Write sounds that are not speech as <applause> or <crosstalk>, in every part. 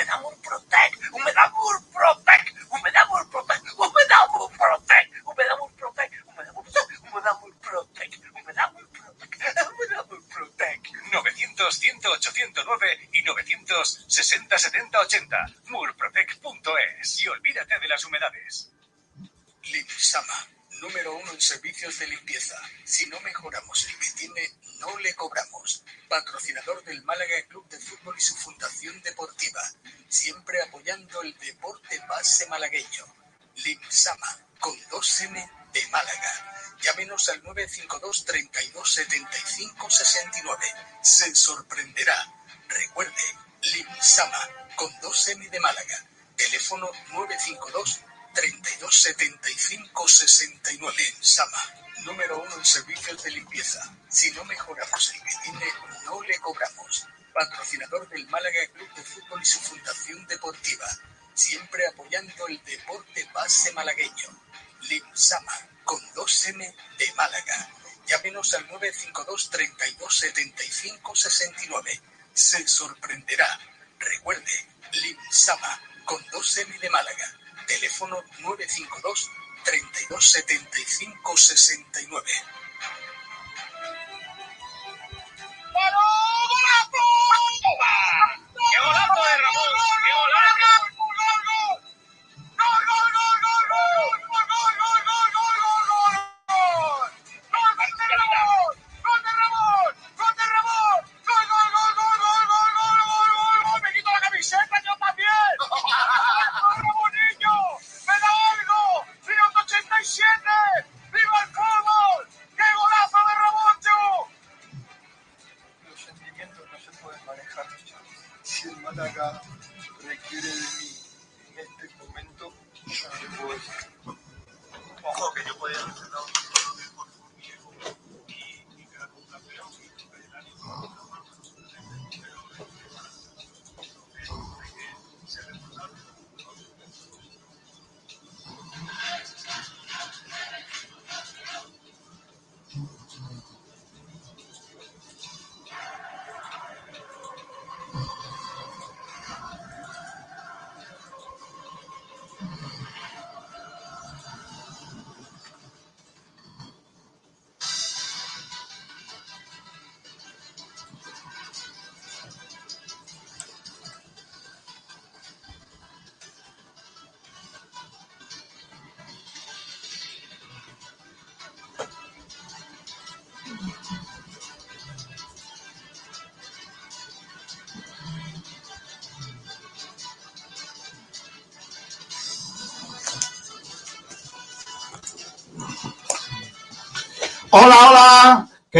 Humedad Murprotec, Humedad Murprotec, Humedad Murprotec, Humedad Murprotec, Humedad Murprotec, Humedad Murprotec, Humedad Murprotec, Humedad Murprotec, Humedad Murprotec. 900 108 109 y 900 60 70 80. Murprotec.es. Y olvídate de las humedades. Limsama, número uno en servicios de limpieza. Si no mejoramos el que tiene, no le cobramos. Patrocinador del Málaga Club de Fútbol y su Fundación Deportiva. Siempre apoyando el deporte base malagueño. Limsama, con 2M de Málaga. Llámenos al 952 32 75 69. Se sorprenderá. Recuerde, Limsama, con 2M de Málaga. Teléfono 952 32 75 69. Limsama, número uno en servicios de limpieza. Si no mejoramos el tiene, no le cobramos. Patrocinador del Málaga Club de Fútbol y su Fundación Deportiva. Siempre apoyando el deporte base malagueño. Limsama, con 2M de Málaga. Llámenos al 952 32 75 69. Se sorprenderá. Recuerde, Limsama, con 2M de Málaga. Teléfono 952 32 75 69. ¡Qué golazo de Ramón! ¡Qué golazo!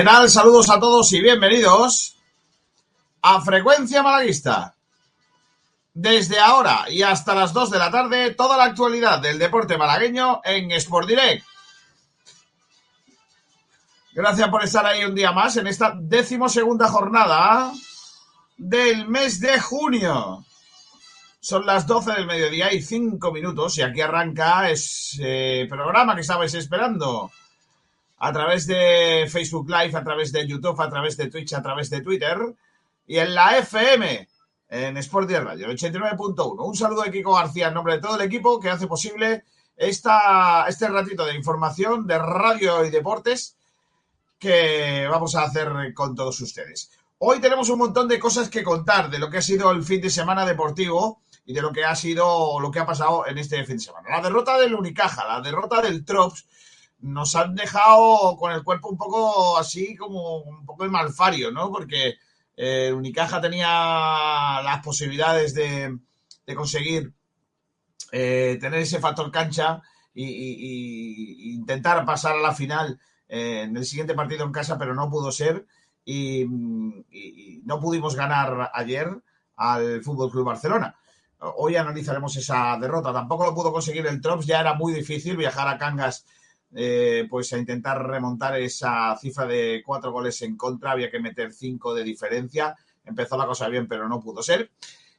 ¿Qué? Saludos a todos y bienvenidos a Frecuencia Malaguista. Desde ahora y hasta las 2 de la tarde, toda la actualidad del deporte malagueño en Sport Direct. Gracias por estar ahí un día más en esta decimosegunda jornada del mes de junio. Son las 12 del mediodía y 5 minutos y aquí arranca ese programa que estabais esperando a través de Facebook Live, a través de YouTube, a través de Twitch, a través de Twitter y en la FM, en Sport de Radio, el 89.1. Un saludo de Kiko García en nombre de todo el equipo que hace posible esta, este ratito de información de radio y deportes que vamos a hacer con todos ustedes. Hoy tenemos un montón de cosas que contar de lo que ha sido el fin de semana deportivo y de lo que ha sido lo que ha pasado en este fin de semana. La derrota del Unicaja, la derrota del Trops, nos han dejado con el cuerpo un poco así como un poco de malfario, ¿no? Porque eh, Unicaja tenía las posibilidades de, de conseguir eh, tener ese factor cancha y intentar pasar a la final eh, en el siguiente partido en casa, pero no pudo ser y- y no pudimos ganar ayer al Fútbol Club Barcelona. Hoy analizaremos esa derrota. Tampoco lo pudo conseguir el Trops, ya era muy difícil viajar a Cangas eh, pues a intentar remontar esa cifra de cuatro goles en contra, había que meter cinco de diferencia. Empezó la cosa bien, pero no pudo ser.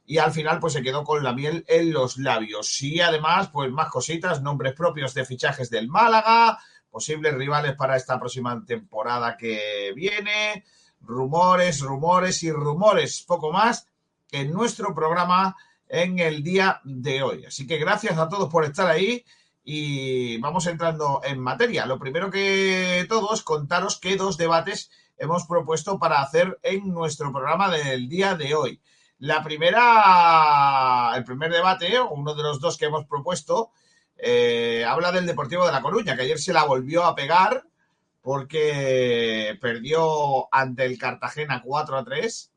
Y al final, pues se quedó con la miel en los labios. Y además, pues más cositas, nombres propios de fichajes del Málaga, posibles rivales para esta próxima temporada que viene, rumores, rumores y rumores, poco más, en nuestro programa en el día de hoy. Así que gracias a todos por estar ahí y vamos entrando en materia. Lo primero que todo es contaros qué dos debates hemos propuesto para hacer en nuestro programa del día de hoy. La primera, el primer debate, uno de los dos que hemos propuesto, eh, habla del Deportivo de La Coruña, que ayer se la volvió a pegar porque perdió ante el Cartagena 4 a 3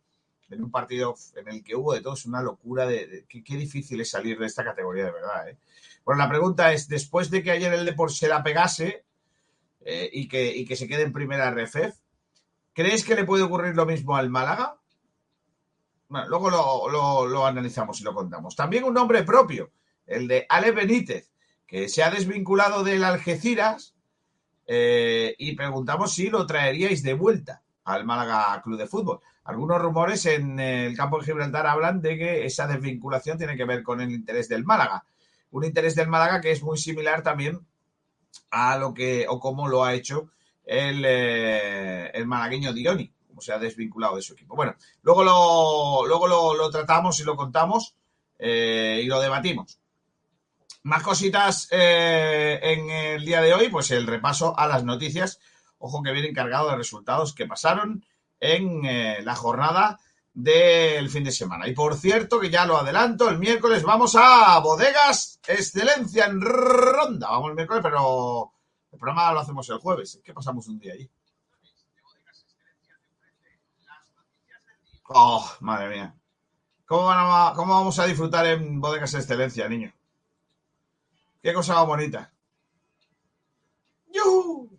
en un partido en el que hubo de todos una locura de, qué, difícil es salir de esta categoría de verdad. ¿eh? Bueno, la pregunta es, después de que ayer el Deport se la pegase eh, y, que, y que se quede en primera RFF, ¿crees que le puede ocurrir lo mismo al Málaga? Bueno, luego lo, lo, analizamos y lo contamos. También un nombre propio, el de Ale Benítez, que se ha desvinculado del Algeciras eh, y preguntamos si lo traeríais de vuelta al Málaga Club de Fútbol. Algunos rumores en el campo de Gibraltar hablan de que esa desvinculación tiene que ver con el interés del Málaga. Un interés del Málaga que es muy similar también a lo que o cómo lo ha hecho el, eh, el malagueño Dioni se ha desvinculado de su equipo. Bueno, luego lo, luego lo, tratamos y lo contamos eh, y lo debatimos. Más cositas eh, en el día de hoy, pues el repaso a las noticias. Ojo que viene encargado de resultados que pasaron en la jornada del fin de semana. Y por cierto, que ya lo adelanto, el miércoles vamos a Bodegas Excelencia en Ronda. Vamos el miércoles, pero el programa lo hacemos el jueves. ¿Qué pasamos un día allí? Oh, madre mía. ¿Cómo, vamos a disfrutar en Bodegas Excelencia, niño? Qué cosa bonita. ¡Yuhu!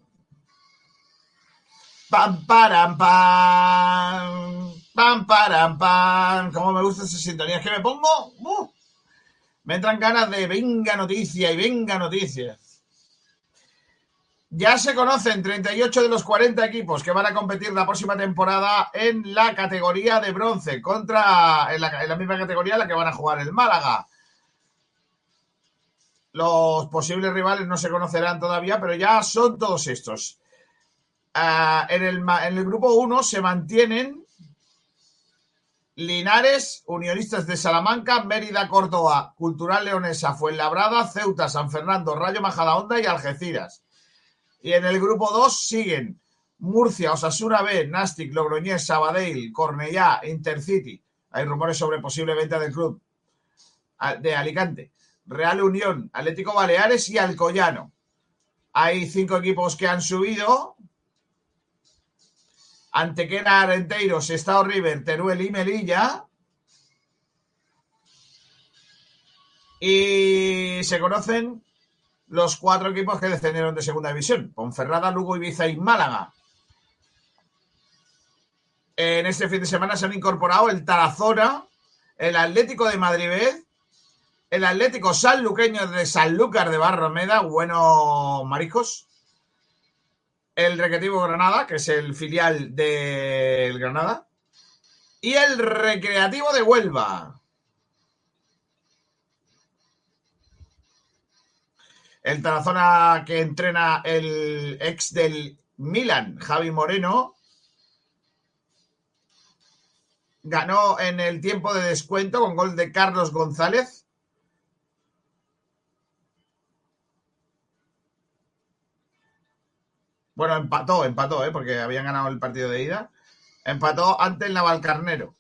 ¡Pam, param, pam! ¡Pam, param, pam! ¿Cómo me gusta esa sintonía? ¿Es que me pongo? ¡Uh! Me entran ganas de venga noticia y venga noticias. Ya se conocen 38 de los 40 equipos que van a competir la próxima temporada en la categoría de bronce, contra en la, misma categoría en la que van a jugar el Málaga. Los posibles rivales no se conocerán todavía, pero ya son todos estos. Ah, en, el, en el grupo 1 se mantienen Linares, Unionistas de Salamanca, Mérida, Córdoba, Cultural Leonesa, Fuenlabrada, Ceuta, San Fernando, Rayo Majadahonda y Algeciras. Y en el grupo 2 siguen Murcia, Osasuna B, Nastic, Logroñés, Sabadell, Cornellá, Intercity. Hay rumores sobre posible venta del club de Alicante. Real Unión, Atlético Baleares y Alcoyano. Hay cinco equipos que han subido. Antequera, Arenteiros, Estado River, Teruel y Melilla. Y se conocen los cuatro equipos que descendieron de segunda división, Ponferrada, Lugo, Ibiza y Málaga. En este fin de semana se han incorporado el Tarazona, el Atlético de Madrid, el Atlético Sanluqueño de Sanlúcar de Barromeda, bueno mariscos, el Recreativo Granada, que es el filial del Granada, y el Recreativo de Huelva. El Tarazona que entrena el ex del Milan, Javi Moreno, ganó en el tiempo de descuento con gol de Carlos González. Bueno, empató, empató, ¿eh? porque habían ganado el partido de ida. Empató ante el Navalcarnero.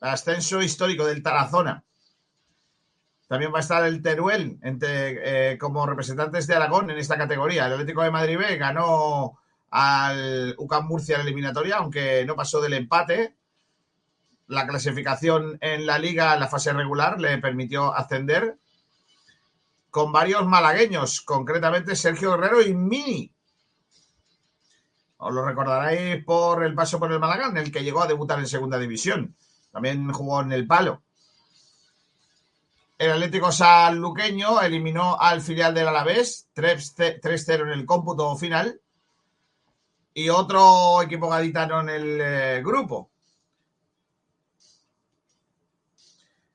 Ascenso histórico del Tarazona. También va a estar el Teruel entre, eh, como representantes de Aragón en esta categoría. El Atlético de Madrid B ganó al UCAM Murcia en la eliminatoria, aunque no pasó del empate. La clasificación en la liga, en la fase regular, le permitió ascender con varios malagueños, concretamente Sergio Guerrero y Mini. Os lo recordaréis por el paso por el Málaga, en el que llegó a debutar en segunda división. También jugó en el palo. El Atlético Sanluqueño eliminó al filial del Alavés 3-0 en el cómputo final. Y otro equipo gaditano en el eh, grupo.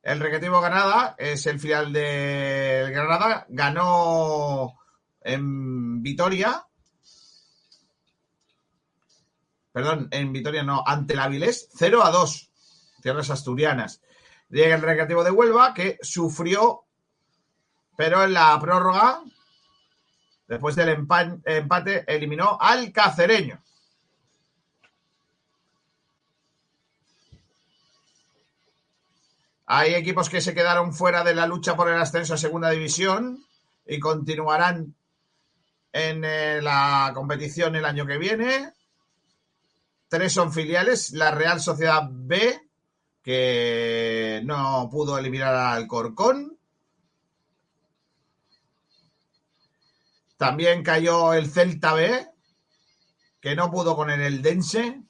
El Recreativo Granada es el filial del Granada. Ganó en Vitoria. Perdón, en Vitoria no, ante el Avilés 0 a 2. Tierras asturianas. Llega el Recreativo de Huelva, que sufrió, pero en la prórroga, después del empa- empate, eliminó al Cacereño. Hay equipos que se quedaron fuera de la lucha por el ascenso a Segunda División y continuarán en eh, la competición el año que viene. Tres son filiales, la Real Sociedad B, que no pudo eliminar al Corcón. También cayó el Celta B, que no pudo con el Eldense.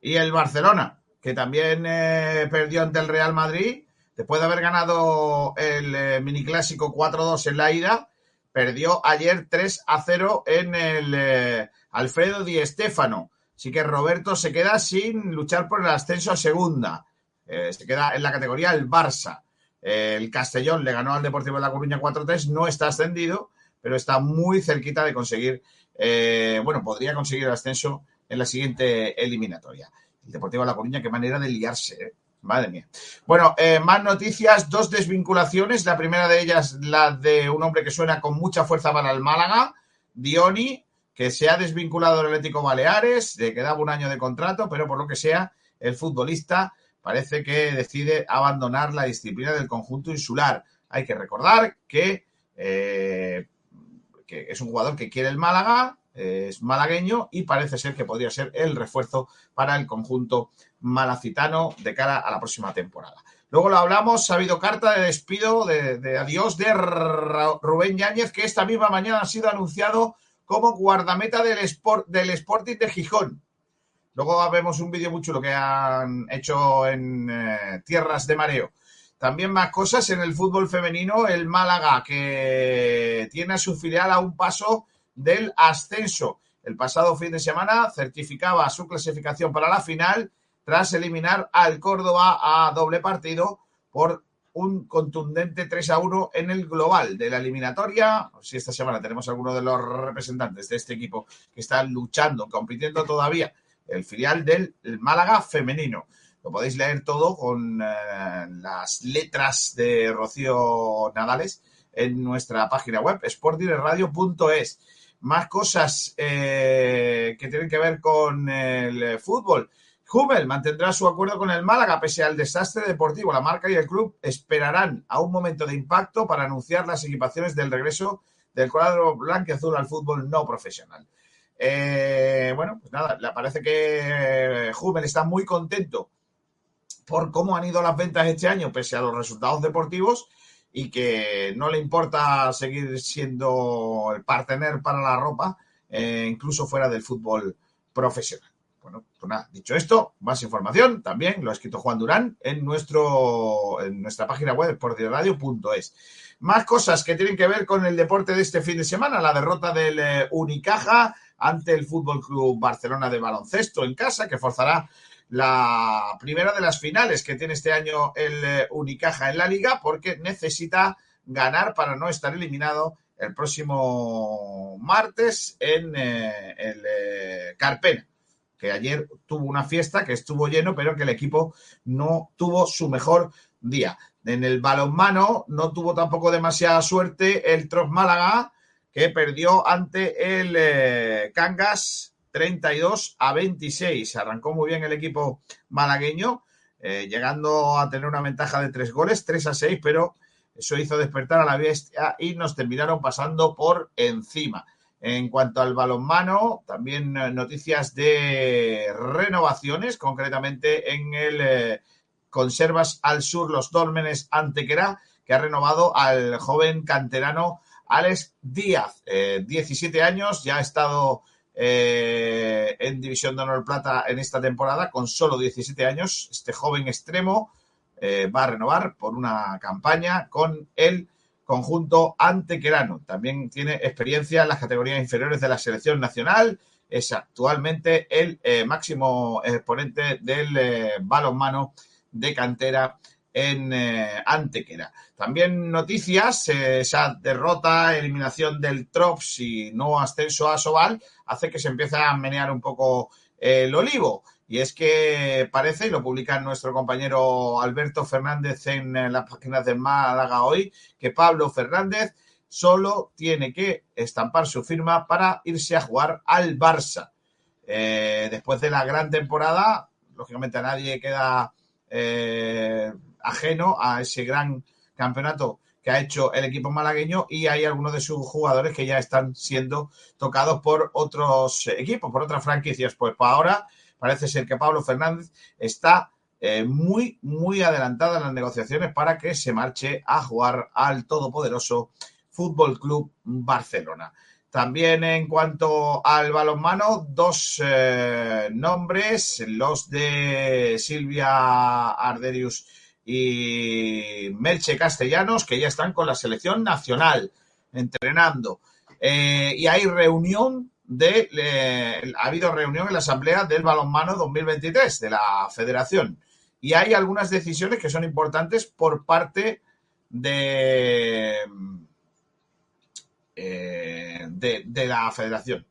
Y el Barcelona, que también eh, perdió ante el Real Madrid, después de haber ganado el eh, miniclásico 4-2 en la ida, perdió ayer 3 a 0 en el eh, Alfredo Di Stéfano. Así que Roberto se queda sin luchar por el ascenso a segunda. Eh, se queda en la categoría el Barça. Eh, el Castellón le ganó al Deportivo de La Coruña 4-3, no está ascendido, pero está muy cerquita de conseguir, bueno, podría conseguir el ascenso en la siguiente eliminatoria. El Deportivo de La Coruña, qué manera de liarse, ¿eh? Madre mía. Bueno, eh, más noticias, dos desvinculaciones. La primera de ellas, la de un hombre que suena con mucha fuerza para el Málaga, Dioni, que se ha desvinculado del Atlético Baleares, le quedaba un año de contrato, pero por lo que sea, el futbolista parece que decide abandonar la disciplina del conjunto insular. Hay que recordar que, eh, que es un jugador que quiere el Málaga, eh, es malagueño y parece ser que podría ser el refuerzo para el conjunto malacitano de cara a la próxima temporada. Luego lo hablamos, ha habido carta de despido, de, adiós de Rubén Yáñez, que esta misma mañana ha sido anunciado como guardameta del, Sport, del Sporting de Gijón. Luego vemos un vídeo muy chulo que han hecho en eh, Tierras de Mareo. También más cosas en el fútbol femenino, el Málaga, que tiene a su filial a un paso del ascenso. El pasado fin de semana certificaba su clasificación para la final tras eliminar al Córdoba a doble partido por un contundente 3 a 1 en el global de la eliminatoria. Si esta semana tenemos alguno de los representantes de este equipo que están luchando, compitiendo todavía, el filial del Málaga femenino. Lo podéis leer todo con eh, las letras de Rocío Nadales en nuestra página web, sportingradio.es. Más cosas eh, que tienen que ver con el fútbol. Hummel mantendrá su acuerdo con el Málaga pese al desastre deportivo. La marca y el club esperarán a un momento de impacto para anunciar las equipaciones del regreso del cuadro blanqueazul al fútbol no profesional. Eh, bueno, pues nada, le parece que Hummel está muy contento por cómo han ido las ventas este año pese a los resultados deportivos y que no le importa seguir siendo el partener para la ropa, eh, incluso fuera del fútbol profesional. Bueno, pues nada, dicho esto, más información también lo ha escrito Juan Durán en, nuestro, en nuestra página web, sportiradio.es. Más cosas que tienen que ver con el deporte de este fin de semana, la derrota del eh, Unicaja ante el Fútbol Club Barcelona de baloncesto en casa, que forzará la primera de las finales que tiene este año el eh, Unicaja en la liga, porque necesita ganar para no estar eliminado el próximo martes en eh, el Carpena que ayer tuvo una fiesta que estuvo lleno, pero que el equipo no tuvo su mejor día. En el balonmano no tuvo tampoco demasiada suerte el Trof Málaga, que perdió ante el eh, Cangas 32 a 26. Arrancó muy bien el equipo malagueño, eh, llegando a tener una ventaja de tres goles, 3 a 6, pero eso hizo despertar a la bestia y nos terminaron pasando por encima. En cuanto al balonmano, también eh, noticias de renovaciones, concretamente en el eh, Conservas al Sur Los Dólmenes Antequera, que ha renovado al joven canterano Alex Díaz, eh, 17 años, ya ha estado eh, en División de Honor Plata en esta temporada con solo 17 años. Este joven extremo va a renovar por una campaña con el conjunto antequerano. También tiene experiencia en las categorías inferiores de la selección nacional. Es actualmente el eh, máximo exponente del eh, balonmano de cantera en eh, Antequera. También noticias, esa derrota, eliminación del Trops y no ascenso a Sobal hace que se empiece a menear un poco el olivo. Y es que parece, y lo publica nuestro compañero Alberto Fernández en las páginas de Málaga hoy, que Pablo Fernández solo tiene que estampar su firma para irse a jugar al Barça. Eh, después de la gran temporada, lógicamente a nadie queda eh, ajeno a ese gran campeonato que ha hecho el equipo malagueño y hay algunos de sus jugadores que ya están siendo tocados por otros equipos, por otras franquicias. Pues para ahora parece ser que Pablo Fernández está eh, muy, muy adelantada en las negociaciones para que se marche a jugar al todopoderoso Fútbol Club Barcelona. También en cuanto al balonmano, dos eh, nombres, los de Silvia Arderius y Merche Castellanos, que ya están con la selección nacional entrenando. Eh, y hay reunión de, eh, ha habido reunión en la Asamblea del Balonmano 2023 de la Federación. Y hay algunas decisiones que son importantes por parte de, eh, de, la Federación.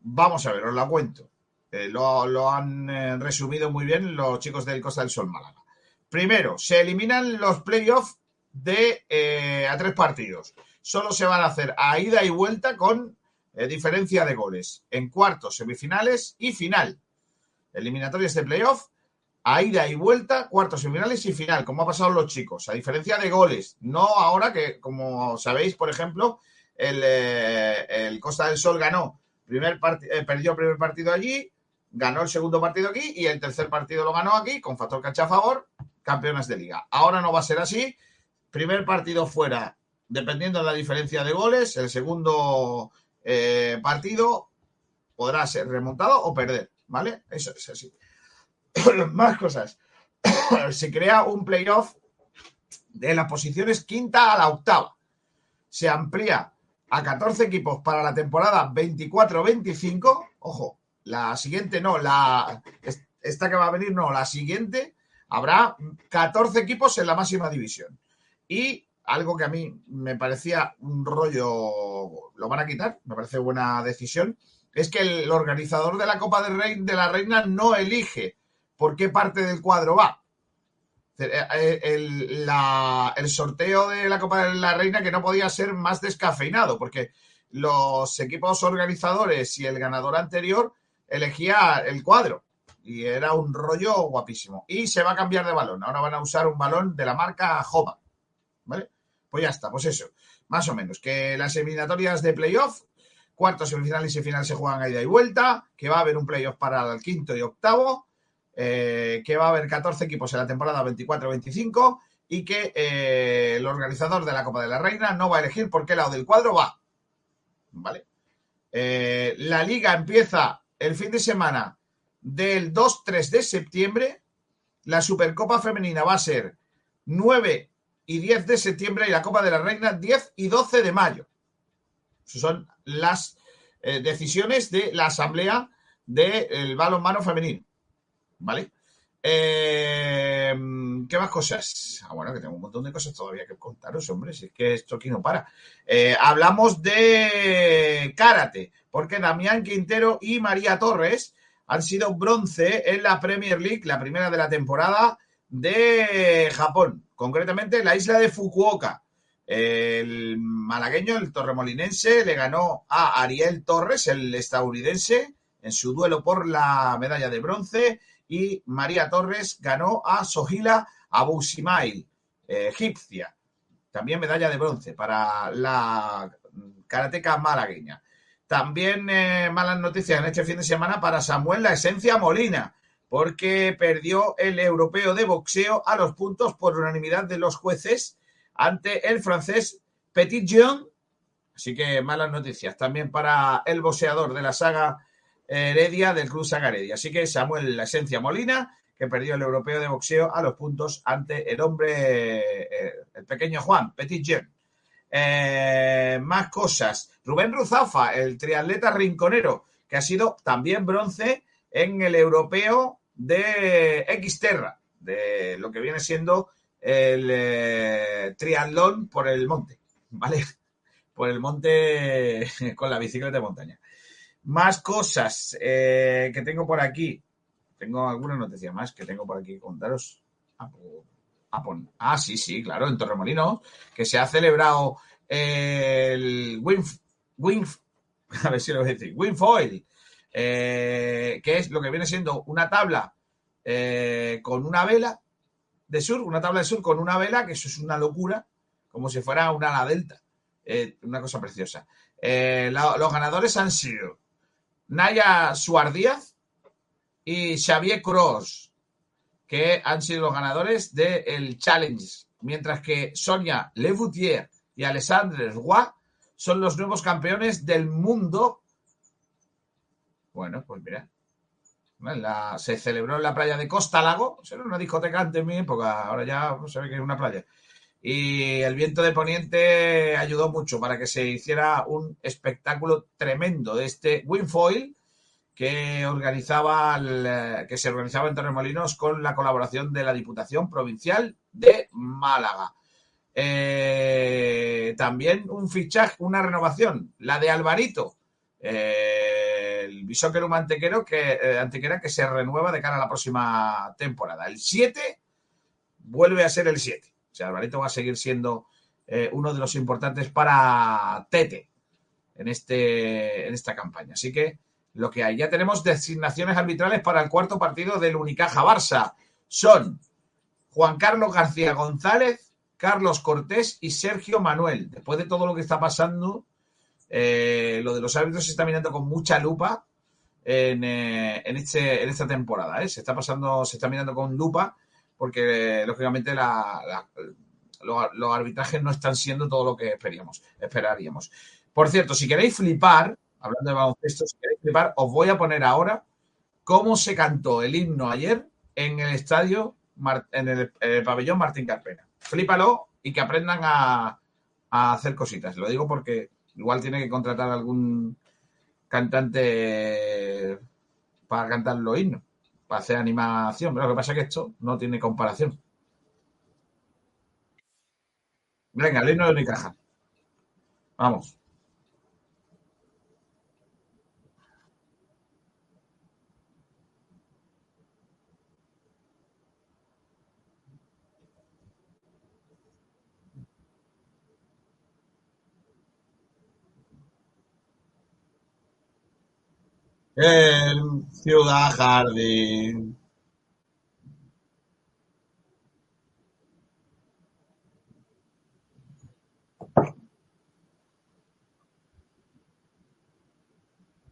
Vamos a ver, os la cuento. Eh, lo, han resumido muy bien los chicos del Costa del Sol Málaga. Primero, se eliminan los playoffs de a tres partidos. Solo se van a hacer a ida y vuelta con diferencia de goles en cuartos, semifinales y final. Eliminatorias de playoff, a ida y vuelta, cuartos, semifinales y final, como ha pasado los chicos, a diferencia de goles. No ahora que, como sabéis, por ejemplo, el, eh, el Costa del Sol ganó, primer eh, perdió el primer partido allí, ganó el segundo partido aquí y el tercer partido lo ganó aquí, con factor cancha a favor, campeones de liga. Ahora no va a ser así. Primer partido fuera, dependiendo de la diferencia de goles, el segundo eh, partido podrá ser remontado o perder, ¿vale? Eso es así. <coughs> Más cosas. <coughs> Se crea un playoff de las posiciones quinta a la octava. Se amplía a 14 equipos para la temporada 24-25. Ojo, la siguiente no, la esta que va a venir no, la siguiente habrá 14 equipos en la máxima división. Y algo que a mí me parecía un rollo, lo van a quitar, me parece buena decisión, es que el organizador de la Copa de, Rey, de la Reina no elige por qué parte del cuadro va. El, el, la, el, sorteo de la Copa de la Reina que no podía ser más descafeinado, porque los equipos organizadores y el ganador anterior elegía el cuadro y era un rollo guapísimo. Y se va a cambiar de balón. Ahora van a usar un balón de la marca Homa. ¿Vale? Pues ya está, pues eso. Más o menos. Que las eliminatorias de playoff, cuartos, semifinales y final se juegan a ida y vuelta. Que va a haber un playoff para el quinto y octavo. Eh, que va a haber 14 equipos en la temporada 24-25. Y que eh, el organizador de la Copa de la Reina no va a elegir por qué lado del cuadro va. ¿Vale? Eh, la liga empieza el fin de semana del 2-3 de septiembre. La Supercopa Femenina va a ser 9 y 10 de septiembre y la Copa de la Reina 10 y 12 de mayo. Son las eh, decisiones de la Asamblea del de balonmano femenino. ¿Vale? Eh, ¿Qué más cosas? Ah, bueno, que tengo un montón de cosas todavía que contaros, hombre, si es que esto aquí no para. Eh, hablamos de karate, porque Damián Quintero y María Torres han sido bronce en la Premier League, la primera de la temporada de Japón, concretamente en la isla de Fukuoka. El malagueño, el torremolinense, le ganó a Ariel Torres, el estadounidense, en su duelo por la medalla de bronce y María Torres ganó a Sohila Abusimail, egipcia, también medalla de bronce para la karateca malagueña. También eh, malas noticias en este fin de semana para Samuel La Esencia Molina, porque perdió el europeo de boxeo a los puntos por unanimidad de los jueces ante el francés Petit Jean. Así que malas noticias también para el boxeador de la saga Heredia del Cruz Saga Heredia. Así que Samuel La Esencia Molina, que perdió el europeo de boxeo a los puntos ante el hombre, eh, el pequeño Juan, Petit Jean. Eh, más cosas. Rubén Ruzafa, el triatleta rinconero, que ha sido también bronce en el europeo de Xterra, de lo que viene siendo el eh, triatlón por el monte, ¿vale? <laughs> Por el monte <laughs> con la bicicleta de montaña. Más cosas eh, que tengo por aquí. Tengo alguna noticia más que tengo por aquí que contaros. Ah, pues, ah, pon- ah, sí, sí, claro, en Torremolinos, que se ha celebrado el Winf, Winf, <laughs> a ver si lo voy a decir, Winfoil, eh, que es lo que viene siendo una tabla eh, con una vela de sur, una tabla de sur con una vela, que eso es una locura, como si fuera una ala delta. Eh, una cosa preciosa. Eh, los ganadores han sido Naya Suardíaz y Xavier Cross, que han sido los ganadores del Challenge, mientras que Sonia Levoutier y Alexandre Roy son los nuevos campeones del mundo. Bueno, pues mira, se celebró en la playa de Costa Lago, era una discoteca antes en mi época, ahora ya se ve que es una playa. Y el viento de poniente ayudó mucho para que se hiciera un espectáculo tremendo de este Winfoil que organizaba el, eh, que se organizaba en Torremolinos con la colaboración de la Diputación Provincial de Málaga. Eh, también un fichaje, una renovación, la de Alvarito, eh, el bisóquero mantequero que, eh, antequera que se renueva de cara a la próxima temporada. El 7 vuelve a ser el 7. O sea, Alvarito va a seguir siendo eh, uno de los importantes para Tete en, este, en esta campaña. Así que lo que hay. Ya tenemos designaciones arbitrales para el cuarto partido del Unicaja Barça. Son Juan Carlos García González, Carlos Cortés y Sergio Manuel. Después de todo lo que está pasando, eh, lo de los árbitros se está mirando con mucha lupa en, eh, este, esta temporada. ¿eh? Se está pasando, se está mirando con lupa porque, lógicamente, los, arbitrajes no están siendo todo lo que esperíamos, esperaríamos. Por cierto, si queréis flipar, hablando de baloncesto, si queréis flipar, os voy a poner ahora cómo se cantó el himno ayer en el estadio, en el, pabellón Martín Carpena. Flípalo y que aprendan a hacer cositas. Lo digo porque igual tiene que contratar algún cantante para cantar los himnos, para hacer animación. Pero lo que pasa es que esto no tiene comparación. Venga, el himno de Unicaja. Vamos. En Ciudad Jardín.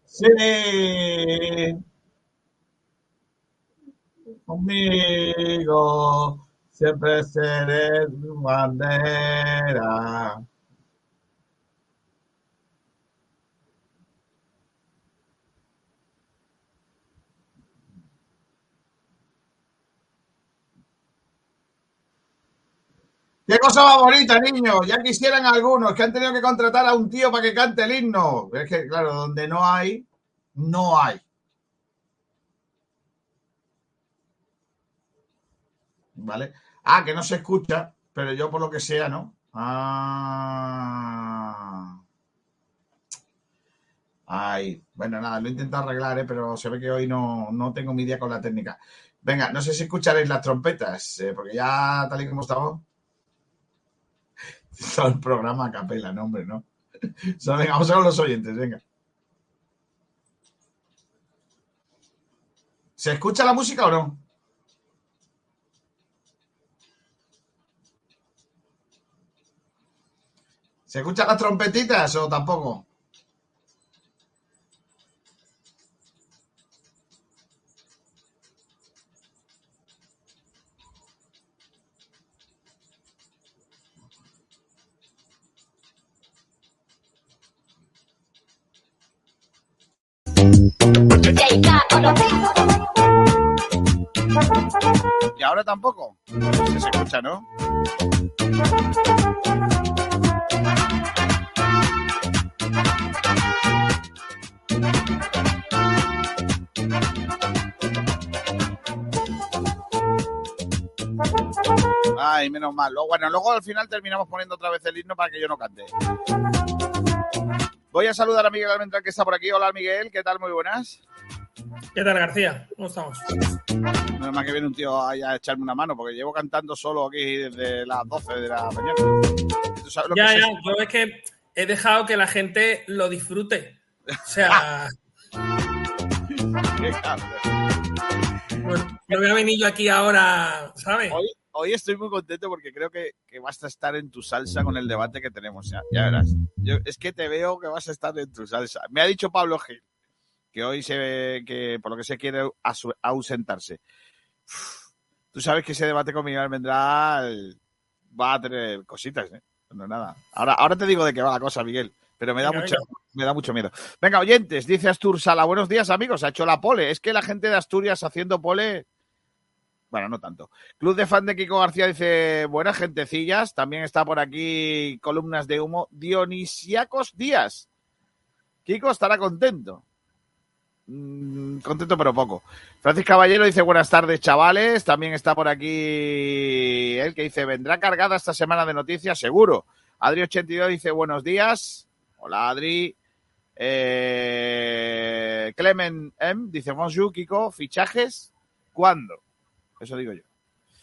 Sí. Conmigo siempre seré tu bandera. Qué cosa más bonita, niño. Ya quisieran algunos que han tenido que contratar a un tío para que cante el himno. Es que, claro, donde no hay, no hay. ¿Vale? Ah, que no se escucha, pero yo por lo que sea, ¿no? Ah. Ay, bueno, nada, lo he intentado arreglar, ¿eh? pero se ve que hoy no, no tengo mi día con la técnica. Venga, no sé si escucharéis las trompetas, eh, porque ya tal y como estamos, todo el programa capela, no, hombre, ¿no? <laughs> O venga, vamos a con los oyentes, venga. ¿Se escucha la música o no? ¿Se escuchan las trompetitas o tampoco? ¿Y ahora tampoco? Se escucha, ¿no? Ay, menos mal. Bueno, luego al final terminamos poniendo otra vez el himno para que yo no cante. Voy a saludar a Miguel Almendral que está por aquí. Hola Miguel, ¿qué tal? Muy buenas. ¿Qué tal, García? ¿Cómo estamos? Nada más que viene un tío a echarme una mano porque llevo cantando solo aquí desde las 12 de la mañana. ¿Tú sabes lo Ya, que es ya, yo es que he dejado que la gente lo disfrute. O sea, <laughs> Qué bueno, no voy a venir yo aquí ahora, ¿sabes? Hoy, hoy estoy muy contento porque creo que, que vas a estar en tu salsa con el debate que tenemos. Ya, ya verás. Yo, es que te veo que vas a estar en tu salsa. Me ha dicho Pablo Gil que hoy se ve que por lo que se quiere ausentarse. Uf, Tú sabes que ese debate con Miguel Almendral va a tener cositas, ¿eh? No nada. Ahora, ahora te digo de qué va la cosa, Miguel. Pero me da, Venga, mucho, venga. me da mucho miedo. Venga, oyentes, dice Astur Sala. Buenos días, amigos. Ha hecho la pole. Es que la gente de Asturias haciendo pole. Bueno, no tanto. Club de fan de Kiko García dice: Buenas gentecillas. También está por aquí columnas de humo. Dionisiacos Díaz. Kiko estará contento. Mm, contento, pero poco. Francis Caballero dice: Buenas tardes, chavales. También está por aquí él que dice: Vendrá cargada esta semana de noticias, seguro. Adri82 dice: Buenos días. Hola, Adri. Eh, Clement M dice: Bonjour, Kiko. ¿Fichajes? ¿Cuándo? Eso digo yo.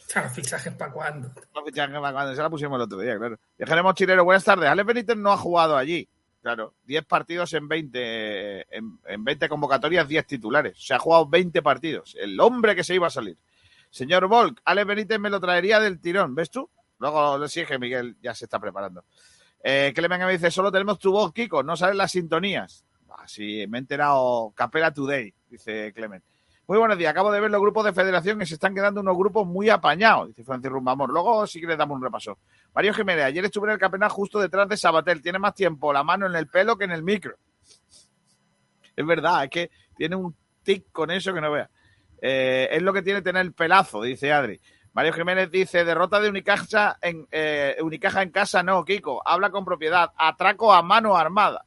Claro, fichajes para cuándo. No, fichajes para cuando se la pusimos el otro día, claro. Viajaremos chileno, buenas tardes. Alex Benítez no ha jugado allí. Claro, 10 partidos en 20, en, en 20 convocatorias, 10 titulares. Se ha jugado 20 partidos. El hombre que se iba a salir. Señor Volk, Alex Benítez me lo traería del tirón, ¿ves tú? Luego le sigue, Miguel ya se está preparando. Eh, Clemen me dice, solo tenemos tu voz, Kiko, no salen las sintonías. Ah, sí, me he enterado, Capela Today, dice Clemen. Muy buenos días, acabo de ver los grupos de federación y se están quedando unos grupos muy apañados, dice Francis Rumbamor. Luego sí que le damos un repaso. Mario Jiménez, ayer estuve en el campeonato justo detrás de Sabatel. Tiene más tiempo la mano en el pelo que en el micro. Es verdad, es que tiene un tic con eso que no vea. Eh, es lo que tiene tener el pelazo, dice Adri. Mario Jiménez dice, derrota de Unicaja en, eh, Unicaja en casa, no, Kiko. Habla con propiedad. Atraco a mano armada.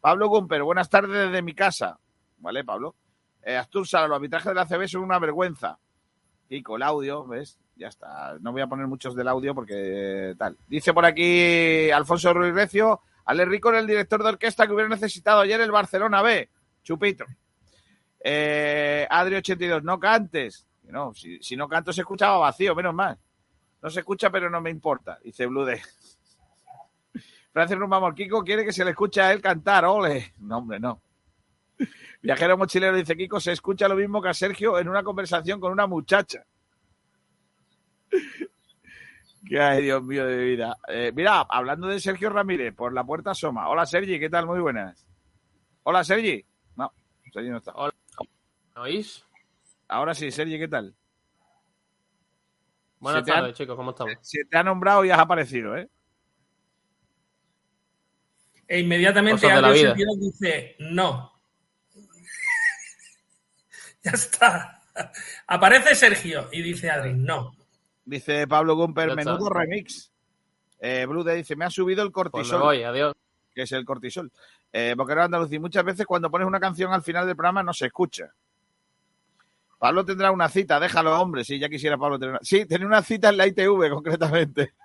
Pablo Gumper, buenas tardes desde mi casa. Vale, Pablo. Eh, Astur Sala, los arbitrajes de la CB son una vergüenza. Kiko, el audio, ¿ves? Ya está. No voy a poner muchos del audio porque eh, tal. Dice por aquí Alfonso Ruiz Recio, Ale Rico era el director de orquesta que hubiera necesitado ayer el Barcelona B. Chupito. Eh, Adri82, no cantes. No, si, si no canto se escuchaba vacío, menos mal. No se escucha, pero no me importa, dice Blue Day. <laughs> Francis Rumbamor, Kiko quiere que se le escuche a él cantar, ole. No, hombre, no. Viajero mochilero dice, Kiko se escucha lo mismo que a Sergio en una conversación con una muchacha. <laughs> Que ay, Dios mío de vida. Eh, mira, hablando de Sergio Ramírez, por la puerta asoma. Hola, Sergi, ¿qué tal? Muy buenas. Hola, Sergi. No, Sergi no está. Hola. ¿Me oís? Ahora sí, Sergi, ¿qué tal? Buenas tardes, chicos, ¿cómo estamos? Se te ha nombrado y has aparecido, ¿eh? E inmediatamente. 82 dice, no. Ya está. Aparece Sergio y dice Adri, no. Dice Pablo Gumper, menudo remix. Eh, Blue Day dice, me ha subido el Pues me cortisol. voy, adiós. que es el cortisol. Eh, Boquerón Andalucía, muchas veces cuando pones una canción al final del programa no se escucha. Pablo tendrá una cita, déjalo, hombre. Sí, ya quisiera Pablo tener una. Sí, tener una cita en la ITV, <laughs> concretamente. <laughs>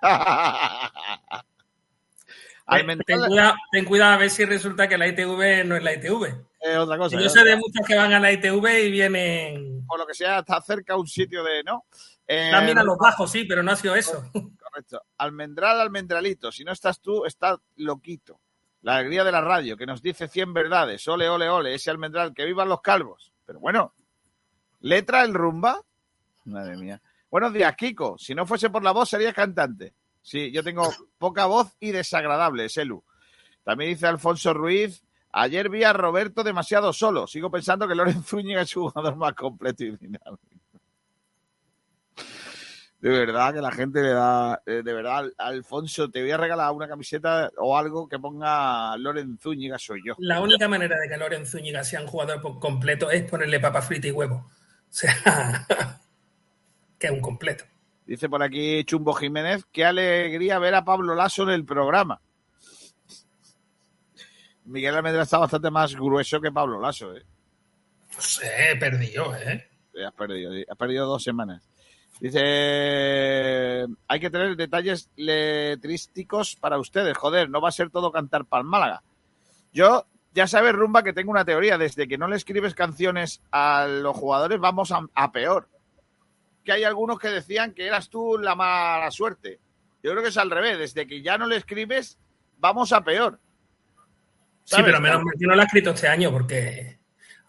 Ten, ten cuidado, ten cuidado a ver si resulta que la ITV no es la ITV. Es otra cosa. Yo sé de muchos que van a la ITV y vienen... Por lo que sea, está cerca un sitio de. ¿No? Eh, También a los bajos, sí, pero no ha sido eso. <laughs> Correcto. Almendral, almendralito. Si no estás tú, está loquito. La alegría de la radio, que nos dice 100 verdades. Ole, ole, ole. Ese almendral, que vivan los calvos. Pero bueno, ¿letra el rumba? Madre mía. Buenos días, Kiko. Si no fuese por la voz, serías cantante. Sí, yo tengo poca voz y desagradable, Selu. También dice Alfonso Ruiz. Ayer vi a Roberto demasiado solo. Sigo pensando que Lorenzo Zúñiga es un jugador más completo y dinámico. De verdad que la gente le da. eh, De verdad, Alfonso, te voy a regalar una camiseta o algo que ponga Loren Zúñiga, soy yo. La única manera de que Loren Zúñiga sea un jugador completo es ponerle papa frita y huevo. O sea, <laughs> que es un completo. Dice por aquí Chumbo Jiménez, qué alegría ver a Pablo Lasso en el programa. Miguel Almendra está bastante más grueso que Pablo Lasso, ¿eh? No sé, perdió, ¿eh? Has perdido, has perdido dos semanas. Dice, hay que tener detalles letrísticos para ustedes. Joder, no va a ser todo cantar para Málaga. Yo, ya sabes, Rumba, que tengo una teoría. Desde que no le escribes canciones a los jugadores, vamos a, a peor. Que hay algunos que decían que eras tú la mala suerte. Yo creo que es al revés. Desde que ya no le escribes, vamos a peor. Sí, pero menos mal que no lo ha escrito este año porque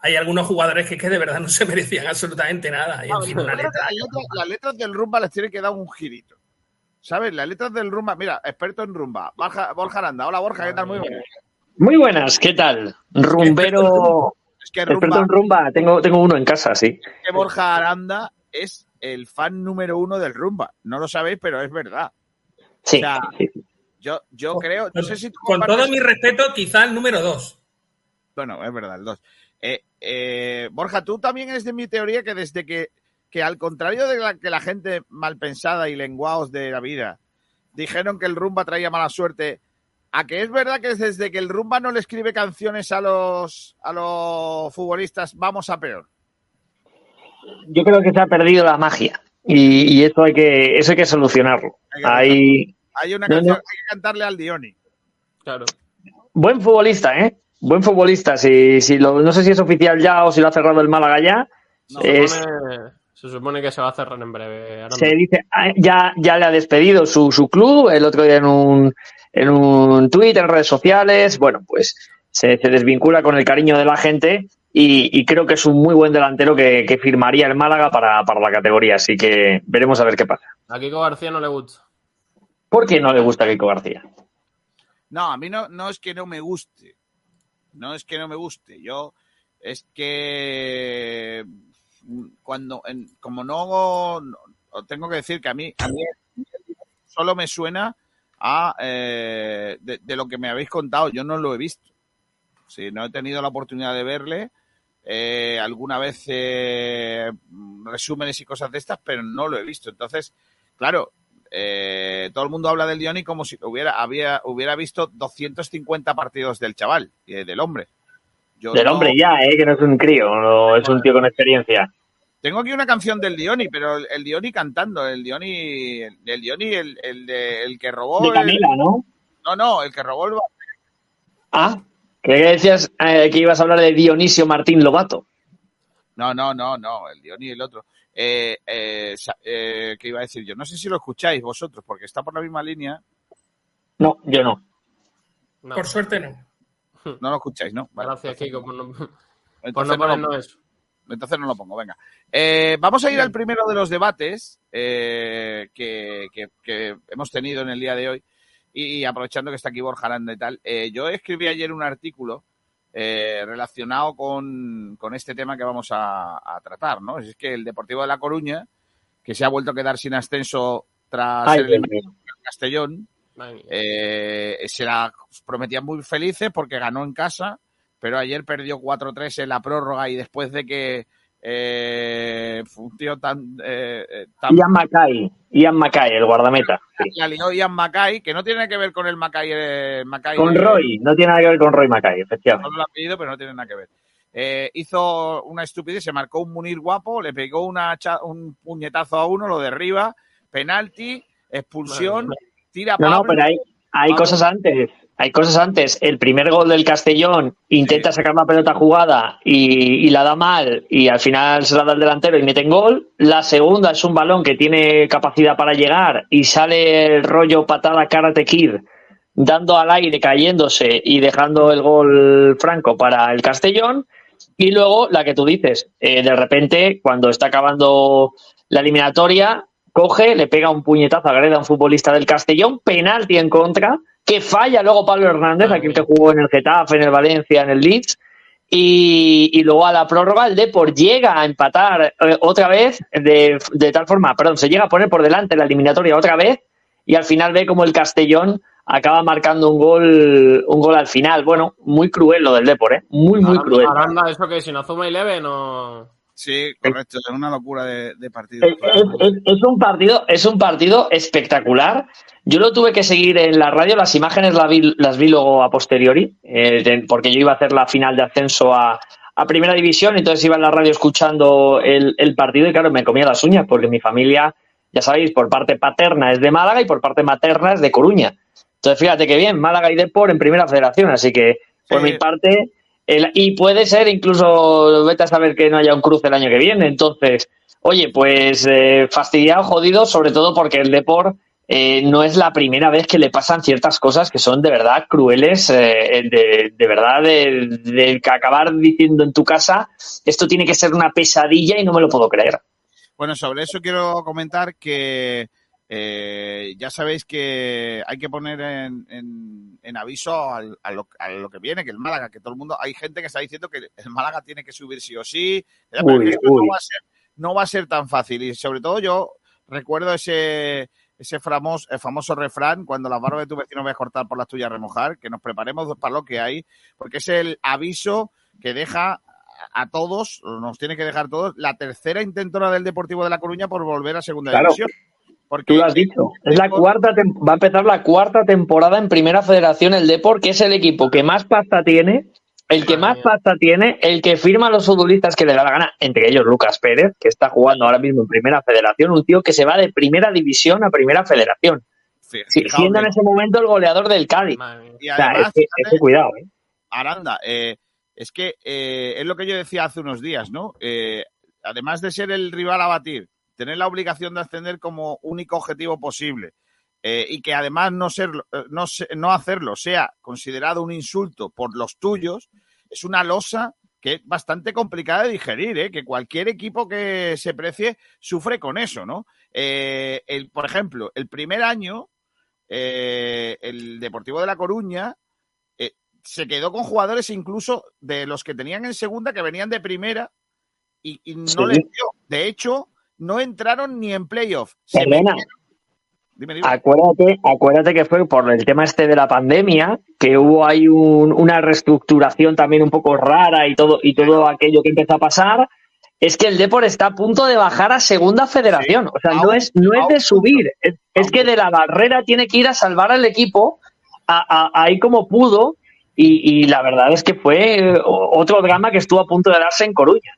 hay algunos jugadores que, que de verdad no se <laughs> merecían absolutamente nada. Y Ah, letra. otras- las letras del rumba les tiene que dar un girito. ¿Sabes? Las letras del rumba, mira, experto en rumba. Borja, Borja Aranda. Hola Borja, ¿qué tal? Muy buenas. Muy buenas, ¿qué tal? Rumbero, Es que experto rumba, en rumba, tengo, tengo uno en casa, sí. que Borja Aranda es el fan número uno del rumba. No lo sabéis, pero es verdad. Sí, O sea. Yo, yo creo, no sé si tú Con todo mi respeto, quizá el número dos. Bueno, es verdad, el 2. Borja, tú también eres de mi teoría que desde que, que al contrario de la, que la gente mal pensada y lenguados de la vida dijeron que el rumba traía mala suerte, a que es verdad que desde que el rumba no le escribe canciones a los, a los futbolistas, vamos a peor. Yo creo que se ha perdido la magia y, y eso hay que eso hay que solucionarlo. Hay que Hay Hay una canción no. hay que cantarle al Dioni. Claro. buen futbolista, ¿eh? Buen futbolista. Si, si lo, no sé si es oficial ya o si lo ha cerrado el Málaga ya. Se, Es- supone, se supone que se va a cerrar en breve. Aranda. se dice, ah, ya, ya le ha despedido su, su club el otro día en un, en un tuit, en redes sociales. Bueno, pues se, se desvincula con el cariño de la gente y, y creo que es un muy buen delantero que, que firmaría el Málaga para, para la categoría. Así que veremos a ver qué pasa. A Kiko García no le gusta. ¿Por qué no le gusta a Kiko García? No, a mí no, no es que no me guste. No es que no me guste. Yo es que mm, cuando, en- como no, no- tengo que decir que a mí, a mí solo me suena a eh, de, de lo que me habéis contado. Yo no lo he visto. Sí, no he tenido la oportunidad de verle. Eh, alguna vez eh, resúmenes y cosas de estas, pero no lo he visto. Entonces, claro, eh, todo el mundo habla del Dioni como si hubiera, había, hubiera visto 250 partidos del chaval, eh, del hombre. Yo Del no- hombre ya, ¿eh? Que no es un crío, no, es un tío con experiencia. Tengo aquí una canción del Dioni, pero el, el Dioni cantando, el Dioni, el, el Dioni, el, el, de- el que robó. De el- Camila, ¿no? no, no, el que robó el. Ah, creía que decías eh, que ibas a hablar de Dionisio Martín Lobato. No, no, no, no, el Dioni y el otro. Eh, eh, eh, ¿Qué iba a decir yo? No sé si lo escucháis vosotros, porque está por la misma línea. No, yo no. No. Por suerte no. No lo escucháis, ¿no? Vale, Gracias, entonces- Kiko, por no, por entonces no no lo- ponernos eso. Entonces no lo pongo, venga. Eh, vamos a ir al primero de los debates eh, que, que- que hemos tenido en el día de hoy. Y, aprovechando que está aquí Borja Aranda y tal, eh, yo escribí ayer un artículo eh, relacionado con, con este tema que vamos a, a tratar, ¿no? Es que el Deportivo de La Coruña, que se ha vuelto a quedar sin ascenso tras Ay, por el Castellón, eh, se la prometían muy felices porque ganó en casa, pero ayer perdió 4-3 en la prórroga y después de que eh, fue un tío tan... eh, eh, tan Ian Mackay, Ian Mackay, el guardameta. sí. la lió Ian Mackay, que no tiene que ver con el Mackay... eh, Mackay Con Roy, no tiene nada que ver con Roy Mackay, efectivamente. Solo lo ha pedido, pero no tiene nada que ver. Eh, hizo una estupidez, se marcó un Munir guapo, le pegó una un puñetazo a uno, lo derriba, penalti, expulsión, tira No, no, Pablo, pero hay, hay Pablo. cosas antes. Hay cosas antes. El primer gol del Castellón intenta sacar la pelota jugada y, y la da mal y al final se la da el delantero y meten gol. La segunda es un balón que tiene capacidad para llegar y sale el rollo patada karate kid dando al aire, cayéndose y dejando el gol franco para el Castellón. Y luego la que tú dices, eh, de repente, cuando está acabando la eliminatoria, coge, le pega un puñetazo, a un futbolista del Castellón, penalti en contra, que falla luego Pablo Hernández, aquel mía. que jugó en el Getafe, en el Valencia, en el Leeds. Y, y luego a la prórroga el Depor llega a empatar eh, otra vez de, de tal forma, perdón, se llega a poner por delante la eliminatoria otra vez y al final ve como el Castellón acaba marcando un gol un gol al final. Bueno, muy cruel lo del Depor, ¿eh? Muy, muy Aranda- cruel. Aranda, eso que Azuma y Leve no. Sí, correcto, es una locura de, de partido. Es, es- es- es un partido, es un partido espectacular. Yo lo tuve que seguir en la radio, las imágenes las vi, las vi luego a posteriori, eh, de- porque yo iba a hacer la final de ascenso a, a primera división, entonces iba en la radio escuchando el, el partido y claro, me comía las uñas porque mi familia, ya sabéis, por parte paterna es de Málaga y por parte materna es de Coruña. Entonces, fíjate que bien, Málaga y Depor en primera federación, así que por Sí. mi parte, y puede ser incluso, vete a saber que no haya un cruce el año que viene. Entonces, oye, pues eh, fastidiado, jodido, sobre todo porque el Depor eh, no es la primera vez que le pasan ciertas cosas que son de verdad crueles, eh, de, de verdad, de, de acabar diciendo en tu casa, esto tiene que ser una pesadilla y no me lo puedo creer. Bueno, sobre eso quiero comentar que ya sabéis que hay que poner en- en aviso al- a, lo, a lo que viene, que el Málaga, que todo el mundo, hay gente que está diciendo que el Málaga tiene que subir sí o sí, Uy, que no va, a ser, no va a ser tan fácil. Y sobre todo yo recuerdo ese ese famoso, el famoso refrán, cuando las barbas de tu vecino ves cortar por las tuyas remojar, que nos preparemos para lo que hay, porque es el aviso que deja a todos, nos tiene que dejar todos, la tercera intentona del Deportivo de La Coruña por volver a segunda Claro. división. Porque Tú lo has dicho. Es la cuarta va a empezar la cuarta temporada en Primera Federación el Depor, que es el equipo que más pasta tiene, el que Madre más pasta tiene, el que firma a los futbolistas que le da la gana, entre ellos Lucas Pérez, que está jugando ahora mismo en Primera Federación, un tío que se va de Primera División a Primera Federación, siendo en ese momento el goleador del Cádiz. O sea, cuidado, ¿eh? Aranda, eh, es que eh, es lo que yo decía hace unos días, ¿no? Eh, además de ser el rival a batir, tener la obligación de ascender como único objetivo posible eh, y que además no, serlo, eh, no, no hacerlo sea considerado un insulto por los tuyos, es una losa que es bastante complicada de digerir, ¿eh? que cualquier equipo que se precie sufre con eso, ¿no? Eh, el, por ejemplo, el primer año, eh, el Deportivo de La Coruña se quedó con jugadores incluso de los que tenían en segunda que venían de primera y, y no Sí. les dio. De hecho, no entraron ni en playoff. Se metieron- Dime, dime. Acuérdate, acuérdate que fue por el tema este de la pandemia, que hubo ahí un- una reestructuración también un poco rara y todo, y todo aquello que empezó a pasar. Es que el Depor está a punto de bajar a segunda federación. O sea, no es, no es de subir. Es, que de la barrera tiene que ir a salvar al equipo a- a- ahí como pudo. Y, y la verdad es que fue eh, otro drama que estuvo a punto de darse en Coruña.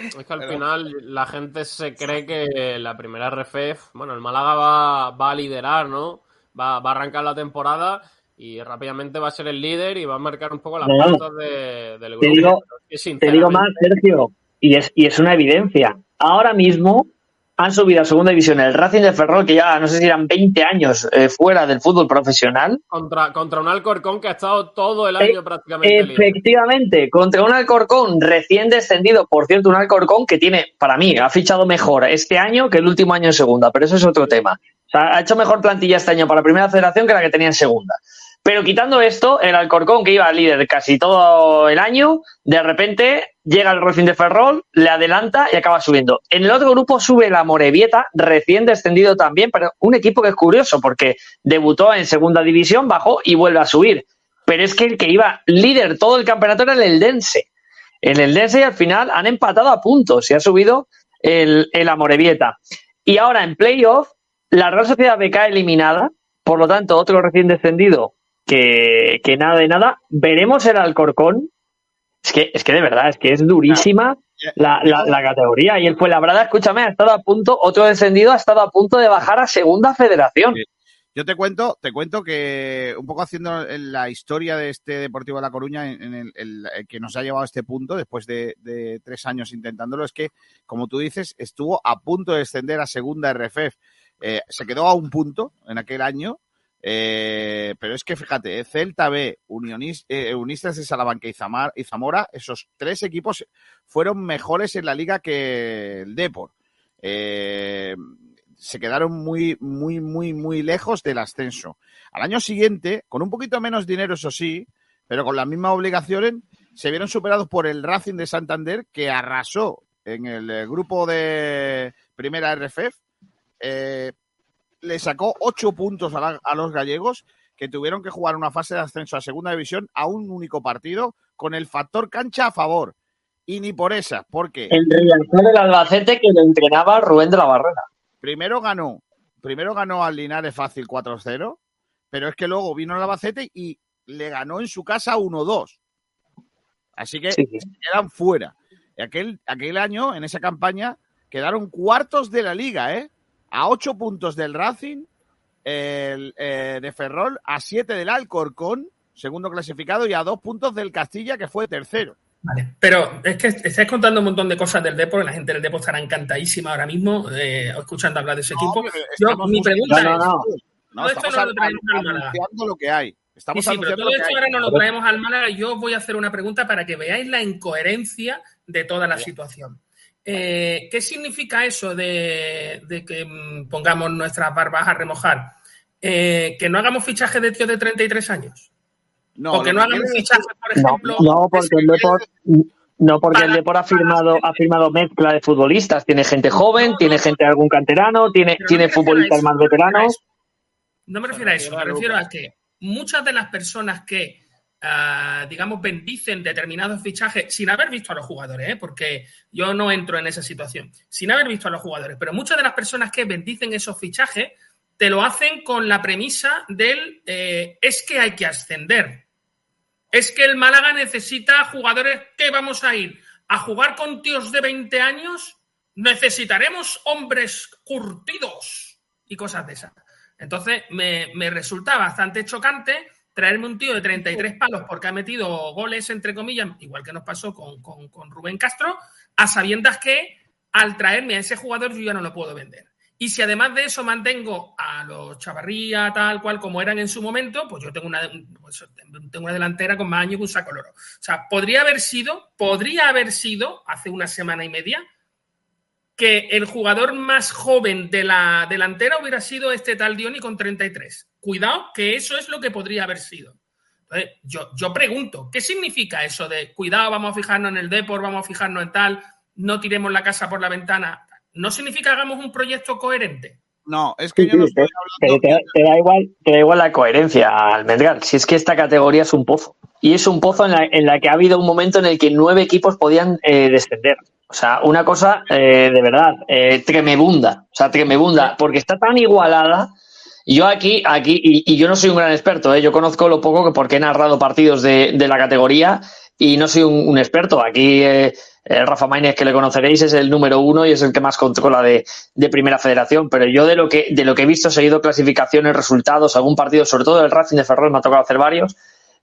Es que al Pero- final la gente se cree que la primera RFF, bueno, el Málaga va, va a liderar, ¿no? Va, va a arrancar la temporada y rápidamente va a ser el líder y va a marcar un poco las No. pautas de- del grupo. Te digo- Pero es que, Te digo más, Sergio, y es, y es una evidencia. Ahora mismo han subido a segunda división el Racing de Ferrol, que ya no sé si eran 20 años eh, fuera del fútbol profesional. Contra, contra un Alcorcón que ha estado todo el Eh, año prácticamente líder. Efectivamente, contra un Alcorcón recién descendido, por cierto, un Alcorcón que tiene, para mí, ha fichado mejor este año que el último año en segunda, pero eso es otro tema. O sea, ha hecho mejor plantilla este año para la primera federación que la que tenía en segunda. Pero quitando esto, el Alcorcón, que iba líder casi todo el año, de repente llega el Racing de Ferrol, le adelanta y acaba subiendo. En el otro grupo sube la Morevieta, recién descendido también, pero un equipo que es curioso porque debutó en segunda división, bajó y vuelve a subir. Pero es que el que iba líder todo el campeonato era el Eldense. El Eldense y al final han empatado a puntos y ha subido el, el. Y ahora en playoff, la Real Sociedad BK eliminada, por lo tanto, otro recién descendido que, que nada de nada. Veremos el Alcorcón. Es que, es que de verdad, es que es durísima la, la, la categoría. Y el Fuenlabrada, escúchame, ha estado a punto, otro descendido ha estado a punto de bajar a segunda federación. Sí. Yo te cuento, te cuento que un poco haciendo la historia de este Deportivo de La Coruña en el, que nos ha llevado a este punto después de, de tres años intentándolo es que, como tú dices, estuvo a punto de descender a segunda RFF. Eh, se quedó a un punto en aquel año, eh, pero es que fíjate, eh, Celta B, Unionis- eh, Unistas de Salamanca y, Zamora, esos tres equipos fueron mejores en la liga que el Depor. Se quedaron muy, muy, muy, muy lejos del ascenso. Al año siguiente, con un poquito menos dinero, eso sí, pero con las mismas obligaciones, se vieron superados por el Racing de Santander, que arrasó en el grupo de primera RFF. Le sacó ocho puntos a, la- a los gallegos, que tuvieron que jugar una fase de ascenso a segunda división a un único partido, con el factor cancha a favor. Y ni por esa, porque El Riazor del Albacete que lo entrenaba Rubén de la Barrera. primero ganó, primero ganó al Linares fácil 4-0, pero es que luego vino el Albacete y le ganó en su casa 1-2. Así que Sí, quedan fuera. Y aquel, aquel año, en esa campaña, quedaron cuartos de la liga, ¿eh? A ocho puntos del Racing, el, eh, de Ferrol, a siete del Alcorcón, segundo clasificado, y a dos puntos del Castilla, que fue tercero. Vale, pero es que estáis contando un montón de cosas del Depor, la gente del Depor estará encantadísima ahora mismo eh, escuchando hablar de ese equipo. pero Yo, estamos mi pregunta No, no, es, no. No, Todo esto estamos no lo traemos al Málaga. lo que hay. Sí, Estamos sí, pero anunciando todo esto ahora nos lo traemos al Málaga. Yo voy a hacer una pregunta para que veáis la incoherencia de toda la situación. Eh, ¿Qué significa eso de, de que mm, pongamos nuestras barbas a remojar? Eh, ¿Que no hagamos fichaje de tíos de 33 años? No, ¿O que no hagamos fichaje, por ejemplo? no, porque el Depor, no, porque el Depor ha firmado, ha firmado mezcla de futbolistas. Tiene gente joven, No, tiene gente de algún canterano, tiene, futbolistas eso, más veteranos. No me refiero a eso, me refiero a que muchas de las personas que, ah, digamos, bendicen determinados fichajes sin haber visto a los jugadores, ¿eh? porque yo no entro en esa situación, sin haber visto a los jugadores, pero muchas de las personas que bendicen esos fichajes te lo hacen con la premisa del eh, es que hay que ascender. Es que el Málaga necesita jugadores que vamos a ir a jugar con tíos de 20 años. Necesitaremos hombres curtidos y cosas de esas. Entonces me, me resulta bastante chocante traerme un tío de 33 palos porque ha metido goles, entre comillas, igual que nos pasó con, con- con Rubén Castro, a sabiendas que al traerme a ese jugador yo ya no lo puedo vender. Y si además de eso mantengo a los Chavarría, tal cual como eran en su momento, pues yo tengo una, pues tengo una delantera con más años que un saco loro. O sea, podría haber sido, podría haber sido hace una semana y media que el jugador más joven de la delantera hubiera sido este tal Dioni con 33. Cuidado, que eso es lo que podría haber sido. Entonces, yo, yo pregunto, ¿qué significa eso de cuidado, vamos a fijarnos en el Depor, vamos a fijarnos en tal, no tiremos la casa por la ventana? ¿No significa que hagamos un proyecto coherente? No, es que Sí, yo no sí, estoy Pero te da igual, te da igual la coherencia, Almendral. Si es que esta categoría es un pozo. Y es un pozo en la, en la que ha habido un momento en el que nueve equipos podían eh, descender. O sea, una cosa eh, de verdad, eh, tremebunda. O sea, tremebunda. Porque está tan igualada. Yo aquí, aquí, y, yo no soy un gran experto, ¿eh? yo conozco lo poco que porque he narrado partidos de, de la categoría y no soy un, experto. Aquí eh, Rafa Maínez, que le conoceréis, es el número uno y es el que más controla de, de Primera Federación. Pero yo de lo que de lo que he visto, he seguido clasificaciones, resultados, algún partido, sobre todo el Racing de Ferrol, me ha tocado hacer varios.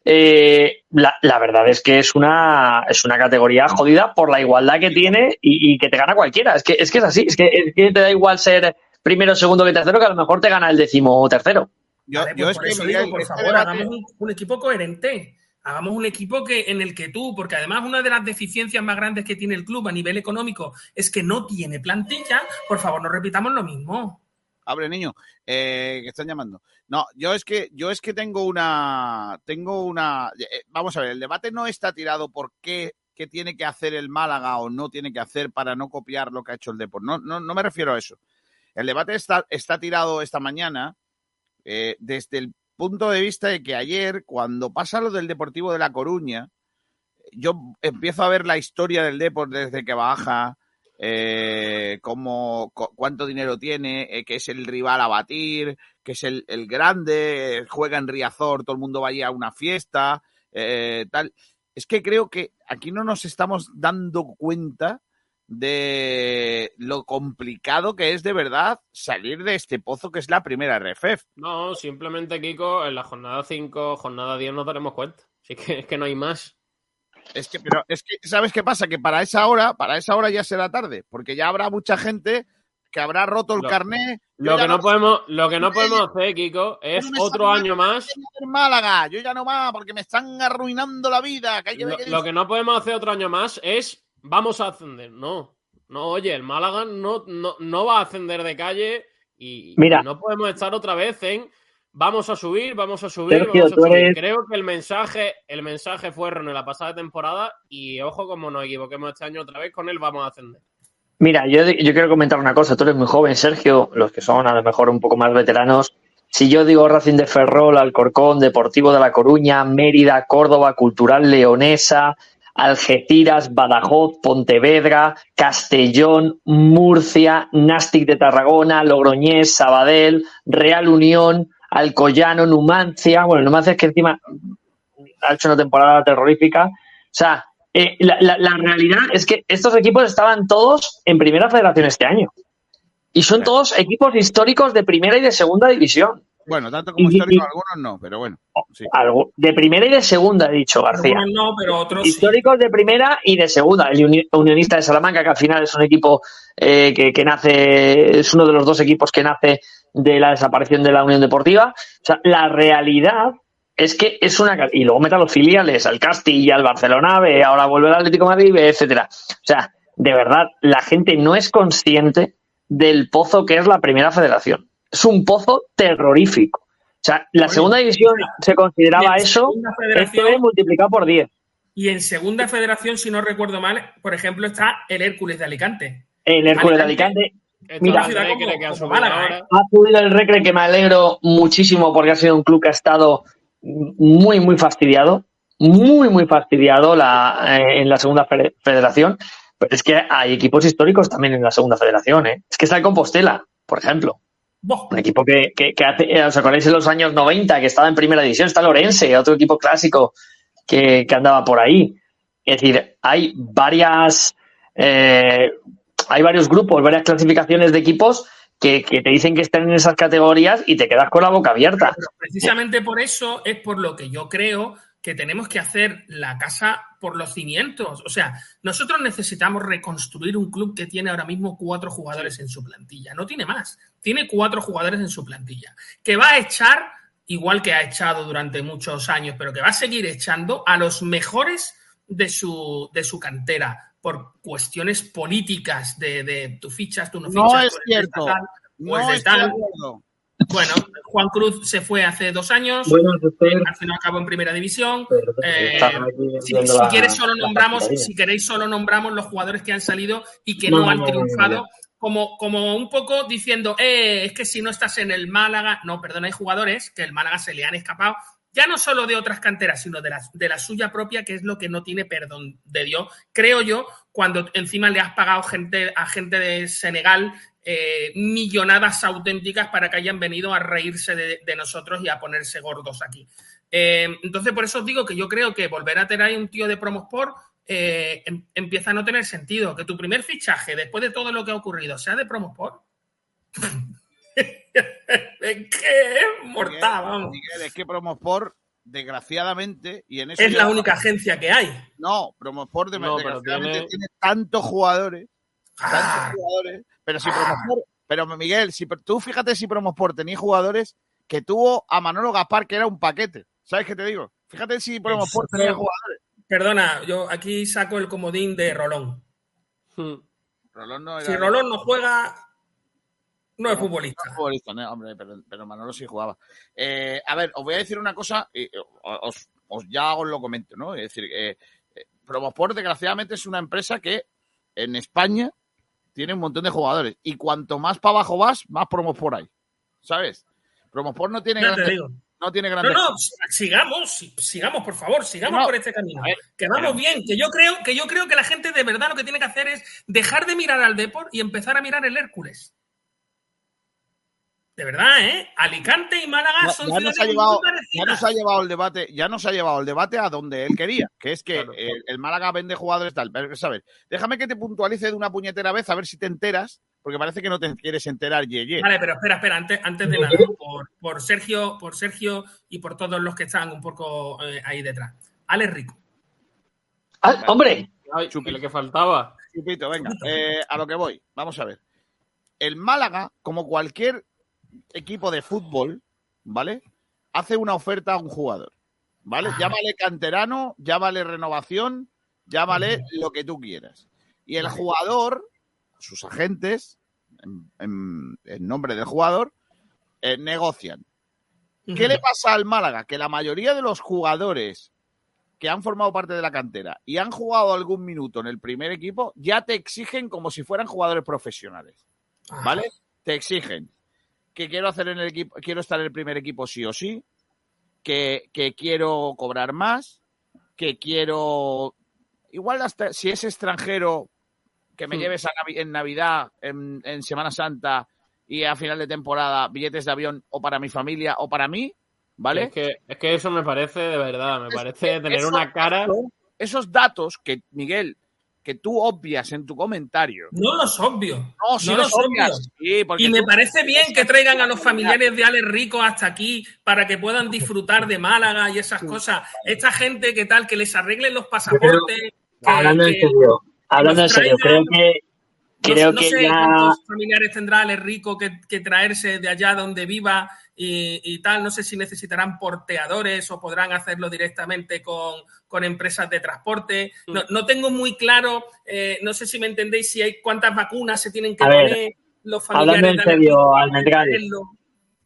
Eh, la, verdad es que es una, es una categoría jodida por la igualdad que tiene y, y que te gana cualquiera. Es que, es que es así, es que, es que te da igual ser primero, segundo que tercero, que a lo mejor te gana el décimo tercero. Yo, Vale, yo pues es por que eso digo, por este favor, debate- hagamos un, un equipo coherente. Hagamos un equipo que, en el que tú, porque además una de las deficiencias más grandes que tiene el club a nivel económico es que no tiene plantilla, por favor, no repitamos lo mismo. Abre, niño, eh, que están llamando. No, yo es que yo es que tengo una tengo una eh, vamos a ver, el debate no está tirado por qué, qué tiene que hacer el Málaga o no tiene que hacer para no copiar lo que ha hecho el Depor. No, no, no me refiero a eso. El debate está, está tirado esta mañana eh, desde el punto de vista de que ayer, cuando pasa lo del Deportivo de La Coruña, yo empiezo a ver la historia del Depor desde que baja, eh, cómo, cu- cuánto dinero tiene, eh, que es el rival a batir, que es el, el grande, juega en Riazor, todo el mundo va allí a una fiesta, tal. Es que creo que aquí no nos estamos dando cuenta de lo complicado que es de verdad salir de este pozo que es la primera RFF. No, simplemente, Kiko, en la jornada 5, jornada 10 nos daremos cuenta. Así que es que no hay más. Es que, pero es que, ¿sabes qué pasa? Que para esa hora, para esa hora ya será tarde, porque ya habrá mucha gente que habrá roto el Lo- carné. Yo Lo que no podemos, lo que no podemos hacer, Kiko, es no otro año más. Málaga, yo ya no más, porque me están arruinando la vida. Que que Lo, que no podemos hacer otro año más es vamos a ascender. No. No, oye, el Málaga no, no, no va a ascender de calle y, y Mira. no podemos estar otra vez en vamos a subir, vamos a subir, Sergio, vamos a subir. eres- Creo que el mensaje, el mensaje fue erróneo la pasada temporada y ojo como nos equivoquemos este año otra vez, con él vamos a ascender. Mira, yo, yo quiero comentar una cosa. Tú eres muy joven, Sergio, los que son a lo mejor un poco más veteranos. Si yo digo Racing de Ferrol, Alcorcón, Deportivo de La Coruña, Mérida, Córdoba, Cultural Leonesa, Algeciras, Badajoz, Pontevedra, Castellón, Murcia, Nastic de Tarragona, Logroñés, Sabadell, Real Unión, Alcoyano, Numancia. Bueno, Numancia es que encima ha hecho una temporada terrorífica. O sea, eh, la, la- la realidad es que estos equipos estaban todos en primera federación este año. Y son todos equipos históricos de primera y de segunda división. Bueno, tanto como Y- histórico, y- algunos no, pero bueno. Sí. Algo, de primera y de segunda, he dicho García. Algunos no, pero otros sí. Históricos de primera y de segunda. El Uni- Unionista de Salamanca, que al final es un equipo eh, que, que nace, es uno de los dos equipos que nace de la desaparición de la Unión Deportiva. O sea, la realidad es que es una. Y luego meta los filiales, al Castilla, al Barcelona, B, ahora vuelve el Atlético de Madrid, B, etcétera. O sea, de verdad, la gente no es consciente del pozo que es la primera federación. Es un pozo terrorífico. O sea, la Oye, segunda división se consideraba eso, esto es multiplicado por 10. Y en segunda federación, si no recuerdo mal, por ejemplo, está el Hércules de Alicante. El Hércules de Alicante. Mira, como- que ha subido Málaga, ahora. ha subido el Recre, que me alegro muchísimo porque ha sido un club que ha estado muy, muy fastidiado, muy, muy fastidiado la, eh, en la segunda fe- federación. Pero es que hay equipos históricos también en la segunda federación, ¿eh? Es que está el Compostela, por ejemplo. Un equipo que, que, que hace, eh, ¿os acordáis en los años 90 que estaba en primera división? Está Lorense, otro equipo clásico que, que andaba por ahí. Es decir, hay varias, eh, hay varios grupos, varias clasificaciones de equipos que, que te dicen que están en esas categorías y te quedas con la boca abierta. Pero precisamente por eso es por lo que yo creo que tenemos que hacer la casa por los cimientos. O sea, nosotros necesitamos reconstruir un club que tiene ahora mismo cuatro jugadores en su plantilla. No tiene más. Tiene cuatro jugadores en su plantilla. Que va a echar, igual que ha echado durante muchos años, pero que va a seguir echando a los mejores de su, de su cantera por cuestiones políticas de, de tú fichas, tú no fichas. No es cierto. tal, No pues de estoy de tal. Bueno, Juan Cruz se fue hace dos años, Bueno, Esther, al final acabó en primera división. Eh, Si, si la- quieres solo nombramos, si queréis solo nombramos los jugadores que han salido y que No, han no, no, no, triunfado, como, como un poco diciendo, eh, es que si no estás en el Málaga, no, perdón, hay jugadores que el Málaga se le han escapado, ya no solo de otras canteras, sino de la, de la suya propia, que es lo que no tiene perdón de Dios, creo yo, cuando encima le has pagado gente, a gente de Senegal eh, millonadas auténticas para que hayan venido a reírse de, de nosotros y a ponerse gordos aquí. Eh, entonces, por eso os digo que yo creo que volver a tener ahí un tío de Promosport eh, em- empieza a no tener sentido. Que tu primer fichaje, después de todo lo que ha ocurrido, sea de Promosport. es que es mortal, vamos. Miguel, es que Promosport, desgraciadamente, y en eso Es la única agencia que hay. No, Promosport de- No, desgraciadamente tiene- tiene... tantos jugadores, Ah, jugadores, pero si Promosport, pero Miguel, si tú fíjate si Promosport tenía jugadores que tuvo a Manolo Gaspar que era un paquete, ¿sabes qué te digo? Fíjate si Promosport Eso, tenía jugadores. perdona, yo aquí saco el comodín de Rolón. Hmm. Rolón no era Si Rolón no juega, no es futbolista. no es futbolista, no, hombre, pero, pero Manolo sí jugaba. Eh, a ver, os voy a decir una cosa, y os, os ya os lo comento, ¿no? Es decir, eh, eh, Promosport, desgraciadamente, es una empresa que en España tiene un montón de jugadores. Y cuanto más para abajo vas, más Promosport hay. ¿Sabes? Promosport no tiene grandes. digo. No tiene No, grandes. no, sigamos, si- sigamos, por favor, sigamos No, por este camino. ver, que vamos pero- bien, que yo creo que yo creo que la gente de verdad lo que tiene que hacer es dejar de mirar al Deport y empezar a mirar el Hércules. De verdad, ¿eh? Alicante y Málaga Ya- son ya, nos ciudades ha llevado, ya nos ha llevado el debate, ya nos ha llevado el debate a donde él quería, que es que Claro. el, el Málaga vende jugadores tal. Pero, ¿sabes? Déjame que te puntualice de una puñetera vez a ver si te enteras, porque parece que no te quieres enterar, ye, ye. Vale, pero espera, espera, antes, antes de nada, por, por Sergio, por Sergio y por todos los que están un poco eh, ahí detrás. Alex Rico. Ah, hombre, Ay, Chupi. el que faltaba. Chupito, venga, eh, a lo que voy. Vamos a ver. El Málaga, como cualquier equipo de fútbol, ¿vale? Hace una oferta a un jugador, ¿vale? Llámale canterano, llámale renovación, llámale lo que tú quieras. Y el jugador, sus agentes, en, en- en nombre del jugador, eh, negocian. ¿Qué le pasa al Málaga? Que la mayoría de los jugadores que han formado parte de la cantera y han jugado algún minuto en el primer equipo, ya te exigen como si fueran jugadores profesionales. ¿Vale? Te exigen que quiero hacer en el equipo, quiero estar en el primer equipo sí o sí, que, que quiero cobrar más, que quiero. Igual hasta si es extranjero, que me Hmm. lleves a Navi- en Navidad, en, en Semana Santa y a final de temporada, billetes de avión o para mi familia o para mí, ¿vale? Es que, es que eso me parece, de verdad, me parece tener una cara. esos datos que, Miguel, que tú obvias en tu comentario. No los obvio. No, sí no los los obvias. obvio. Sí, porque Y me tú- parece bien que traigan a los familiares de Ale Rico hasta aquí para que puedan disfrutar de Málaga y esas cosas. Esta gente que tal, que les arreglen los pasaportes. que- Hablando en serio, hablando en serio, creo que no, creo no que sé ya cuántos familiares tendrá Ale Rico que, que traerse de allá donde viva y, y tal. No sé si necesitarán porteadores o podrán hacerlo directamente con, con empresas de transporte. No, no tengo muy claro, eh, no sé si me entendéis, si hay cuántas vacunas se tienen que A ver, los familiares hablando en serio,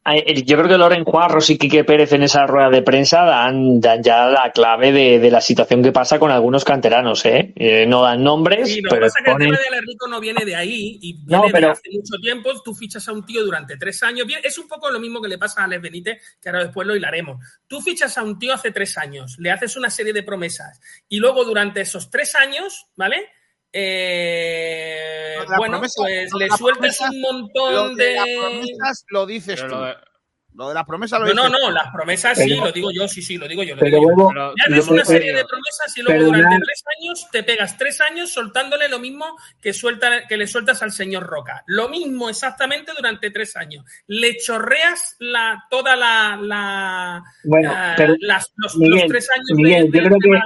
traerlo. Eh, Yo creo que Loren Juarros y Quique Pérez en esa rueda de prensa dan, dan ya la clave de, de la situación que pasa con algunos canteranos, ¿eh? Eh, no dan nombres, Sí, lo que pero pasa es que el ponen... tema de Ale Rico no viene de ahí y viene No, pero- de hace mucho tiempo. Tú fichas a un tío durante tres años. Es un poco lo mismo que le pasa a Alex Benítez, que ahora después lo hilaremos. Tú fichas a un tío hace tres años, le haces una serie de promesas y luego durante esos tres años, ¿vale? Eh, Lo bueno, pues lo le sueltas un Lo montón de de. las promesas lo dices Pero tú. lo de- Lo de las promesas lo No, no, dices no, las promesas sí, lo digo yo, sí, sí, lo digo yo. Lo Pero digo luego, haces lo una serie de promesas y luego durante tres años te pegas tres años soltándole lo mismo que, suelta, que le sueltas al señor Roca. Lo mismo exactamente durante tres años. Le chorreas la, toda la, la- Bueno, la- pero las- los, Miguel, los tres años Miguel, de, yo creo que- de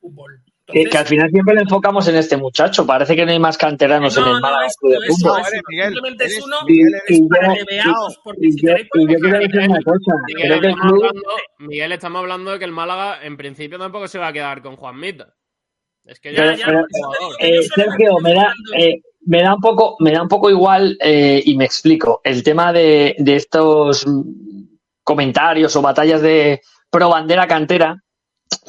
fútbol. Que, Entonces, que al final siempre le enfocamos en este muchacho. Parece que no hay más canteranos en el no, Málaga es Club de Fútbol. Miguel, Simplemente es uno Y, Miguel, y yo, para que veamos, porque y si yo- queréis y podemos yo quiero decir de una cosa. Miguel, Creo que el estamos club, hablando, Miguel, estamos hablando de que el Málaga en principio tampoco se va a quedar con Juan Mita. Es que ya, Pero- ya pero- es un jugador. Eh, Sergio, me da, eh, me da un poco, me da un poco igual, eh, y me explico. El tema de, de estos comentarios o batallas de pro bandera cantera,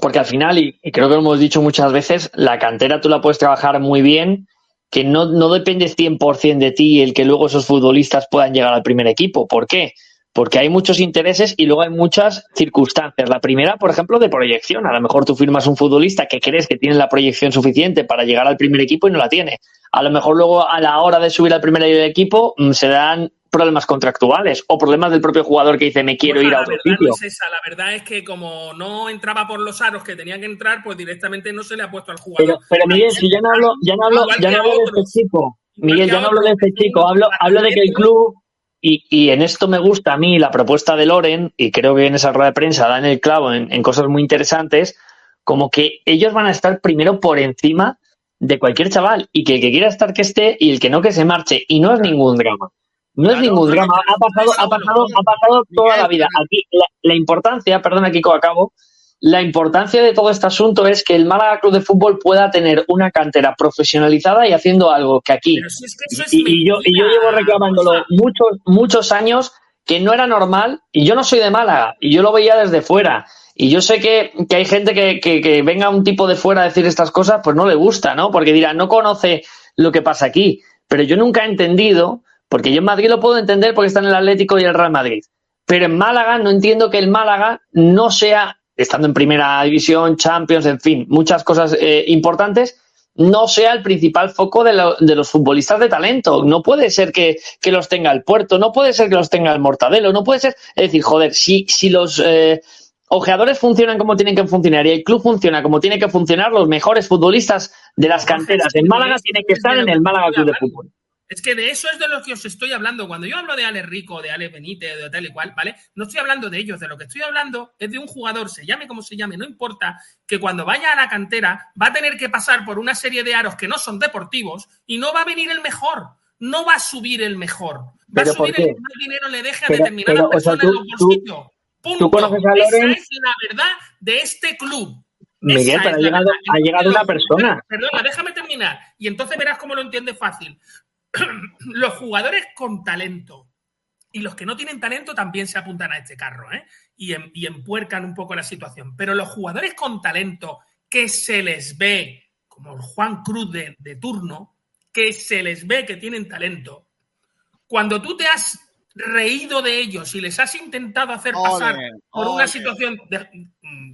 porque al final, y, creo que lo hemos dicho muchas veces, la cantera tú la puedes trabajar muy bien, que no, no depende 100% de ti el que luego esos futbolistas puedan llegar al primer equipo. ¿Por qué? Porque hay muchos intereses y luego hay muchas circunstancias. La primera, por ejemplo, de proyección. A lo mejor tú firmas un futbolista que crees que tiene la proyección suficiente para llegar al primer equipo y no la tiene. A lo mejor luego a la hora de subir al primer equipo mm, se dan problemas contractuales o problemas del propio jugador que dice me quiero ir a la otro verdad sitio. no es esa, la verdad es que como no entraba por los aros que tenía que entrar, pues directamente no se le ha puesto al jugador. Pero, pero Miguel, si ya no hablo, ya no hablo, ya que no hablo de este chico. Miguel, ya no hablo de este chico, hablo, hablo de que el club, y, y en esto me gusta a mí la propuesta de Loren, y creo que en esa rueda de prensa dan el clavo en, en cosas muy interesantes, como que ellos van a estar primero por encima de cualquier chaval, y que el que quiera estar que esté, y el que no que se marche, y no es ningún drama. No es ningún drama, ha pasado, ha pasado, ha pasado toda la vida. Aquí, la, la importancia, perdona Kiko, acabo, la importancia de todo este asunto es que el Málaga Club de Fútbol pueda tener una cantera profesionalizada y haciendo algo que aquí. Pero si es que eso es Y, y yo, y yo llevo reclamándolo muchos, muchos años que no era normal y yo no soy de Málaga y yo lo veía desde fuera. Y yo sé que, que hay gente que, que, que venga un tipo de fuera a decir estas cosas, pues no le gusta, ¿no? Porque dirá, no conoce lo que pasa aquí. Pero yo nunca he entendido, porque yo en Madrid lo puedo entender porque está en el Atlético y el Real Madrid. Pero en Málaga no entiendo que el Málaga no sea, estando en primera división, Champions, en fin, muchas cosas eh, importantes, no sea el principal foco de, lo- de los futbolistas de talento. No puede ser que, que los tenga el Puerto, no puede ser que los tenga el Mortadelo, no puede ser. Es decir, joder, si, si los eh, ojeadores funcionan como tienen que funcionar y el club funciona como tiene que funcionar, los mejores futbolistas de las canteras en Málaga tienen que estar en el Málaga Club de. Fútbol. Es que de eso es de lo que os estoy hablando. Cuando yo hablo de Ale Rico, de Ale Benítez, de tal y cual, ¿vale? No estoy hablando de ellos. De lo que estoy hablando es de un jugador, se llame como se llame, no importa, que cuando vaya a la cantera va a tener que pasar por una serie de aros que no son deportivos y no va a venir el mejor. No va a subir el mejor. Va a ¿Pero por subir el que más dinero le deje a Pero- determinadas pero, o sea, personas tú- en los bolsillos. Punto. tú conoces a Esa es la verdad de este club. Miguel, pero ha llegado, ha una persona. Perdona, déjame terminar. Y entonces verás cómo lo entiende fácil. <clears throat> los jugadores con talento y los que no tienen talento también se apuntan a este carro ¿eh? y, em- y empuercan un poco la situación. Pero los jugadores con talento que se les ve, como el Juan Cruz de, de turno, que se les ve que tienen talento, cuando tú te has reído de ellos y les has intentado hacer pasar por una situación de-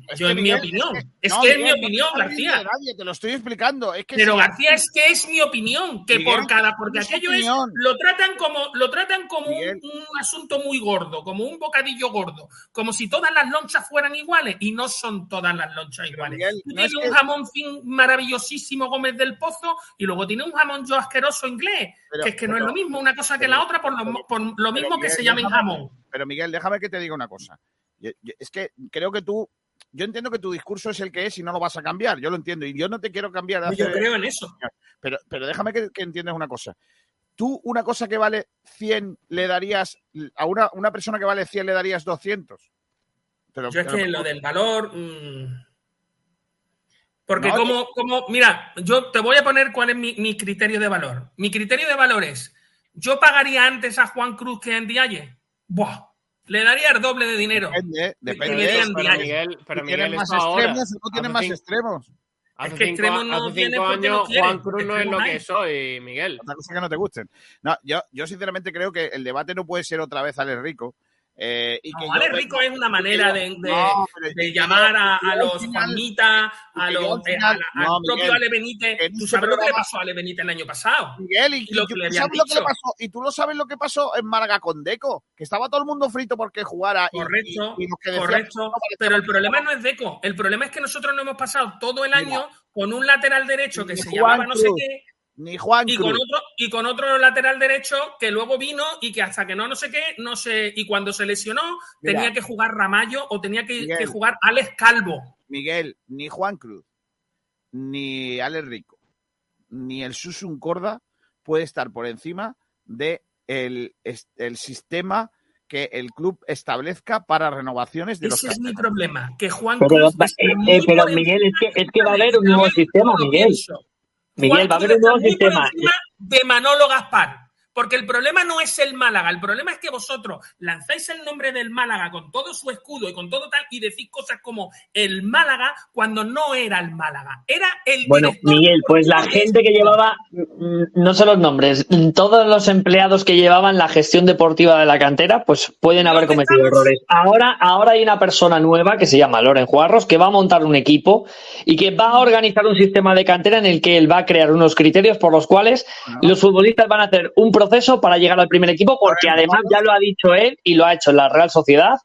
Es yo que, en mi opinión, es que- es no, que es Miguel, mi opinión, García. nadie, te lo estoy explicando. Es que Pero García es que es mi opinión, que Miguel, por cada, porque aquello es, lo tratan como, lo tratan como un, asunto muy gordo, como un bocadillo gordo, como si todas las lonchas fueran iguales y no son todas las lonchas iguales. Tú tienes un jamón fin maravillosísimo Gómez del Pozo y luego tienes un jamón yo asqueroso inglés, Pero- que es que no es lo mismo una cosa que pero- la otra por lo, por lo mismo que Miguel, se llamen jamón. Pero Miguel, déjame que te diga una cosa. Yo- yo- Es que creo que tú, yo entiendo que tu discurso es el que es y no lo vas a cambiar. Yo lo entiendo y yo no te quiero cambiar. de Yo hace- creo en eso. Pero, pero déjame que, que entiendas una cosa. Tú, una cosa que vale 100, le darías a una, una persona que vale 100 le darías 200. Pero, Yo es que lo del valor. mm, porque No, como, como, mira, yo te voy a poner cuál es mi, mi criterio de valor. Mi criterio de valor es, yo pagaría antes a Juan Cruz que a Ndiaye. Buah, le daría el doble de dinero. Depende, que depende. pero Ndiaye. Miguel, pero ¿Tú tienes Miguel, más extremos o no tienes Hace más cinco- extremos? Hace Es que cinco, extremos no hace tiene no años quiere. Juan Cruz no es lo que soy, Miguel. Otra cosa que no te gusten. No, yo, yo sinceramente creo que el debate no puede ser otra vez Ale Rico. Eh, y que No, Ale yo- Rico es una manera de, de- No, llamar a, los Juanmita, a los, al eh, a propio Ale Benítez. en ¿Tú sabes lo que le pasó a Ale Benítez el año pasado? Miguel, y, Y lo y que le sabes lo que le pasó, y tú lo sabes lo que pasó en Málaga con Deco, que estaba todo el mundo frito porque jugara. Correcto, y, decían- correcto. vale, Pero el problema no es Deco. El problema es que nosotros no hemos pasado todo el año con un lateral derecho que se Juan llamaba no sé qué Ni Juan y Cruz. con otro y con otro lateral derecho que luego vino y que hasta que no no sé qué no sé y cuando se lesionó Mira. tenía que jugar Ramallo o tenía que, Miguel. que jugar Alex Calvo. Miguel, ni Juan Cruz, ni Ale Rico, ni el Susun Corda puede estar por encima de el, el sistema que el club establezca para renovaciones de los Ese es mi problema, que Juan Pero, Cruz eh, eh, pero Miguel, es que, es que va a haber un nuevo sistema, Miguel. pienso. Miguel, va a haber un nuevo sistema. de Manolo Gaspar. Porque el problema no es el Málaga, el problema es que vosotros lanzáis el nombre del Málaga con todo su escudo y con todo tal y decís cosas como el Málaga cuando no era el Málaga, era el Bueno, Miguel, pues la gente que llevaba, mm, no sé los nombres, todos los empleados que llevaban la gestión deportiva de la cantera, pues pueden haber ¿Dónde cometido estamos? errores. Ahora, ahora hay una persona nueva que se llama Loren Juarros que va a montar un equipo y que va a organizar un sistema de cantera en el que él va a crear unos criterios por los cuales los futbolistas van a hacer un proceso para llegar al primer equipo, porque además ya lo ha dicho él y lo ha hecho en la Real Sociedad.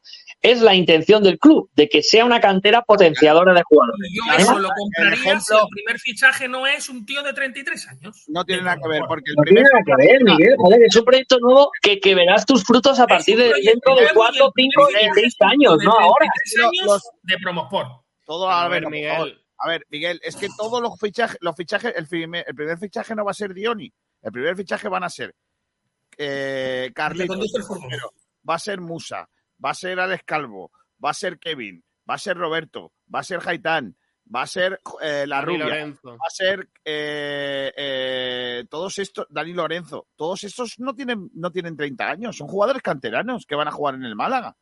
Es la intención del club, de que sea una cantera potenciadora de jugadores. Yo Además, eso lo compraría el ejemplo- si el primer fichaje no es un tío de 33 años. No tiene nada que ver, porque el No tiene primer nada que ver, Miguel. Joder, es un proyecto nuevo que, que verás tus frutos a partir de dentro de 4, 5 y 6 años, no ahora. 33 años Los- de Promosport. todo A ver. Miguel. A ver, Miguel, es que todos los fichajes, los fichajes, el primer, el primer fichaje no va a ser Dioni. El primer fichaje van a ser eh, Carlitos, va a ser Musa, va a ser Alex Calvo, va a ser Kevin, va a ser Roberto, va a ser Jaitán, va a ser eh, La Dani Rubia, Lorenzo. va a ser eh, eh, todos estos, Dani Lorenzo, todos estos no tienen, no tienen 30 años, son jugadores canteranos que van a jugar en el Málaga.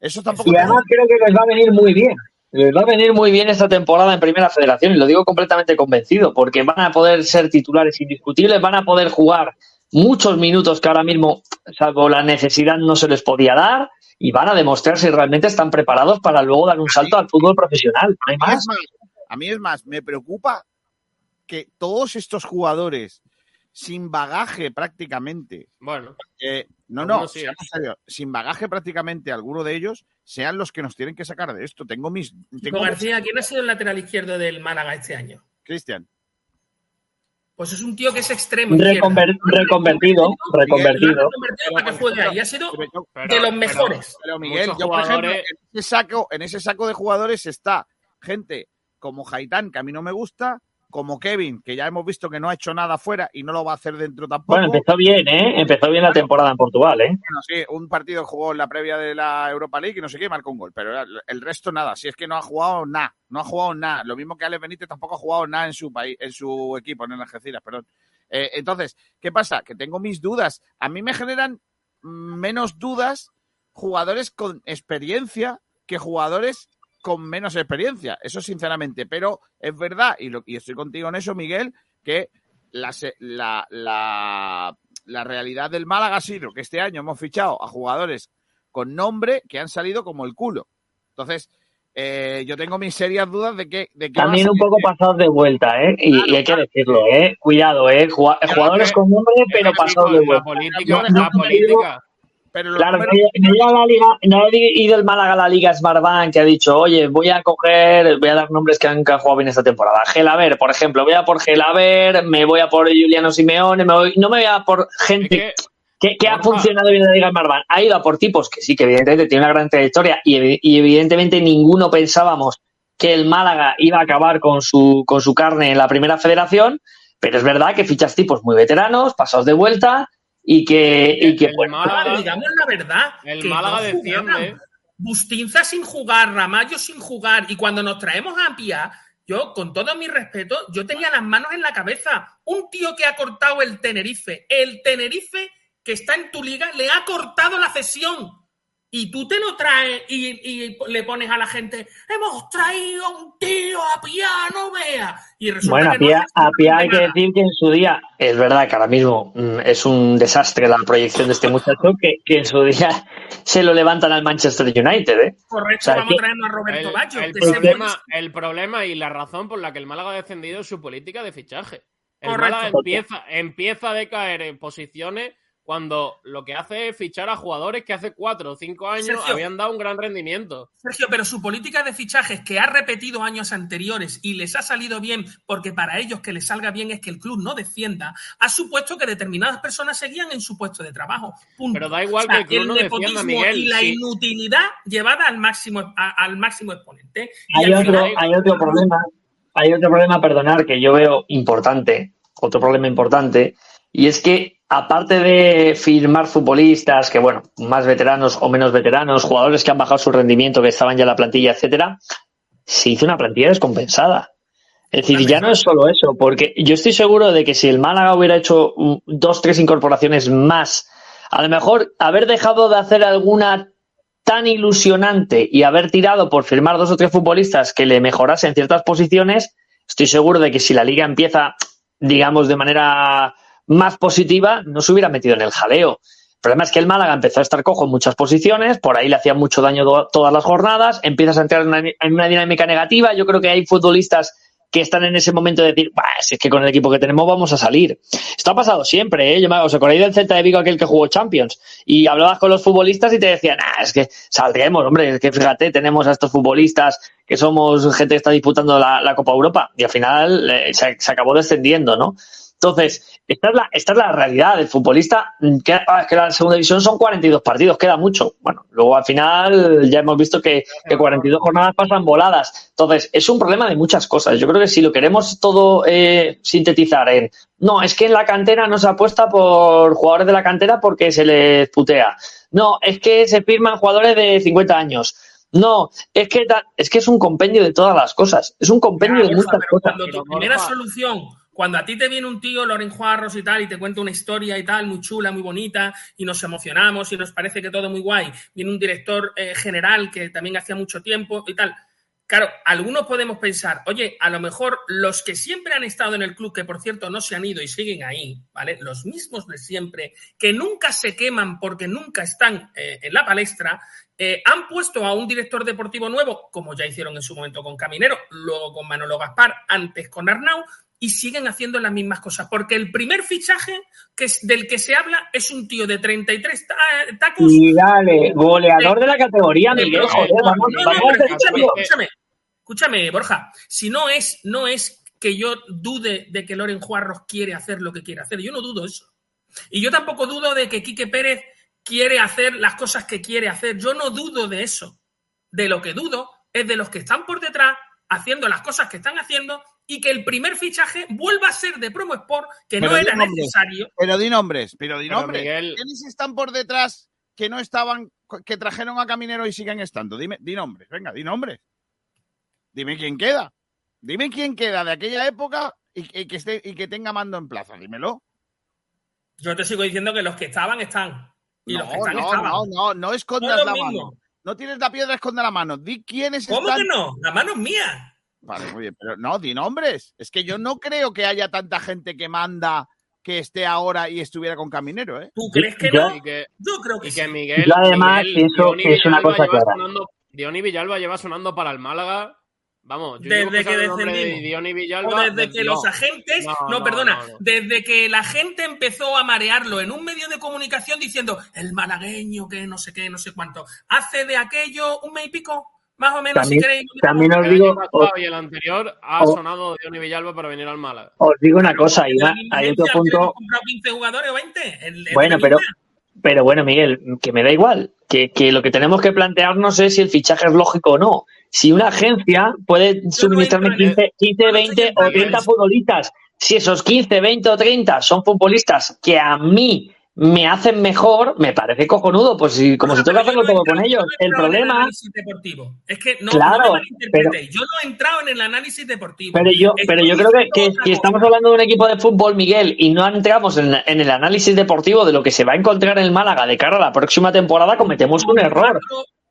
Eso tampoco Y además creo que les va a venir muy bien. Les va a venir muy bien esta temporada en Primera Federación y lo digo completamente convencido, porque van a poder ser titulares indiscutibles, van a poder jugar muchos minutos que ahora mismo, salvo la necesidad, no se les podía dar y van a demostrar si realmente están preparados para luego dar un salto al fútbol profesional. No hay A mí más. es más, a mí es más, me preocupa que todos estos jugadores sin bagaje prácticamente, Bueno, eh, no, no, sí, ¿eh? sin bagaje prácticamente alguno de ellos, sean los que nos tienen que sacar de esto. Tengo mis... Tengo García, ¿quién ha sido el lateral izquierdo del Málaga este año? Cristian, Pues es un tío que es extremo. Reconver- reconvertido, reconvertido. reconvertido para que juegue ahí. Ha sido pero, de los mejores. pero, Miguel, yo por ejemplo, en ese, saco, en ese saco de jugadores está gente como Jaitán, que a mí no me gusta, como Kevin, que ya hemos visto que no ha hecho nada fuera y no lo va a hacer dentro tampoco. Bueno, empezó bien, ¿eh? Empezó bien la temporada en Portugal, ¿eh? Bueno, sí, un partido jugó en la previa de la Europa League y no sé qué, marcó un gol. Pero el- el resto nada. Si es que no ha jugado nada. No ha jugado nada. Lo mismo que Ale Benítez tampoco ha jugado nada en su país, en su equipo, en Algeciras, perdón. Eh, entonces, ¿qué pasa? Que tengo mis dudas. A mí me generan menos dudas jugadores con experiencia que jugadores con menos experiencia. Eso sinceramente. Pero es verdad, y, lo, y estoy contigo en eso, Miguel, que la, se- la, la, la realidad del Málaga ha sido que este año hemos fichado a jugadores con nombre que han salido como el culo. Entonces, eh, yo tengo mis serias dudas de que... De También un poco pasados de vuelta, ¿eh? Y, Claro, y hay que decirlo, ¿eh? Cuidado, ¿eh? Jugadores que- con nombre, pero pasados de la vuelta. política, No, la no, política. Pero los Claro, no números- no la liga, no ha ido el Málaga a la Liga Smartbank que ha dicho, oye, voy a coger, voy a dar nombres que han, jugado bien esta temporada. Gelaber, por ejemplo, voy a por Gelaber, me voy a por Juliano Simeone, me voy, no me voy a por Es gente que, ha funcionado bien en la Liga Smartbank. Ha ido a por tipos que sí, que evidentemente tiene una gran trayectoria y, y evidentemente ninguno pensábamos que el Málaga iba a acabar con su, con su carne en la primera federación, pero es verdad que fichas tipos muy veteranos, pasados de vuelta y que, y que el Málaga- digamos la verdad. el Málaga no desciende. jugaban. Bustinza sin jugar, Ramallo sin jugar. Y cuando nos traemos a Pia, yo, con todo mi respeto, yo tenía las manos en la cabeza. Un tío que ha cortado el Tenerife. El Tenerife que está en tu liga le ha cortado la cesión. Y tú te lo traes y, y le pones a la gente, hemos traído a un tío a Pia, no vea. Y resulta Bueno, a que no Pia, es a Pia hay que decir que en su día, es verdad que ahora mismo mm, es un desastre la proyección de este muchacho, que, que en su día <laughs> se lo levantan al Manchester United, ¿eh? Correcto, O sea, vamos que- a traernos a Roberto El, Baggio. el problema, el problema y la razón por la que el Málaga ha descendido es su política de fichaje. El Correcto. Málaga empieza, empieza a decaer en posiciones cuando lo que hace es fichar a jugadores que hace cuatro o cinco años Sergio. habían dado un gran rendimiento. Sergio, pero su política de fichajes que ha repetido años anteriores y les ha salido bien, porque para ellos que les salga bien es que el club no descienda, ha supuesto que determinadas personas seguían en su puesto de trabajo. Punto. Pero da igual O sea, que el club no defienda, nepotismo Miguel, Y la sí. inutilidad llevada al máximo, a- al máximo exponente. Hay otro, final- hay otro problema, hay otro problema, perdonar, que yo veo importante, otro problema importante, y es que aparte de firmar futbolistas, que bueno, más veteranos o menos veteranos, jugadores que han bajado su rendimiento, que estaban ya en la plantilla, etcétera, se hizo una plantilla descompensada. Es decir, ya no es solo eso, porque yo estoy seguro de que si el Málaga hubiera hecho dos, tres incorporaciones más, a lo mejor haber dejado de hacer alguna tan ilusionante y haber tirado por firmar dos o tres futbolistas que le mejorasen ciertas posiciones, estoy seguro de que si la liga empieza, digamos, de manera más positiva, no se hubiera metido en el jaleo. El problema es que el Málaga empezó a estar cojo en muchas posiciones, por ahí le hacía mucho daño todas las jornadas, empiezas a entrar en una, en una dinámica negativa. Yo creo que hay futbolistas que están en ese momento de decir, "Bah, si es que con el equipo que tenemos vamos a salir. Esto ha pasado siempre, ¿eh? Yo me, ¿Os acordáis del Celta de Vigo aquel que jugó Champions? Y hablabas con los futbolistas y te decían, ah, es que saldremos, hombre, es que fíjate, tenemos a estos futbolistas que somos gente que está disputando la, la Copa Europa. Y al final eh, se, se acabó descendiendo, ¿no? Entonces, esta es la, esta es la realidad del futbolista. mm, Que, ah, es que la segunda división son 42 partidos, queda mucho. Bueno, luego al final ya hemos visto que, que 42 jornadas pasan voladas. Entonces, es un problema de muchas cosas. Yo creo que si lo queremos todo eh, sintetizar en, no, es que en la cantera no se apuesta por jugadores de la cantera porque se les putea. No, es que se firman jugadores de 50 años. No, es que, es que es un compendio de todas las cosas. Es un compendio de muchas pero cosas. cuando tu primera solución, cuando a ti te viene un tío, Loren Juarros y tal, y te cuenta una historia y tal, muy chula, muy bonita, y nos emocionamos y nos parece que todo muy guay, viene un director eh, general que también hacía mucho tiempo y tal. Claro, algunos podemos pensar, oye, a lo mejor los que siempre han estado en el club, que por cierto no se han ido y siguen ahí, ¿vale? Los mismos de siempre, que nunca se queman porque nunca están eh, en la palestra, eh, han puesto a un director deportivo nuevo, como ya hicieron en su momento con Caminero, luego con Manolo Gaspar, antes con Arnau, y siguen haciendo las mismas cosas. Porque el primer fichaje que es, del que se habla es un tío de 33 ta- tacos. Y dale, goleador de la categoría, de- Miguel, escúchame, escúchame, Borja. Si no es, no es que yo dude de que Loren Juarros quiere hacer lo que quiere hacer. Yo no dudo eso. Y yo tampoco dudo de que Quique Pérez quiere hacer las cosas que quiere hacer. Yo no dudo de eso. De lo que dudo es de los que están por detrás haciendo las cosas que están haciendo y que el primer fichaje vuelva a ser de Promo Sport, que no Pero era nombres. necesario. Pero di nombres, pero di Pero, nombres. Miguel- ¿Quiénes están por detrás que no estaban, que trajeron a Caminero y siguen estando? Dime, di nombres, venga, di nombres. Dime quién queda. Dime quién queda de aquella época y, y que, esté, y que tenga mando en plaza, dímelo. Yo te sigo diciendo que los que estaban, están. Y no, los que están, no, estaban. no, no, no escondas No la mismo. mano. No tienes la piedra, esconde la mano. Di quiénes ¿Cómo están. que no? La mano es mía. Vale, muy bien, pero no, di nombres. Es que yo no creo que haya tanta gente que manda que esté ahora y estuviera con Caminero, ¿eh? ¿Tú crees que Yo- no? Y que, Yo creo que y sí. que Miguel. Yo además Miguel, Diony que es una Villalba cosa clara. sonando- Diony Villalba lleva sonando para el Málaga. Vamos, yo Desde que nombre de descendimos. Diony O Villalba. desde desde- que no. los agentes, no, No, no, perdona, no, no. desde que la gente empezó a marearlo en un medio de comunicación diciendo el malagueño que no sé qué, no sé cuánto, hace de aquello un mes y pico, más o menos, También- si queréis. también os digo, pasado y el anterior ha o- sonado Diony Villalba para venir al Málaga. os digo una cosa, En la Iván, hay otro punto, hemos comprado 15 jugadores o 20. el- el Bueno, de pero- pero bueno, Miguel, que me da igual, que, que lo que tenemos que plantearnos es si el fichaje es lógico o no. Si una agencia puede suministrarme entro en- 15, 15 yo no estoy 20 o entrando en 30 eso. futbolistas, si esos 15, 20 o 30 son futbolistas que a mí me hacen mejor, me parece cojonudo, pues si, como si tengo que pero hacerlo todo con ellos. El problema, análisis deportivo. Es que no, Claro, no malinterpretéis. Yo no he entrado en el análisis deportivo. Pero yo, pero yo creo que, que, cosa. estamos hablando de un equipo de fútbol, Miguel, y no entramos en, en el análisis deportivo de lo que se va a encontrar en el Málaga de cara a la próxima temporada, cometemos un error.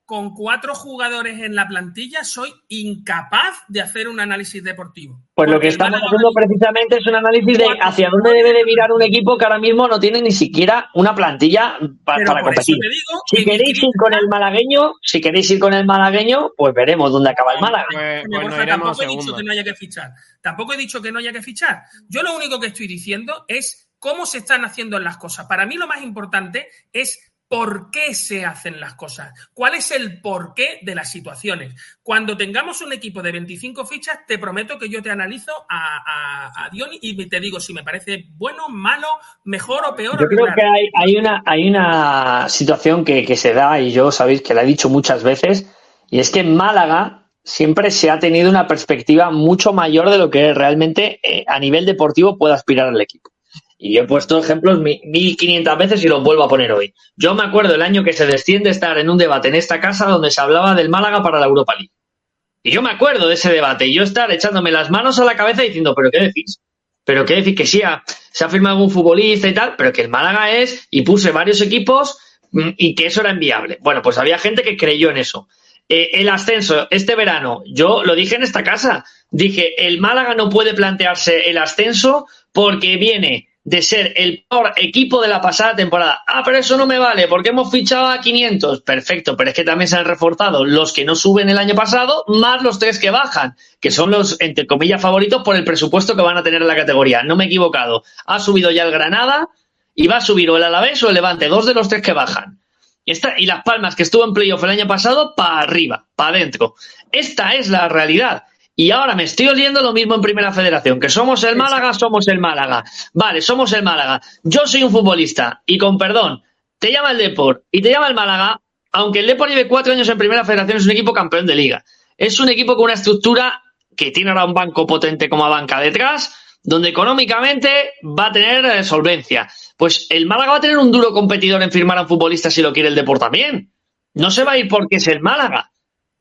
Con cuatro jugadores en la plantilla soy incapaz de hacer un análisis deportivo. Pues lo que estamos haciendo precisamente es un análisis de hacia dónde debe de mirar un equipo que ahora mismo no tiene ni siquiera una plantilla pa- Pero para por competir. eso te digo Si queréis ir con el malagueño, si queréis ir con el malagueño, pues veremos dónde acaba el Málaga. Pues, pues tampoco he dicho que no haya que fichar. Tampoco he dicho que no haya que fichar. Yo lo único que estoy diciendo es cómo se están haciendo las cosas. Para mí lo más importante es por qué se hacen las cosas. ¿Cuál es el porqué de las situaciones? Cuando tengamos un equipo de 25 fichas, te prometo que yo te analizo a, a, a Diony y te digo si me parece bueno, malo, mejor o peor. Yo creo que hay, hay una, hay una situación que, que se da, y yo sabéis que la he dicho muchas veces, y es que en Málaga siempre se ha tenido una perspectiva mucho mayor de lo que realmente eh, a nivel deportivo puede aspirar el equipo. Y he puesto ejemplos mi- 1500 veces y los vuelvo a poner hoy. Yo me acuerdo el año que se desciende estar en un debate en esta casa donde se hablaba del Málaga para la Europa League. Y yo me acuerdo de ese debate y yo estar echándome las manos a la cabeza diciendo, ¿pero qué decís? ¿Pero qué decís? Que sí, ha- se ha firmado algún futbolista y tal, pero que el Málaga es, y puse varios equipos mm, y que eso era inviable. Bueno, pues había gente que creyó en eso. Eh, el ascenso este verano, yo lo dije en esta casa, dije, el Málaga no puede plantearse el ascenso porque viene de ser el peor equipo de la pasada temporada. Ah, pero eso no me vale, porque hemos fichado a 500. Perfecto, pero es que también se han reforzado los que no suben el año pasado, más los tres que bajan, que son los, entre comillas, favoritos por el presupuesto que van a tener en la categoría. No me he equivocado. Ha subido ya el Granada y va a subir o el Alavés o el Levante, dos de los tres que bajan. Y, esta, y Las Palmas, que estuvo en playoff el año pasado, para arriba, para adentro. Esta es la realidad. Y ahora me estoy oliendo lo mismo en Primera Federación, que somos el Málaga, somos el Málaga. Vale, somos el Málaga. Yo soy un futbolista y con perdón, te llama el Deport y te llama el Málaga, aunque el Deport lleve cuatro años en Primera Federación, es un equipo campeón de liga. Es un equipo con una estructura que tiene ahora un banco potente como banca detrás, donde económicamente va a tener eh, solvencia. Pues el Málaga va a tener un duro competidor en firmar a un futbolista si lo quiere el Deport también. No se va a ir porque es el Málaga.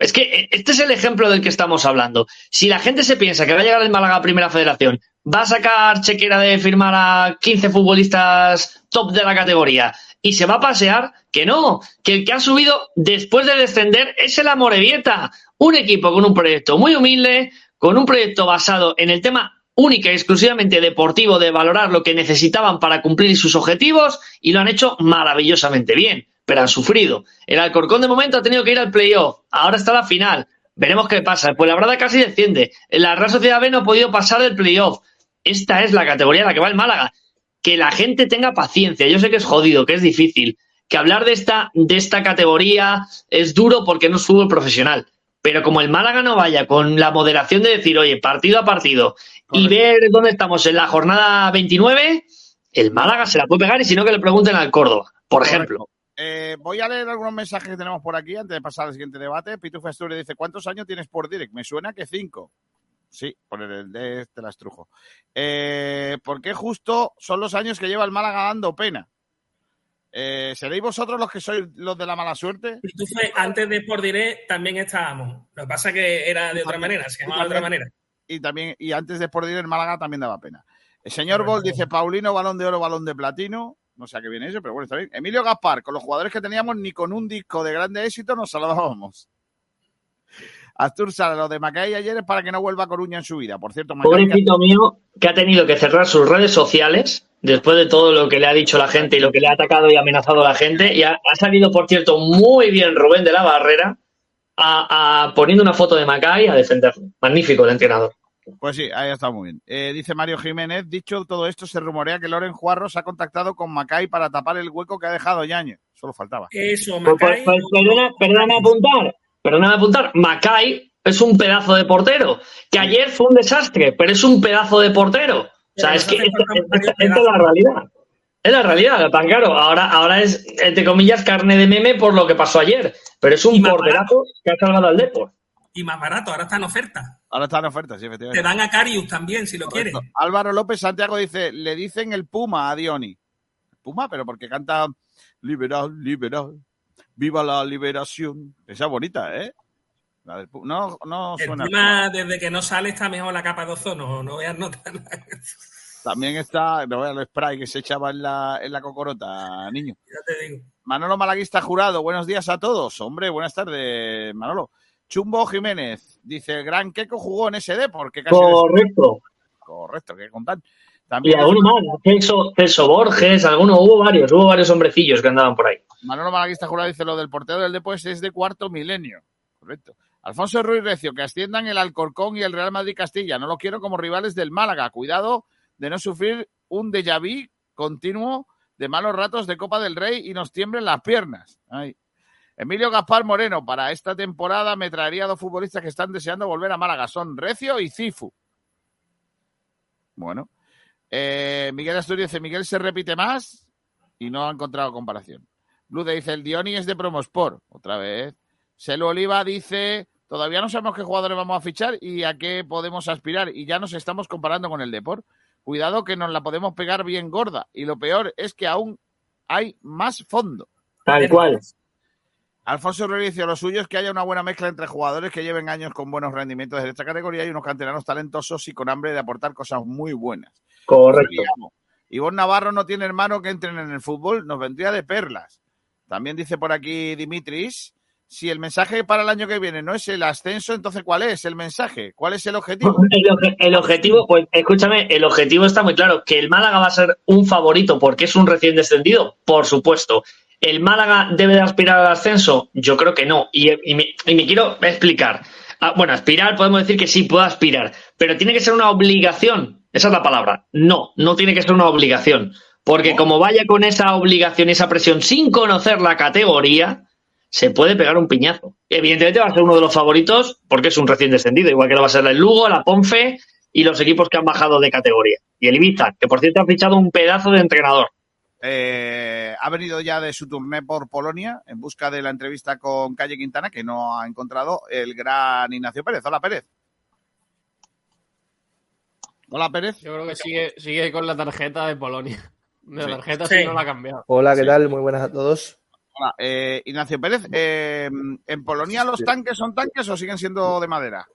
Es que eh, este es el ejemplo del que estamos hablando. Si la gente se piensa que va a llegar el Málaga a Primera Federación, va a sacar chequera de firmar a 15 futbolistas top de la categoría y se va a pasear, que no, que el que ha subido después de descender es el Amorebieta, un equipo con un proyecto muy humilde, con un proyecto basado en el tema única y exclusivamente deportivo de valorar lo que necesitaban para cumplir sus objetivos y lo han hecho maravillosamente bien, pero han sufrido. El Alcorcón de momento ha tenido que ir al playoff, ahora está la final. Veremos qué pasa. Pues la verdad casi desciende. La Real Sociedad B no ha podido pasar del playoff. Esta es la categoría a la que va el Málaga. Que la gente tenga paciencia. Yo sé que es jodido, que es difícil. Que hablar de esta, de esta categoría es duro porque no es fútbol profesional. Pero como el Málaga no vaya con la moderación de decir, oye, partido a partido, y ver dónde estamos en la jornada 29, el Málaga se la puede pegar y si no que le pregunten al Córdoba, por ejemplo. Eh, voy a leer algunos mensajes que tenemos por aquí antes de pasar al siguiente debate. Pitufo Asturias dice, ¿cuántos años tienes por direct? Me suena que cinco. Sí, por el de este la estrujo. Eh, ¿Por qué justo son los años que lleva el Málaga dando pena? Eh, ¿Seréis vosotros los que sois los de la mala suerte? Fue, antes de Sport Direct también estábamos. Lo que pasa es que era de otra manera, se llamaba de otra manera. Y también, y antes de Sport Direct, el Málaga también daba pena. El señor Bol dice Paulino, balón de oro, balón de platino. No sé a qué viene eso, pero bueno, está bien. Emilio Gaspar, con los jugadores que teníamos, ni con un disco de grande éxito nos saludábamos. Astur Sala, lo de Macay ayer es para que no vuelva a Coruña en su vida. Por cierto, Pobrecito mío que ha tenido que cerrar sus redes sociales después de todo lo que le ha dicho la gente y lo que le ha atacado y amenazado la gente. Y ha, ha salido, por cierto, muy bien Rubén de la Barrera a, a poniendo una foto de Macay a defenderlo. Magnífico el entrenador. Pues sí, ahí está muy bien. Eh, dice Mario Jiménez, dicho todo esto, se rumorea que Loren Juarros ha contactado con Macay para tapar el hueco que ha dejado Yañez. Solo faltaba. Eso, Pues, pues, Macay. pues, perdona, perdóname apuntar, perdóname apuntar. Macay es un pedazo de portero, que ayer fue un desastre, pero es un pedazo de portero. O sea, Pero es que esta es la realidad. Es la realidad, tan claro. Ahora, ahora es, entre comillas, carne de meme por lo que pasó ayer. Pero es un porterazo que ha salvado al Depor. Y más barato, ahora está en oferta. Ahora está en oferta, sí, Te efectivamente. dan a Carius también, si lo quieres. Álvaro López Santiago dice, le dicen el Puma a Dioni. Puma, pero porque canta liberal, liberal, viva la liberación. Esa es bonita, ¿eh? La. No, no El suena. Puma, desde que no sale, está mejor la capa de ozono. No veas nota. También está, no veas el spray que se echaba en la, en la cocorota, niño. Ya te digo. Manolo Malaguista Jurado, buenos días a todos. Hombre, buenas tardes, Manolo. Chumbo Jiménez dice, el gran Keco jugó en SD porque casi... Correcto. Correcto, que contar. Y También alguno más, Celso, Celso Borges, alguno, hubo varios, hubo varios hombrecillos que andaban por ahí. Manolo Malaguista Jurado dice, lo del portero del Deportes es de cuarto milenio. Correcto. Alfonso Ruiz Recio, que asciendan el Alcorcón y el Real Madrid Castilla. No lo quiero como rivales del Málaga. Cuidado de no sufrir un déjà vu continuo de malos ratos de Copa del Rey y nos tiemblen las piernas. Ay. Emilio Gaspar Moreno, para esta temporada me traería dos futbolistas que están deseando volver a Málaga. Son Recio y Cifu. Bueno. Eh, Miguel Asturias dice, Miguel se repite más y no ha encontrado comparación. Blue dice, el Dioni es de Promosport. Otra vez. Selu Oliva dice, todavía no sabemos qué jugadores vamos a fichar y a qué podemos aspirar. Y ya nos estamos comparando con el Deport. Cuidado que nos la podemos pegar bien gorda. Y lo peor es que aún hay más fondo. Tal cual. Alfonso dice, lo suyo es que haya una buena mezcla entre jugadores que lleven años con buenos rendimientos de esta categoría y unos canteranos talentosos y con hambre de aportar cosas muy buenas. Correcto. Ivonne Navarro no tiene hermano que entren en el fútbol, nos vendría de perlas. También dice por aquí Dimitris, si el mensaje para el año que viene no es el ascenso, entonces ¿cuál es el mensaje? ¿Cuál es el objetivo? El, obje- el objetivo, pues escúchame, el objetivo está muy claro. Que el Málaga va a ser un favorito porque es un recién descendido, por supuesto. ¿El Málaga debe de aspirar al ascenso? Yo creo que no. Y, y me, y me quiero explicar. Ah, bueno, aspirar, podemos decir que sí, puedo aspirar, pero tiene que ser una obligación. Esa es la palabra. No, no tiene que ser una obligación. Porque como vaya con esa obligación y esa presión sin conocer la categoría, se puede pegar un piñazo. Evidentemente va a ser uno de los favoritos porque es un recién descendido, igual que lo va a ser el Lugo, la Ponfe y los equipos que han bajado de categoría. Y el Ibiza, que por cierto ha fichado un pedazo de entrenador. Eh, ha venido ya de su turné por Polonia en busca de la entrevista con Calle Quintana, que no ha encontrado el gran Ignacio Pérez. Hola, Pérez. Hola, Pérez. Yo creo que sigue, sigue con la tarjeta de Polonia. Sí. la tarjeta Sí. sí no la ha cambiado. Hola, ¿qué Sí. tal? Muy buenas a todos. Hola, eh, Ignacio Pérez. eh, ¿En Polonia los tanques son tanques o siguen siendo de madera?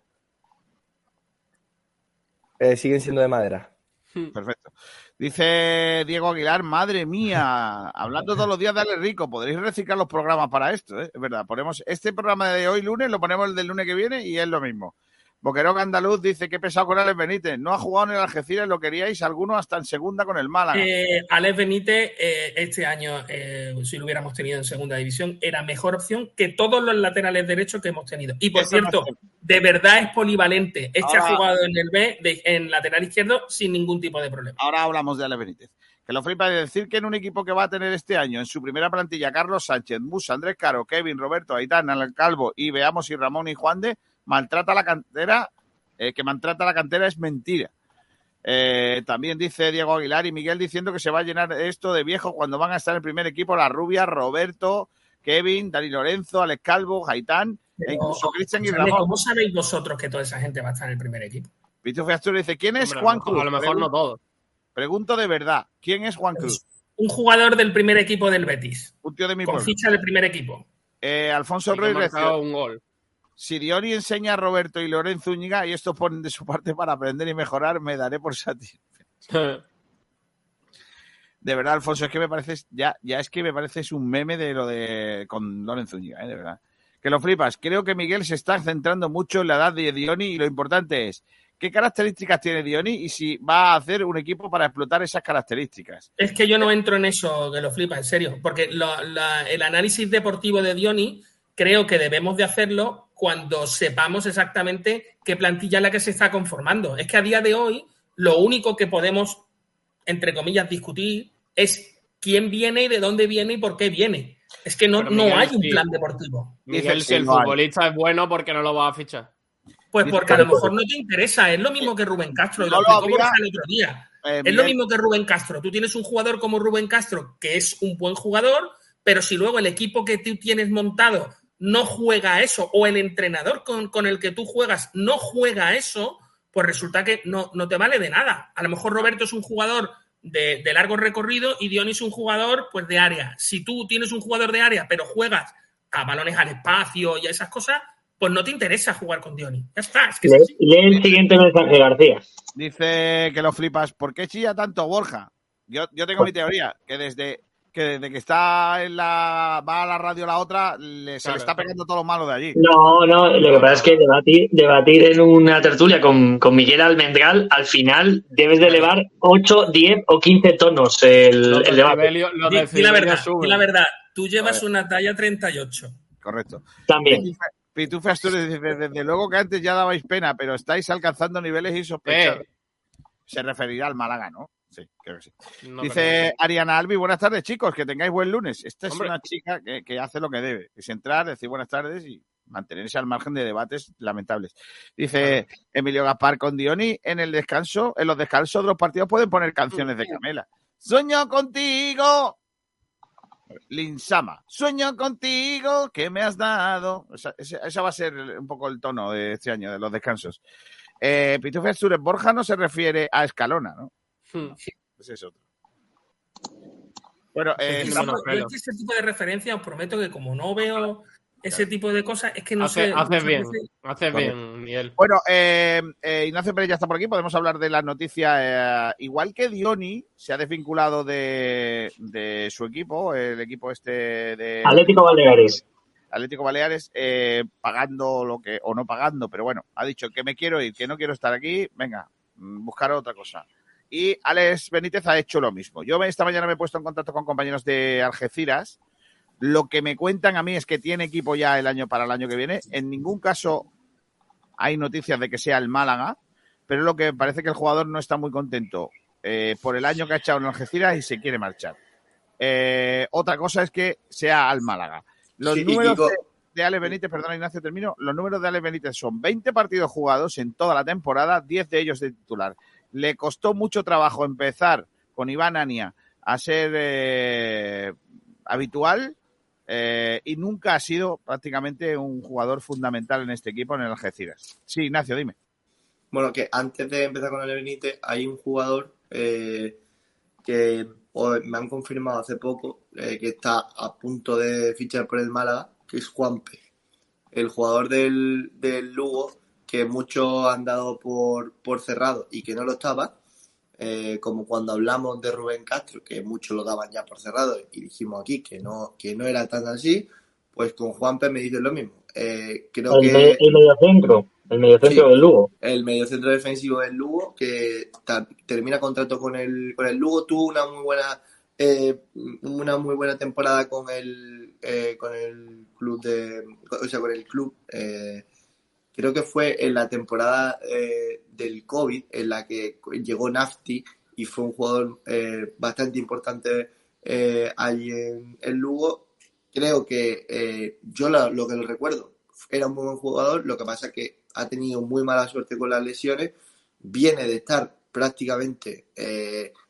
Eh, siguen siendo de madera. Perfecto. Dice Diego Aguilar, madre mía, hablando todos los días de Ale Rico, podréis reciclar los programas para esto, ¿eh? Es verdad, ponemos este programa de hoy lunes, lo ponemos el del lunes que viene y es lo mismo. Boquerón Andaluz dice que pesado con Alex Benítez, no ha jugado en el Algeciras, lo queríais alguno hasta en segunda con el Málaga. Eh, Alex Benítez, eh, este año, eh, si lo hubiéramos tenido en segunda división, era mejor opción que todos los laterales derechos que hemos tenido. Y por Eso cierto, de verdad es polivalente. Este Ahora- ha jugado en el B, de- en lateral izquierdo, sin ningún tipo de problema. Ahora hablamos de Alex Benítez. Que lo flipa de decir que en un equipo que va a tener este año en su primera plantilla Carlos Sánchez, Musa, Andrés Caro, Kevin, Roberto, Aitán, Alan Calvo y veamos si Ramón y Juan de maltrata la cantera, eh, que maltrata la cantera es mentira. Eh, también dice Diego Aguilar y Miguel diciendo que se va a llenar esto de viejos cuando van a estar en el primer equipo la Rubia, Roberto, Kevin, Dani Lorenzo, Alex Calvo, Gaitán e incluso Cristian y Ramón. ¿Cómo sabéis vosotros que toda esa gente va a estar en el primer equipo? Pitufo Asturias dice, ¿quién es Hombre, Juan Cruz? A lo mejor no todo. Pregunto de verdad, ¿quién es Juan Cruz? Un jugador del primer equipo del Betis, Un tío de mi con pueblo. ficha del primer equipo. Eh, Alfonso Ruiz un gol. Si Dioni enseña a Roberto y Lorenzo Úñiga y estos ponen de su parte para aprender y mejorar, me daré por satisfecho. <laughs> De verdad, Alfonso, es que me parece, ya, ya es que me pareces un meme de lo de con Lorenzo Úñiga, ¿eh? de verdad. Que lo flipas. Creo que Miguel se está centrando mucho en la edad de Dioni y lo importante es qué características tiene Dioni y si va a hacer un equipo para explotar esas características. Es que yo no entro en eso, que lo flipa, en serio, porque lo- la- el análisis deportivo de Dioni creo que debemos de hacerlo cuando sepamos exactamente qué plantilla es la que se está conformando. Es que a día de hoy lo único que podemos, entre comillas, discutir es quién viene y de dónde viene y por qué viene. Es que no, no hay un sí. plan deportivo. Miguel, Dice si que el futbolista es bueno, ¿por qué no lo va a fichar? Pues Dice porque a lo mejor no te interesa. Es lo mismo que Rubén Castro. y No lo lo el otro día. Eh, Es lo mismo que Rubén Castro. Tú tienes un jugador como Rubén Castro, que es un buen jugador, pero si luego el equipo que tú tienes montado no juega a eso, o el entrenador con, con el que tú juegas no juega a eso, pues resulta que no, no te vale de nada. A lo mejor Roberto es un jugador de, de largo recorrido y Dionis es un jugador pues de área. Si tú tienes un jugador de área, pero juegas a balones al espacio y a esas cosas, pues no te interesa jugar con Dionis. Ya está, es que es Lee, así. lee el siguiente mensaje, García. dice que lo flipas. ¿Por qué chilla tanto Borja? Yo, yo tengo mi teoría, que desde que desde que está en la va a la radio la otra, le, se Claro, le está pegando todo lo malo de allí. No, no, lo que pasa es que debatir, debatir en una tertulia con, con Miguel Almendral, al final debes de elevar 8, 10 o 15 tonos el, debate. los Di, di la verdad, di la verdad. Tú llevas una talla 38. Correcto. También. Pitufe- Pitufe Asturias dice, desde luego que antes ya dabais pena, pero estáis alcanzando niveles insospechados. Eh. Se referirá al Málaga, ¿no? Sí, creo que sí. No, Dice Ariana Albi, buenas tardes chicos, que tengáis buen lunes. Esta es una chica que, que hace lo que debe, es entrar, decir buenas tardes y mantenerse al margen de debates lamentables. Dice Emilio Gaspar con Dioni, en el descanso, en los descansos de los partidos pueden poner canciones de Camela. Sueño contigo, Linsama. Sueño contigo, que me has dado. Esa, esa- esa va a ser un poco el tono de este año, de los descansos. Eh, Pitufe Asturias Borja no se refiere a Escalona, ¿no? Hmm. Ese es otro. Bueno, eh, Yo, es que ese tipo de referencia os prometo que como no veo ese tipo de cosas, es que no Hace- sé. haces bien, veces- haces Vale. bien, Miguel. Bueno, eh, eh, Ignacio Pérez ya está por aquí, podemos hablar de las noticias. eh, igual que Dioni se ha desvinculado de, de su equipo, el equipo este de Atlético Baleares. Atlético Baleares, eh, pagando lo que, o no pagando, pero bueno, ha dicho que me quiero ir, que no quiero estar aquí, venga, mm, buscar otra cosa. Y Alex Benítez ha hecho lo mismo. Yo esta mañana me he puesto en contacto con compañeros de Algeciras. Lo que me cuentan a mí es que tiene equipo ya el año para el año que viene. En ningún caso hay noticias de que sea el Málaga, pero lo que parece que el jugador no está muy contento eh, por el año que ha echado en Algeciras y se quiere marchar. Eh, otra cosa es que sea al Málaga. Los Sí, números Kiko- de, de Alex Benítez, perdona Ignacio, termino. Los números de Alex Benítez son 20 partidos jugados en toda la temporada, 10 de ellos de titular. Le costó mucho trabajo empezar con Iván Ania a ser eh, habitual eh, y nunca ha sido prácticamente un jugador fundamental en este equipo en el Algeciras. Sí, Ignacio, dime. Bueno, que antes de empezar con el Benítez, hay un jugador eh, que me han confirmado hace poco eh, que está a punto de fichar por el Málaga, que es Juanpe, el jugador del, del Lugo, que muchos han dado por, por cerrado y que no lo estaba, eh, como cuando hablamos de Rubén Castro, que muchos lo daban ya por cerrado y dijimos aquí que no, que no era tan así, pues con Juanpe me dicen lo mismo. Eh, creo El, que el mediocentro. El mediocentro Sí. del Lugo. el mediocentro defensivo del Lugo, que termina contrato con el, con el Lugo, tuvo una muy buena eh, una muy buena temporada con el eh, con el club de o sea con el club eh, creo que fue en la temporada eh, del COVID en la que llegó Nafti y fue un jugador eh, bastante importante eh, allí en el Lugo creo que yo la- lo que lo recuerdo era un muy buen jugador, lo que pasa es que ha tenido muy mala suerte con las lesiones, viene de estar prácticamente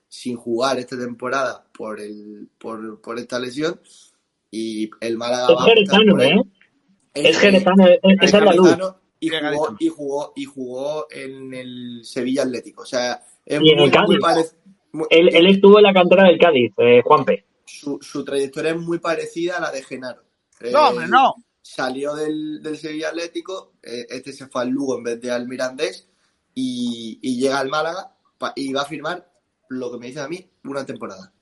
sin jugar esta temporada por el por, por esta lesión y el Málaga Es va a por él. ¿eh? Es es, es Es andaluz. Geretano y jugó, y jugó y jugó en el Sevilla Atlético, o sea, es muy, muy. Él, él estuvo en la cantera del Cádiz, eh, Juanpe. su, su trayectoria es muy parecida a la de Genaro. No, Eh, hombre, no. Salió del, del Sevilla Atlético, eh, este se fue al Lugo en vez de al Mirandés y, y llega al Málaga pa- y va a firmar lo que me dice a mí una temporada.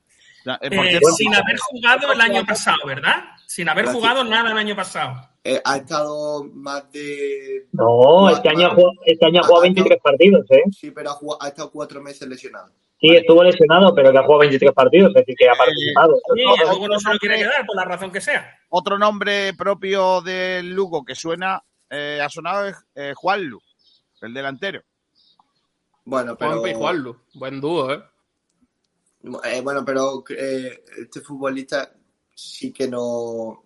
Eh, Eh, sin haber jugado el año pasado, ¿verdad? Sin haber Gracias. jugado nada el año pasado. Eh, ha estado más de. No, este año, jugado, este año ha jugado ha- 23 partidos, ¿eh? Sí, pero ha, jugado- ha estado cuatro meses lesionado. Sí, estuvo lesionado, pero que ha jugado 23 partidos, es decir, que ha Eh, participado. Sí, Otro luego no se lo quiere quedar, por la razón que sea. Otro nombre propio del Lugo que suena, eh, ha sonado es eh, Juanlu, el delantero. Bueno, pero. Juanpi y Juanlu. Buen dúo, ¿eh? Eh, bueno, pero eh, este futbolista sí que no.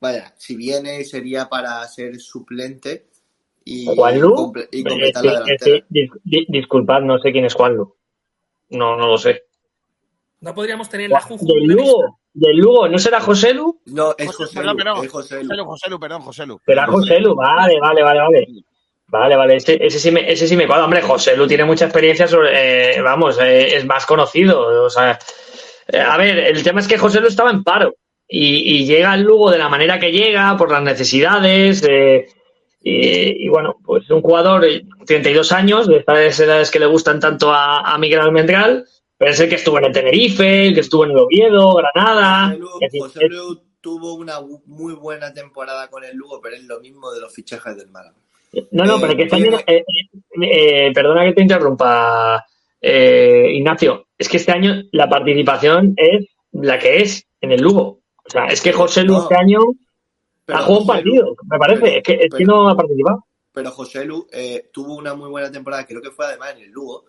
Vaya, si viene sería para ser suplente y, ¿Juanlu? comple- y Eh, completar sí, la eh, delantera. sí, dis- di- disculpad, no sé quién es Juanlu. No, no lo sé. No podríamos tener la Del Juju Lugo, del Lugo, ¿no será José Lu? No, es José- José perdón, Lu, perdón, es José Lu. José Lu, José Lu, perdón, José Lu. Será José Lu, vale, vale, vale, vale. Vale, vale, ese, ese sí me, ese sí me cuadra. Hombre, José Lu tiene mucha experiencia sobre, eh, vamos, eh, es más conocido. O sea, eh, a ver, el tema es que José Lu estaba en paro y, y llega al Lugo de la manera que llega, por las necesidades. eh, y, y bueno, pues un jugador, eh, 32 años, de estas edades que le gustan tanto a, a Miguel Almendral, pero es el que estuvo en el Tenerife, el que estuvo en el Oviedo, Granada. José Lu, decir, José Lu tuvo una muy buena temporada con el Lugo, pero es lo mismo de los fichajes del Málaga. No, no, pero que este tiene- año, eh, eh, eh, perdona que te interrumpa, eh, Ignacio, es que este año la participación es la que es en el Lugo. O sea, es que José Lu No, este año pero ha jugado un Lu- partido, me parece, pero- es que, es que no ha participado. pero José Lu eh, tuvo una muy buena temporada, creo que fue además en el Lugo,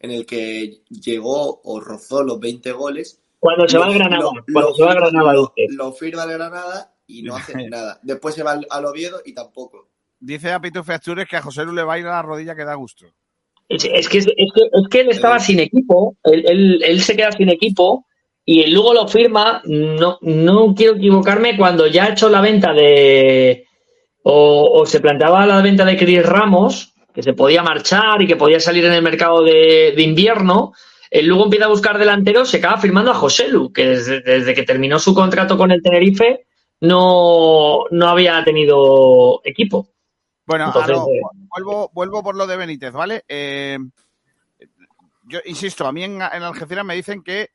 en el que llegó o rozó los 20 goles. Cuando se va al Granada, lo- cuando lo se va al Granada, lo- lo firma el Granada y no hace <laughs> nada. Después se va al, al Oviedo y tampoco. Dice a Pitufe Astures que a José Lu le va a ir a la rodilla que da gusto. Es, es que, es, que, es que él estaba sin equipo, él, él- él se queda sin equipo y el Lugo lo firma, no, no quiero equivocarme, cuando ya ha hecho la venta de... O, o se planteaba la venta de Cris Ramos, que se podía marchar y que podía salir en el mercado de, de invierno, el Lugo empieza a buscar delanteros, se acaba firmando a José Lu, que desde, desde que terminó su contrato con el Tenerife no, no había tenido equipo. Bueno, a Entonces, lo- eh, vuelvo, vuelvo por lo de Benítez, ¿vale? Eh, yo insisto, a mí en, en Algeciras me dicen que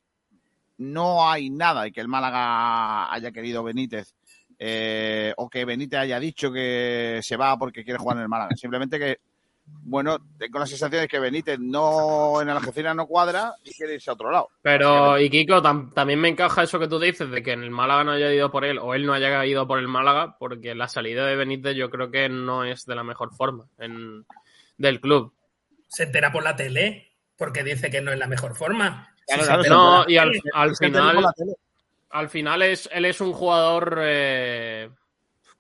no hay nada y que el Málaga haya querido Benítez eh, o que Benítez haya dicho que se va porque quiere jugar en el Málaga. Simplemente que, bueno, tengo la sensación de que Benítez no en Algeciras no cuadra y quiere irse a otro lado. Pero, y Kiko, tam- también me encaja eso que tú dices de que en el Málaga no haya ido por él o él no haya ido por el Málaga, porque la salida de Benítez yo creo que no es de la mejor forma en, del club. Se entera por la tele porque dice que no es la mejor forma. Claro, claro, No, y al, final, al final es, él es un jugador eh,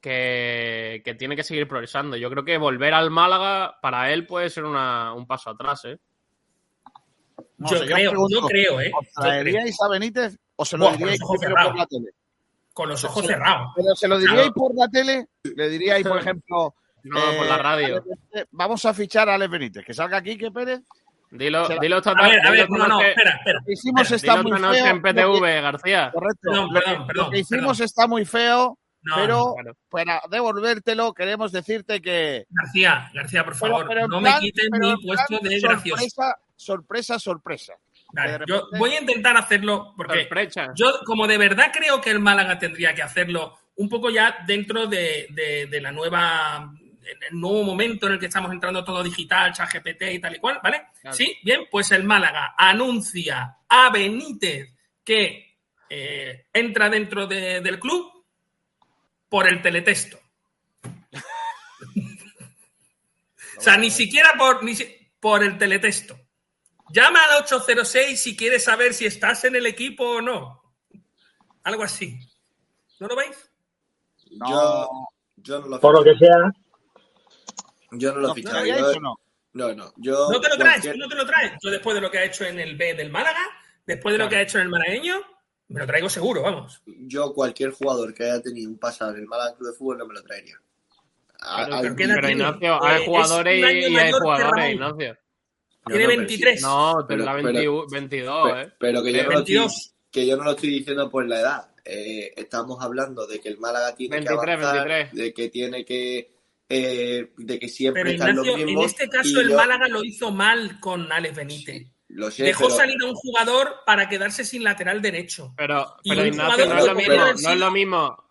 que, que tiene que seguir progresando. Yo creo que volver al Málaga para él puede ser una- un paso atrás, ¿eh? No yo sé, creo, pregunto, yo creo, ¿eh? ¿Os traeríais a Benítez o se lo Buah, diríais por la tele? Con los ojos cerrados. Pero se lo diríais Claro. por la tele, le diríais, por ejemplo, <laughs> No, eh, por la radio. Alex Benítez, vamos a fichar a Alex Benítez, que salga aquí, que Pérez. Dilo, la- dilo esta A ver, a ver, no, no, espera, espera. Lo que hicimos Espera, está dilo muy feo. en PTV, García. correcto. Perdón, perdón, lo que hicimos perdón. está muy feo, No, pero no, Claro. para devolvértelo queremos decirte que... García, García, por favor, pero no plan- me quiten mi puesto de gracioso. Sorpresa, sorpresa, sorpresa. Vale, de yo repente- voy a intentar hacerlo porque Sorpresa. yo, como de verdad creo que el Málaga tendría que hacerlo un poco ya dentro de, de- de la nueva, el nuevo momento en el que estamos entrando todo digital, ChatGPT y tal y cual, ¿vale? Claro. Sí, bien, pues el Málaga anuncia a Benítez que eh, entra dentro de- del club por el teletexto. <laughs> o sea, ni siquiera por, ni si- por el teletexto. Llama al 806 si quieres saber si estás en el equipo o no. Algo así. ¿No lo veis? No, Yo, yo no lo Por lo que sea, Yo no lo ¿no, ¿no ficharía. haríais Yo- o no? No, no. Yo ¿No te lo traes? cualquier- ¿Tú no te lo traes? Yo después de lo que ha hecho en el B del Málaga, después de lo que ha hecho en el malagueño, me lo traigo seguro, vamos. yo cualquier jugador que haya tenido un pasado en el Málaga Club de Fútbol no me lo traería. A- Pero, al-. Ignacio, Eh, hay es jugadores y, y hay jugadores. Ignacio. Tiene No, no, pero 23. sí. No, Pero- 21, 22, Pe- ¿eh? Pero que yo, Eh, no lo estoy, 22. que yo no lo estoy diciendo por la edad. Eh, estamos hablando de que el Málaga tiene 23, que avanzar, 23. de que tiene que eh, de que siempre Pero están Ignacio, los en mismos. este caso el yo- Málaga lo hizo mal con Alex Benítez. Lo sé, Dejó pero- salir a un jugador para quedarse sin lateral derecho. Pero, pero Ignacio, no es lo mismo, no es lo mismo.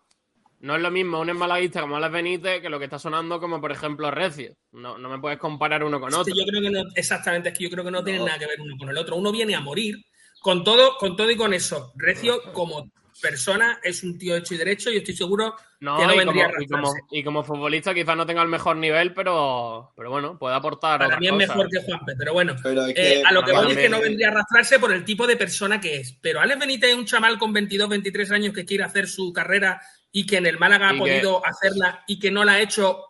No es lo mismo un malaguista como Alex Benítez que lo que está sonando como, por ejemplo, Recio. No, no me puedes comparar uno con Es otro. yo creo que no, exactamente, es que yo creo que no, tienen nada que ver uno con el otro. Uno viene a morir. Con todo, con todo y con eso, Recio, como persona, es un tío hecho y derecho, y estoy seguro No, que no y, vendría como, a y, como, y como futbolista quizás no tenga el mejor nivel, pero, pero bueno, puede aportar Para mí es mejor que Juanpe, pero bueno. Pero es Eh, que a lo que voy es que no vendría a arrastrarse por el tipo de persona que es. Pero Alex Benítez es un chaval con 22, 23 años que quiere hacer su carrera y que en el Málaga ha que- podido hacerla y que no la ha hecho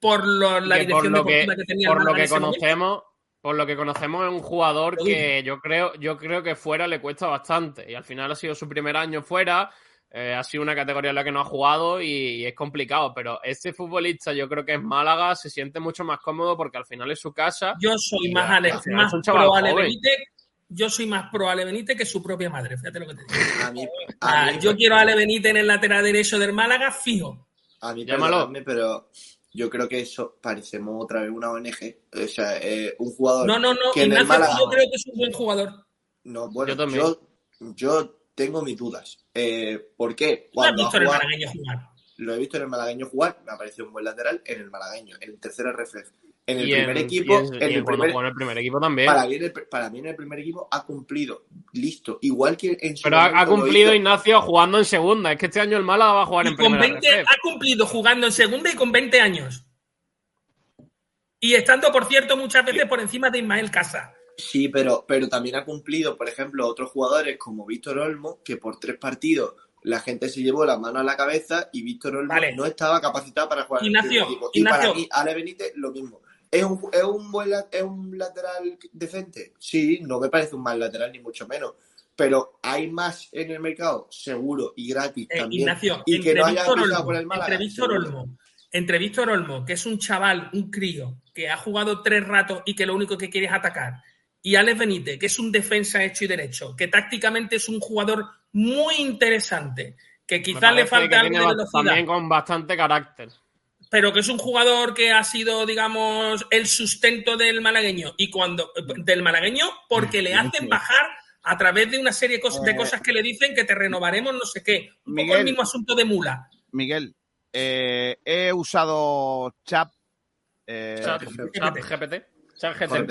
por lo- la por dirección lo que, que, tenía por lo que momento. Por lo que conocemos es un jugador que yo creo, yo creo que fuera le cuesta bastante. Y al final ha sido su primer año fuera, eh, ha sido una categoría en la que no ha jugado y, y es complicado. Pero este futbolista, yo creo que en Málaga se siente mucho más cómodo porque al final es su casa. Yo soy más, al Ale- más pro Ale. Benítez. Yo soy más pro Ale Benítez que su propia madre, fíjate lo que te digo. A mí, Ah, a mí- yo quiero a Ale Benítez en el lateral derecho del Málaga, fijo. A mí, Llámalo. pero yo creo que eso parecemos otra vez una ONG. O sea, eh, un jugador No, no, no. que en el Ignacio, Málaga... yo creo que es un buen jugador. No, bueno, Yo también. yo, yo tengo mis dudas. Eh, ¿Por qué? ¿Tú has Cuando ha visto en el malagueño jugar? lo he visto en el malagueño jugar, me ha parecido un buen lateral en el malagueño, en el tercer RFF. En el Y primer en- equipo, y en- en y el primer, el primer equipo también. para, mí en el, para mí en el primer equipo ha cumplido, listo, igual que en su Pero ha, cumplido. Ignacio jugando en segunda. Es que este año el Málaga va a jugar Y en con primera 20, RF. ha cumplido jugando en segunda y con 20 años. Y estando, por cierto, muchas veces por encima de Ismael Casa. Sí, pero, pero también ha cumplido, por ejemplo, otros jugadores como Víctor Olmo, que por tres partidos la gente se llevó la mano a la cabeza y Víctor Olmo Vale. no estaba capacitado para jugar Ignacio, en el primer equipo. Y Ignacio. para mí, Ale Benítez, lo mismo. ¿Es un, es, un buen, ¿Es un lateral decente? Sí, no me parece un mal lateral, ni mucho menos. Pero hay más en el mercado, seguro, y gratis Eh, también. Ignacio, y que entre, no haya Olmo, por el Málaga. entre Víctor. Olmo, entre Víctor Olmo, que es un chaval, un crío, que ha jugado tres ratos y que lo único que quiere es atacar, y Alex Benítez, que es un defensa hecho y derecho, que tácticamente es un jugador muy interesante, que quizás le falta algo de velocidad, También con bastante carácter. Pero que es un jugador que ha sido, digamos, el sustento del malagueño y cuando del malagueño porque le hacen bajar a través de una serie de cosas, de Eh. cosas que le dicen que te renovaremos no sé qué. Un poco el mismo asunto de Mula. Miguel, eh, he usado eh, chat GPT.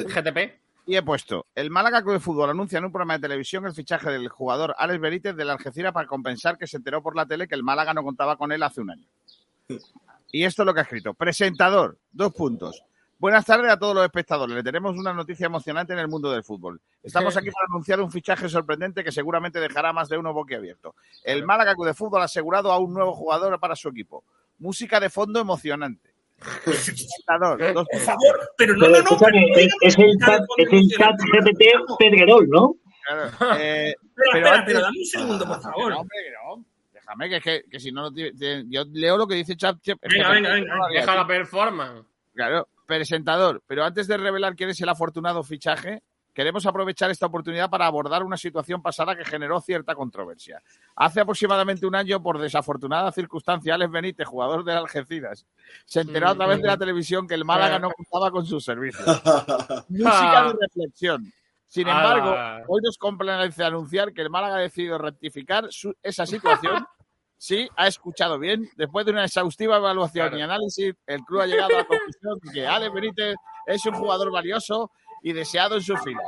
GTP. y he puesto el Málaga Club de Fútbol anuncia en un programa de televisión el fichaje del jugador Alex Benítez del Algeciras para compensar que se enteró por la tele que el Málaga no contaba con él hace un año. <laughs> Y esto es lo que ha escrito. Presentador, dos puntos. Buenas tardes a todos los espectadores. Le tenemos una noticia emocionante en el mundo del fútbol. Estamos aquí para anunciar un fichaje sorprendente que seguramente dejará más de uno boquiabierto. El Málaga de Fútbol ha asegurado a un nuevo jugador para su equipo. Música de fondo emocionante. Presentador, <laughs> dos Por favor, pero no, Pero no, no. es, es el chat, es el chat GPT Pedrerol, ¿no? Claro, eh, <laughs> pero espera, antes- pero dame un segundo, por Ah, favor. no, hombre, no. Déjame, que es que, que si no, te- te- yo leo lo que dice Chat. Venga, venga, venga. Deja la performance. Claro, presentador. Pero antes de revelar quién es el afortunado fichaje, queremos aprovechar esta oportunidad para abordar una situación pasada que generó cierta controversia. Hace aproximadamente un año, por desafortunada circunstancia, Alex Benítez, jugador del Algeciras, se enteró a través de la televisión que el Málaga no contaba con sus servicios. <laughs> Música de reflexión. Sin embargo, Ala. hoy nos complace anunciar que el Málaga ha decidido rectificar su- esa situación. <laughs> Sí, ha escuchado bien. Después de una exhaustiva evaluación y análisis, el club ha llegado a la conclusión de que Alex Benítez es un jugador valioso y deseado en sus filas.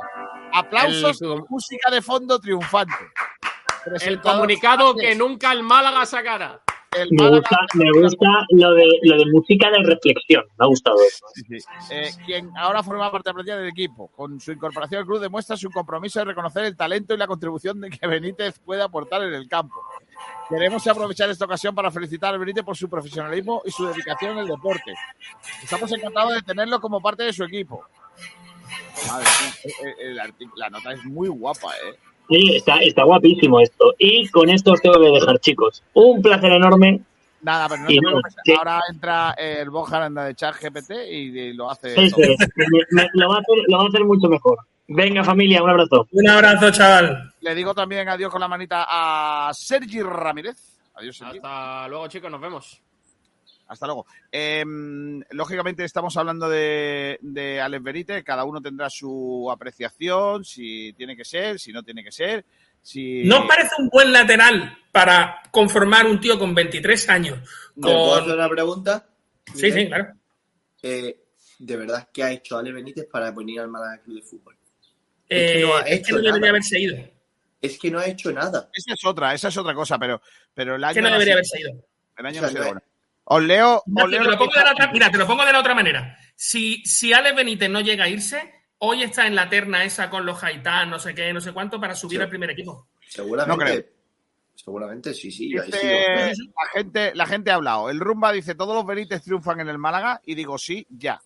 Aplausos El- música de fondo triunfante. El comunicado que nunca el Málaga sacará. el Me Málaga- gusta, me gusta lo de, lo de música de reflexión. Me ha gustado eso. Sí, sí. Eh, quien ahora forma parte apreciada del equipo. Con su incorporación al club demuestra su compromiso de reconocer el talento y la contribución de que Benítez puede aportar en el campo. Queremos aprovechar esta ocasión para felicitar a Benítez por su profesionalismo y su dedicación en el deporte. Estamos encantados de tenerlo como parte de su equipo. Madre eh, eh, el la nota es muy guapa, ¿eh? Sí, está, está guapísimo esto. Y con esto os tengo que dejar, chicos. Un placer enorme. Nada, pero no te preocupes. sí. Ahora entra el Bojan de chat GPT y, y lo hace. Eso es. Me- me- lo, va a hacer, lo va a hacer mucho mejor. Venga, familia, un abrazo. Un abrazo, chaval. Le digo también adiós con la manita a Sergi Ramírez. Adiós, Sergi. Hasta luego, chicos. Nos vemos. Hasta luego. Eh, lógicamente estamos hablando de, de Alex Benítez, cada uno tendrá su apreciación, si tiene que ser, si no tiene que ser. Si... ¿No os parece un buen lateral para conformar un tío con 23 años? ¿Me puedo hacer una pregunta? Sí, sí, claro. Eh, de verdad, ¿qué ha hecho Ale Benítez para venir al Málaga Club de Fútbol? Eh, que no ha es que hecho no debería nada. haberse ido. Es que no ha hecho nada. Esa es otra, esa es otra cosa, pero, pero el Es año que no debería sido- haberse ido. El año O no sea, bueno. Os leo, os leo te lo lo que pongo de la dice- otra, mira, te lo pongo de la otra manera. Si, si Alex Benítez no llega a irse, hoy está en la terna esa con los Haitán, no sé qué, no sé cuánto, para subir Sí. al primer equipo. Seguramente. No creo. Seguramente, sí, sí. ahí la, gente, la gente ha hablado. El Rumba dice, todos los Benítez triunfan en el Málaga. Y digo, sí, ya.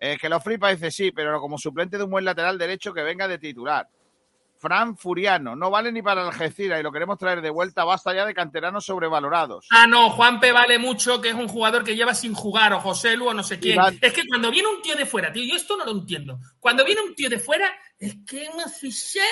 Eh, que lo flipa dice, sí, pero como suplente de un buen lateral derecho que venga de titular. Fran Furiano, no vale ni para Algeciras y lo queremos traer de vuelta. Basta ya de canteranos sobrevalorados. Ah, no, Juanpe vale mucho, que es un jugador que lleva sin jugar, o José Lu, o no sé quién. Es que cuando viene un tío de fuera, tío, yo esto no lo entiendo. Cuando viene un tío de fuera, es que ¿Hemos siga.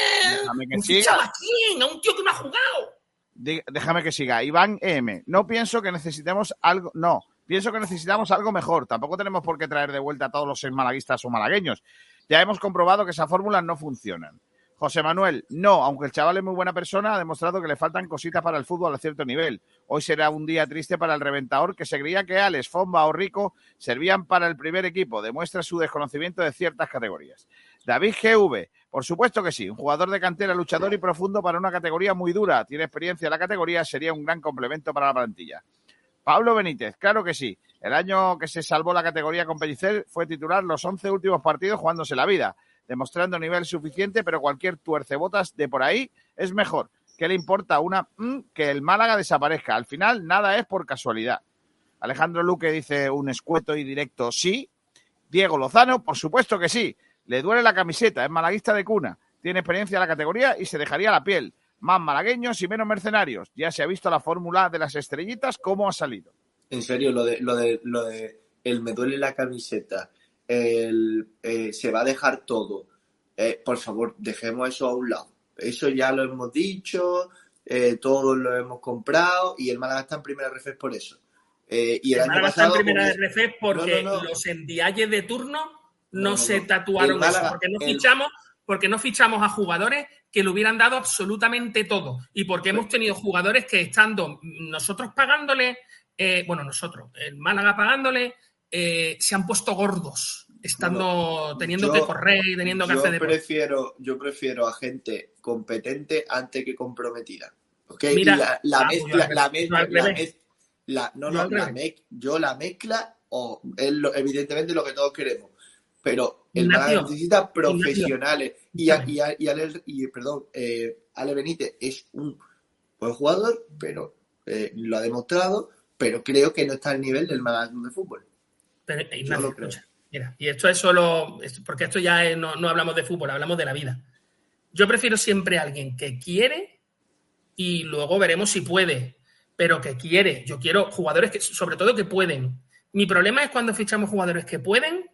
fichado a quién? A un tío que no ha jugado. Déjame que siga. Iván M. No pienso que necesitemos algo. No, pienso que necesitamos algo mejor. Tampoco tenemos por qué traer de vuelta a todos los seis malaguistas o malagueños. Ya hemos comprobado que esas fórmulas no funcionan. José Manuel, no, aunque el chaval es muy buena persona, ha demostrado que le faltan cositas para el fútbol a cierto nivel. Hoy será un día triste para el reventador que se creía que Alex, Fomba o Rico servían para el primer equipo. Demuestra su desconocimiento de ciertas categorías. David GV, por supuesto que sí, un jugador de cantera, luchador y profundo para una categoría muy dura. Tiene experiencia en la categoría, sería un gran complemento para la plantilla. Pablo Benítez, claro que sí. El año que se salvó la categoría con Pellicer fue titular los 11 últimos partidos jugándose la vida, demostrando nivel suficiente, pero cualquier tuercebotas de por ahí es mejor. ¿Qué le importa una mm, que el Málaga desaparezca? Al final, nada es por casualidad. Alejandro Luque dice un escueto y directo sí. Diego Lozano, por supuesto que sí. Le duele la camiseta, es malaguista de cuna. Tiene experiencia en la categoría y se dejaría la piel. Más malagueños y menos mercenarios. Ya se ha visto la fórmula de las estrellitas, cómo ha salido. En serio, lo de, lo de, lo de el me duele la camiseta, el eh, se va a dejar todo. Eh, por favor, dejemos eso a un lado. Eso ya lo hemos dicho, eh, todos lo hemos comprado y el Málaga está en primera ref por eso. Eh, y el, El año Málaga está en primera como- porque No, no, no. los endialles de turno no, No, no, se no. tatuaron Málaga- eso, porque no el- fichamos, porque no fichamos a jugadores que le hubieran dado absolutamente todo. Y porque hemos tenido jugadores que estando nosotros pagándole, eh, bueno, nosotros, el Málaga pagándole, eh, se han puesto gordos, estando teniendo yo- que correr y teniendo que yo hacer deporte. prefiero, yo prefiero a gente competente antes que comprometida. ¿ok? Mira, y la, ah, mezcla, la mezcla, la revés. mez- la- no, no, la yo la mezcla o es lo- evidentemente lo que todos queremos. Pero el Ignacio, necesita profesionales. Y, a- y, a- y Ale, y, perdón, eh, Ale Benítez es un buen jugador, pero eh, lo ha demostrado, pero creo que no está al nivel del Club de Fútbol. Pero, eh, Ignacio, escucha, mira, y esto es solo, porque esto ya es- no, no hablamos de fútbol, hablamos de la vida. Yo prefiero siempre a alguien que quiere y luego veremos si puede, pero que quiere. Yo quiero jugadores que, sobre todo, que pueden. Mi problema es cuando fichamos jugadores que pueden,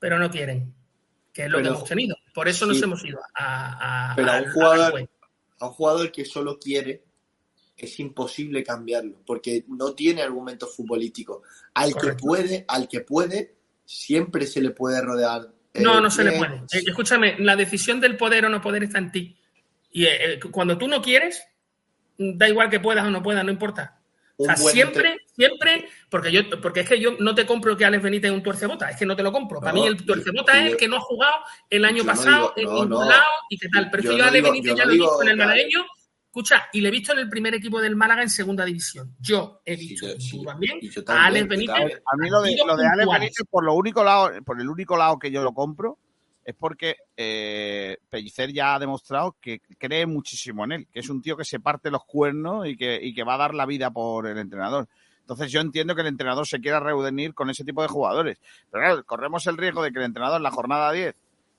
pero no quieren, que es lo que hemos tenido. Por eso nos hemos ido a, a- Pero a un jugador, a un jugador que solo quiere, es imposible cambiarlo, porque no tiene argumentos futbolísticos. Al Correcto. que puede, al que puede, siempre se le puede rodear. eh, No, no se le puede. Eh, escúchame, la decisión del poder o no poder está en ti. Y eh, eh, cuando tú no quieres, da igual que puedas o no puedas, no importa. O sea, buen siempre, siempre, porque yo, porque es que yo no te compro que Alex Benítez es un tuercebota, es que no te lo compro. Para No, mí el tuercebota yo- es el que no ha jugado el año yo no pasado digo- en ningún no. lado y qué tal. Pero Yo yo no a Alex Benítez ya no lo he digo, visto en el claro. malagueño, escucha, y le he visto en el primer equipo del Málaga en segunda división. Yo he visto sí, también yo a Alex Benítez. A mí lo de, lo de Alex. Benítez, por lo único lado, por el único lado que yo lo compro, es porque eh, Pellicer ya ha demostrado que cree muchísimo en él, que es un tío que se parte los cuernos y que, y que va a dar la vida por el entrenador. Entonces yo entiendo que el entrenador se quiera reunir con ese tipo de jugadores. Pero claro, corremos el riesgo de que el entrenador en la jornada 10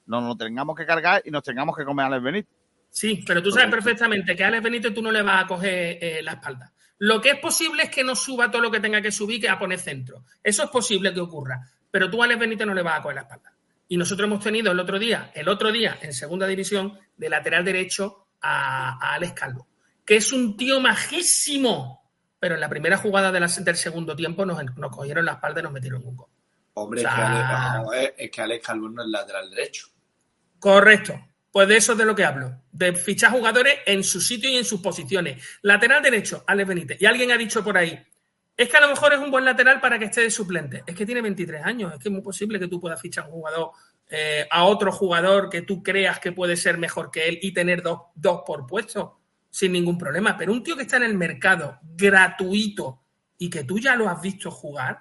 nos lo tengamos que cargar y nos tengamos que comer a Alex Benítez. Sí, pero tú sabes perfectamente que a Alex Benítez tú no le vas a coger eh, la espalda. Lo que es posible es que no suba todo lo que tenga que subir, que a poner centro. Eso es posible que ocurra. Pero tú a Alex Benítez no le vas a coger la espalda. Y nosotros hemos tenido el otro día, el otro día, en segunda división, de lateral derecho a, a Alex Calvo, que es un tío majísimo, pero en la primera jugada de la- del segundo tiempo nos, nos cogieron la espalda y nos metieron un gol. Hombre, O sea- es, que Alex, a ver, es que Alex Calvo no es lateral derecho. Correcto. Pues de eso es de lo que hablo. De fichar jugadores en su sitio y en sus posiciones. Lateral derecho, Alex Benítez. Y alguien ha dicho por ahí, es que a lo mejor es un buen lateral para que esté de suplente. Es que tiene 23 años. Es que es muy posible que tú puedas fichar un jugador eh, a otro jugador que tú creas que puede ser mejor que él y tener dos, dos por puesto sin ningún problema. Pero un tío que está en el mercado gratuito y que tú ya lo has visto jugar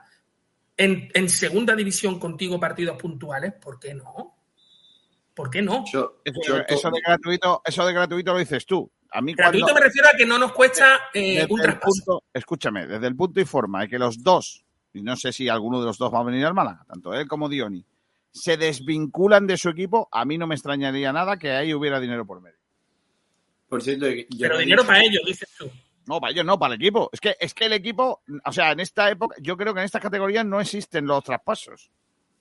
en, en segunda división contigo partidos puntuales, ¿por qué no? ¿Por qué no? Yo, Eso, yo eso de gratuito, eso de gratuito lo dices tú. A mí Gratuito cuando- me refiero a que no nos cuesta eh, desde un punto- escúchame, desde el punto y forma de que los dos, y no sé si alguno de los dos va a venir al Málaga, tanto él como Dioni, se desvinculan de su equipo, a mí no me extrañaría nada que ahí hubiera dinero por medio. Por cierto, yo Pero dinero dicho- para ellos, dices tú. No, para ellos no, para el equipo. Es que, es que el equipo, o sea, en esta época, yo creo que en estas categorías no existen los traspasos.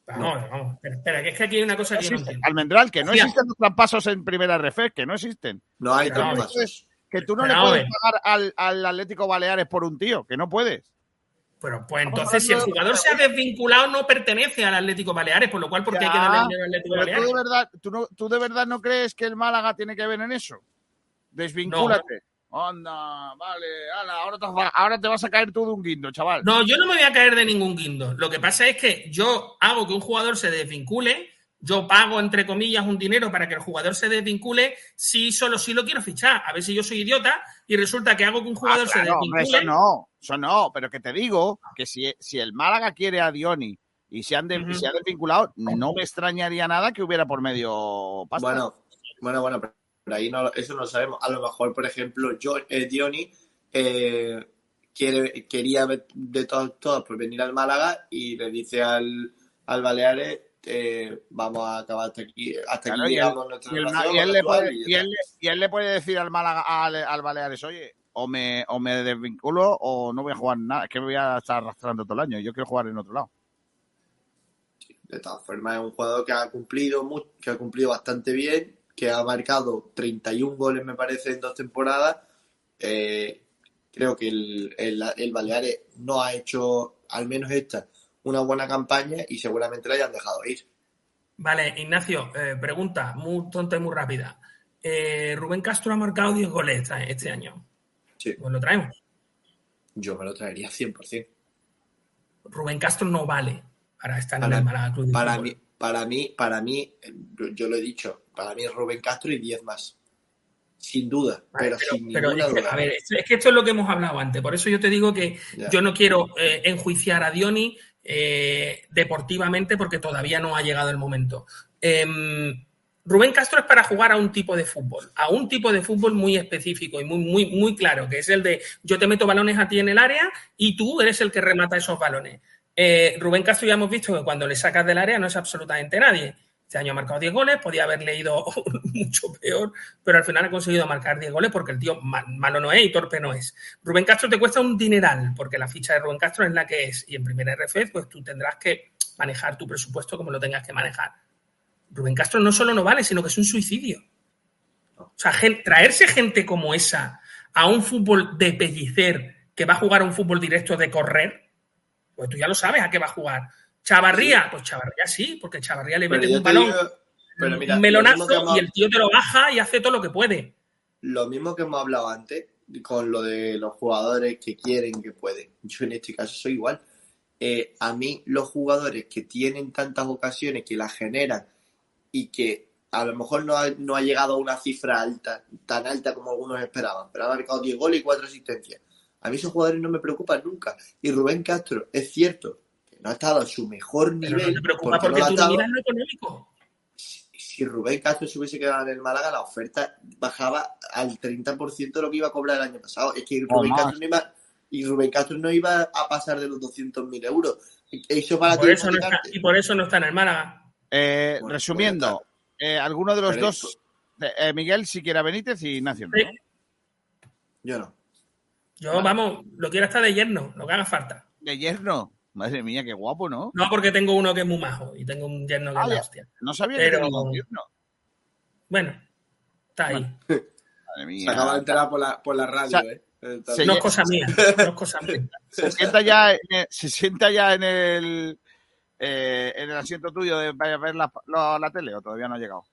Vamos, vamos. Espera, espera, que es que aquí hay una cosa que yo no entiendo. Almendral, que no Hostia. existen los traspasos en primera RF, que no existen. No hay traspasos. Entonces, que tú no Pero, le puedes pagar al, al Atlético Baleares por un tío, que no puedes. Pero pues entonces, si el jugador se ha desvinculado, no pertenece al Atlético Baleares, por lo cual, ¿por qué hay que darle dinero al Atlético Pero tú Baleares? de verdad, tú, no, tú de verdad no crees que el Málaga tiene que ver en eso. Desvincúlate. Anda, vale, ala, ahora, te, va- ahora te vas a caer tú de un guindo, chaval. No, yo no me voy a caer de ningún guindo. Lo que pasa es que yo hago que un jugador se desvincule, yo pago, entre comillas, un dinero para que el jugador se desvincule, si solo si lo quiero fichar. A ver si yo soy idiota y resulta que hago que un jugador Ah, claro, se hombre, desvincule. eso no, eso no, pero que te digo que si, si el Málaga quiere a Dioni y se han, de- Ujú. se han desvinculado, no me extrañaría nada que hubiera por medio pasta. Bueno, bueno, bueno, pero pero ahí no, eso no lo sabemos. A lo mejor, por ejemplo, yo, eh, Dioni eh, quiere, quería de todos, todos por venir al Málaga y le dice al, al Baleares, eh, vamos a acabar hasta aquí, hasta Claro, aquí y él- llegamos nuestra relación, y él le puede, y ya y él está. le- y él le puede decir al Málaga, al, al Baleares, oye, o me, o me desvinculo o no voy a jugar nada, es que me voy a estar arrastrando todo el año, yo quiero jugar en otro lado. De todas formas, es un jugador que ha cumplido mu- que ha cumplido bastante bien, que ha marcado 31 goles, me parece, en dos temporadas. Eh, creo que el, el, el Baleares no ha hecho, al menos esta, una buena campaña y seguramente la hayan dejado ir. Vale, Ignacio, eh, pregunta muy tonta y muy rápida. Eh, Rubén Castro ha marcado 10 goles este año. Sí. Pues lo traemos. Yo me lo traería 100%. Rubén Castro no vale para estar en Para, el Málaga Club de para mí, para mí, para mí, eh, yo- lo he dicho, para mí es Rubén Castro y 10 más. Sin duda, Vale, pero, pero, sin pero ninguna es que, duda. a ver, es que esto es lo que hemos hablado antes. Por eso yo te digo que Ya. yo no quiero eh, enjuiciar a Dioni eh, deportivamente porque todavía no ha llegado el momento. Em, Rubén Castro es para jugar a un tipo de fútbol, a un tipo de fútbol muy específico y muy, muy, muy claro, que es el de yo te meto balones a ti en el área y tú eres el que remata esos balones. Eh, Rubén Castro ya hemos visto que cuando le sacas del área no es absolutamente nadie. Este año ha marcado 10 goles, podía haberle ido <laughs> mucho peor, pero al final ha conseguido marcar 10 goles porque el tío ma- malo no es y torpe no es. Rubén Castro te cuesta un dineral, porque la ficha de Rubén Castro es la que es, y en primera RF pues tú tendrás que manejar tu presupuesto como lo tengas que manejar. Rubén Castro no solo no vale, sino que es un suicidio. O sea, traerse gente como esa a un fútbol de pellicer que va a jugar a un fútbol directo de correr, pues tú ya lo sabes a qué va a jugar. Chavarría, pues Chavarría sí, porque Chavarría le Pero mete un balón, digo- pero mira, un melonazo hemos- y el tío te lo baja y hace todo lo que puede. Lo mismo que hemos hablado antes con lo de los jugadores que quieren, que pueden. Yo en este caso soy igual. Eh, a mí los jugadores que tienen tantas ocasiones, que las generan y que a lo mejor no ha, no ha llegado a una cifra alta, tan alta como algunos esperaban, pero ha marcado 10 goles y 4 asistencias. A mí esos jugadores no me preocupan nunca. Y Rubén Castro, es cierto que no ha estado a su mejor Pero nivel. no te preocupa porque no porque lo ha tú no estado. miras lo económico. si Rubén Castro se hubiese quedado en el Málaga, la oferta bajaba al 30% de lo que iba a cobrar el año pasado. Es que Rubén. Castro no iba, y Rubén Castro no iba a pasar de los 200.000 euros. Eso para Por ti eso no está- hipotecaste. y por eso no está en el Málaga. Eh, Bueno, resumiendo, eh, alguno de los Pero dos, eh, Miguel si quiere a Benítez y Ignacio. ¿no? Yo no. Yo, vamos, lo quiero hasta de yerno, lo que haga falta. De yerno. Madre mía, qué guapo, ¿no? No porque tengo uno que es muy majo y tengo un yerno que Ah, es la hostia. No sabía Pero- que tenía un yerno. Bueno, está ahí. Madre Se mía. acaba de enterar por la, por la radio, ¿eh? Se No es cosa mía, no es cosa mía. <laughs> se sienta ya en el, se sienta ya en el eh, en el asiento tuyo de vaya a ver la, la- la tele o todavía no ha llegado.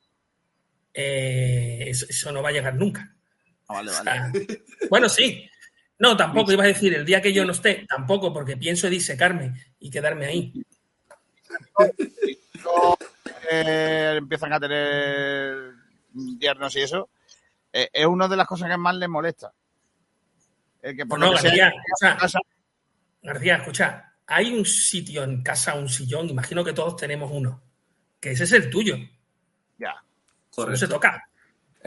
Eh, eso, eso no va a llegar nunca. Ah, vale, O vale. sea, bueno, sí. No, tampoco iba a decir el día que yo no esté, tampoco, porque pienso disecarme y quedarme ahí. Eh, empiezan a tener yernos y eso. eh, es una de las cosas que más les molesta. El que por No, lo que sea, García, casa- García, escucha, hay un sitio en casa, un sillón, imagino que todos tenemos uno, que ese es el tuyo. Ya. No se toca.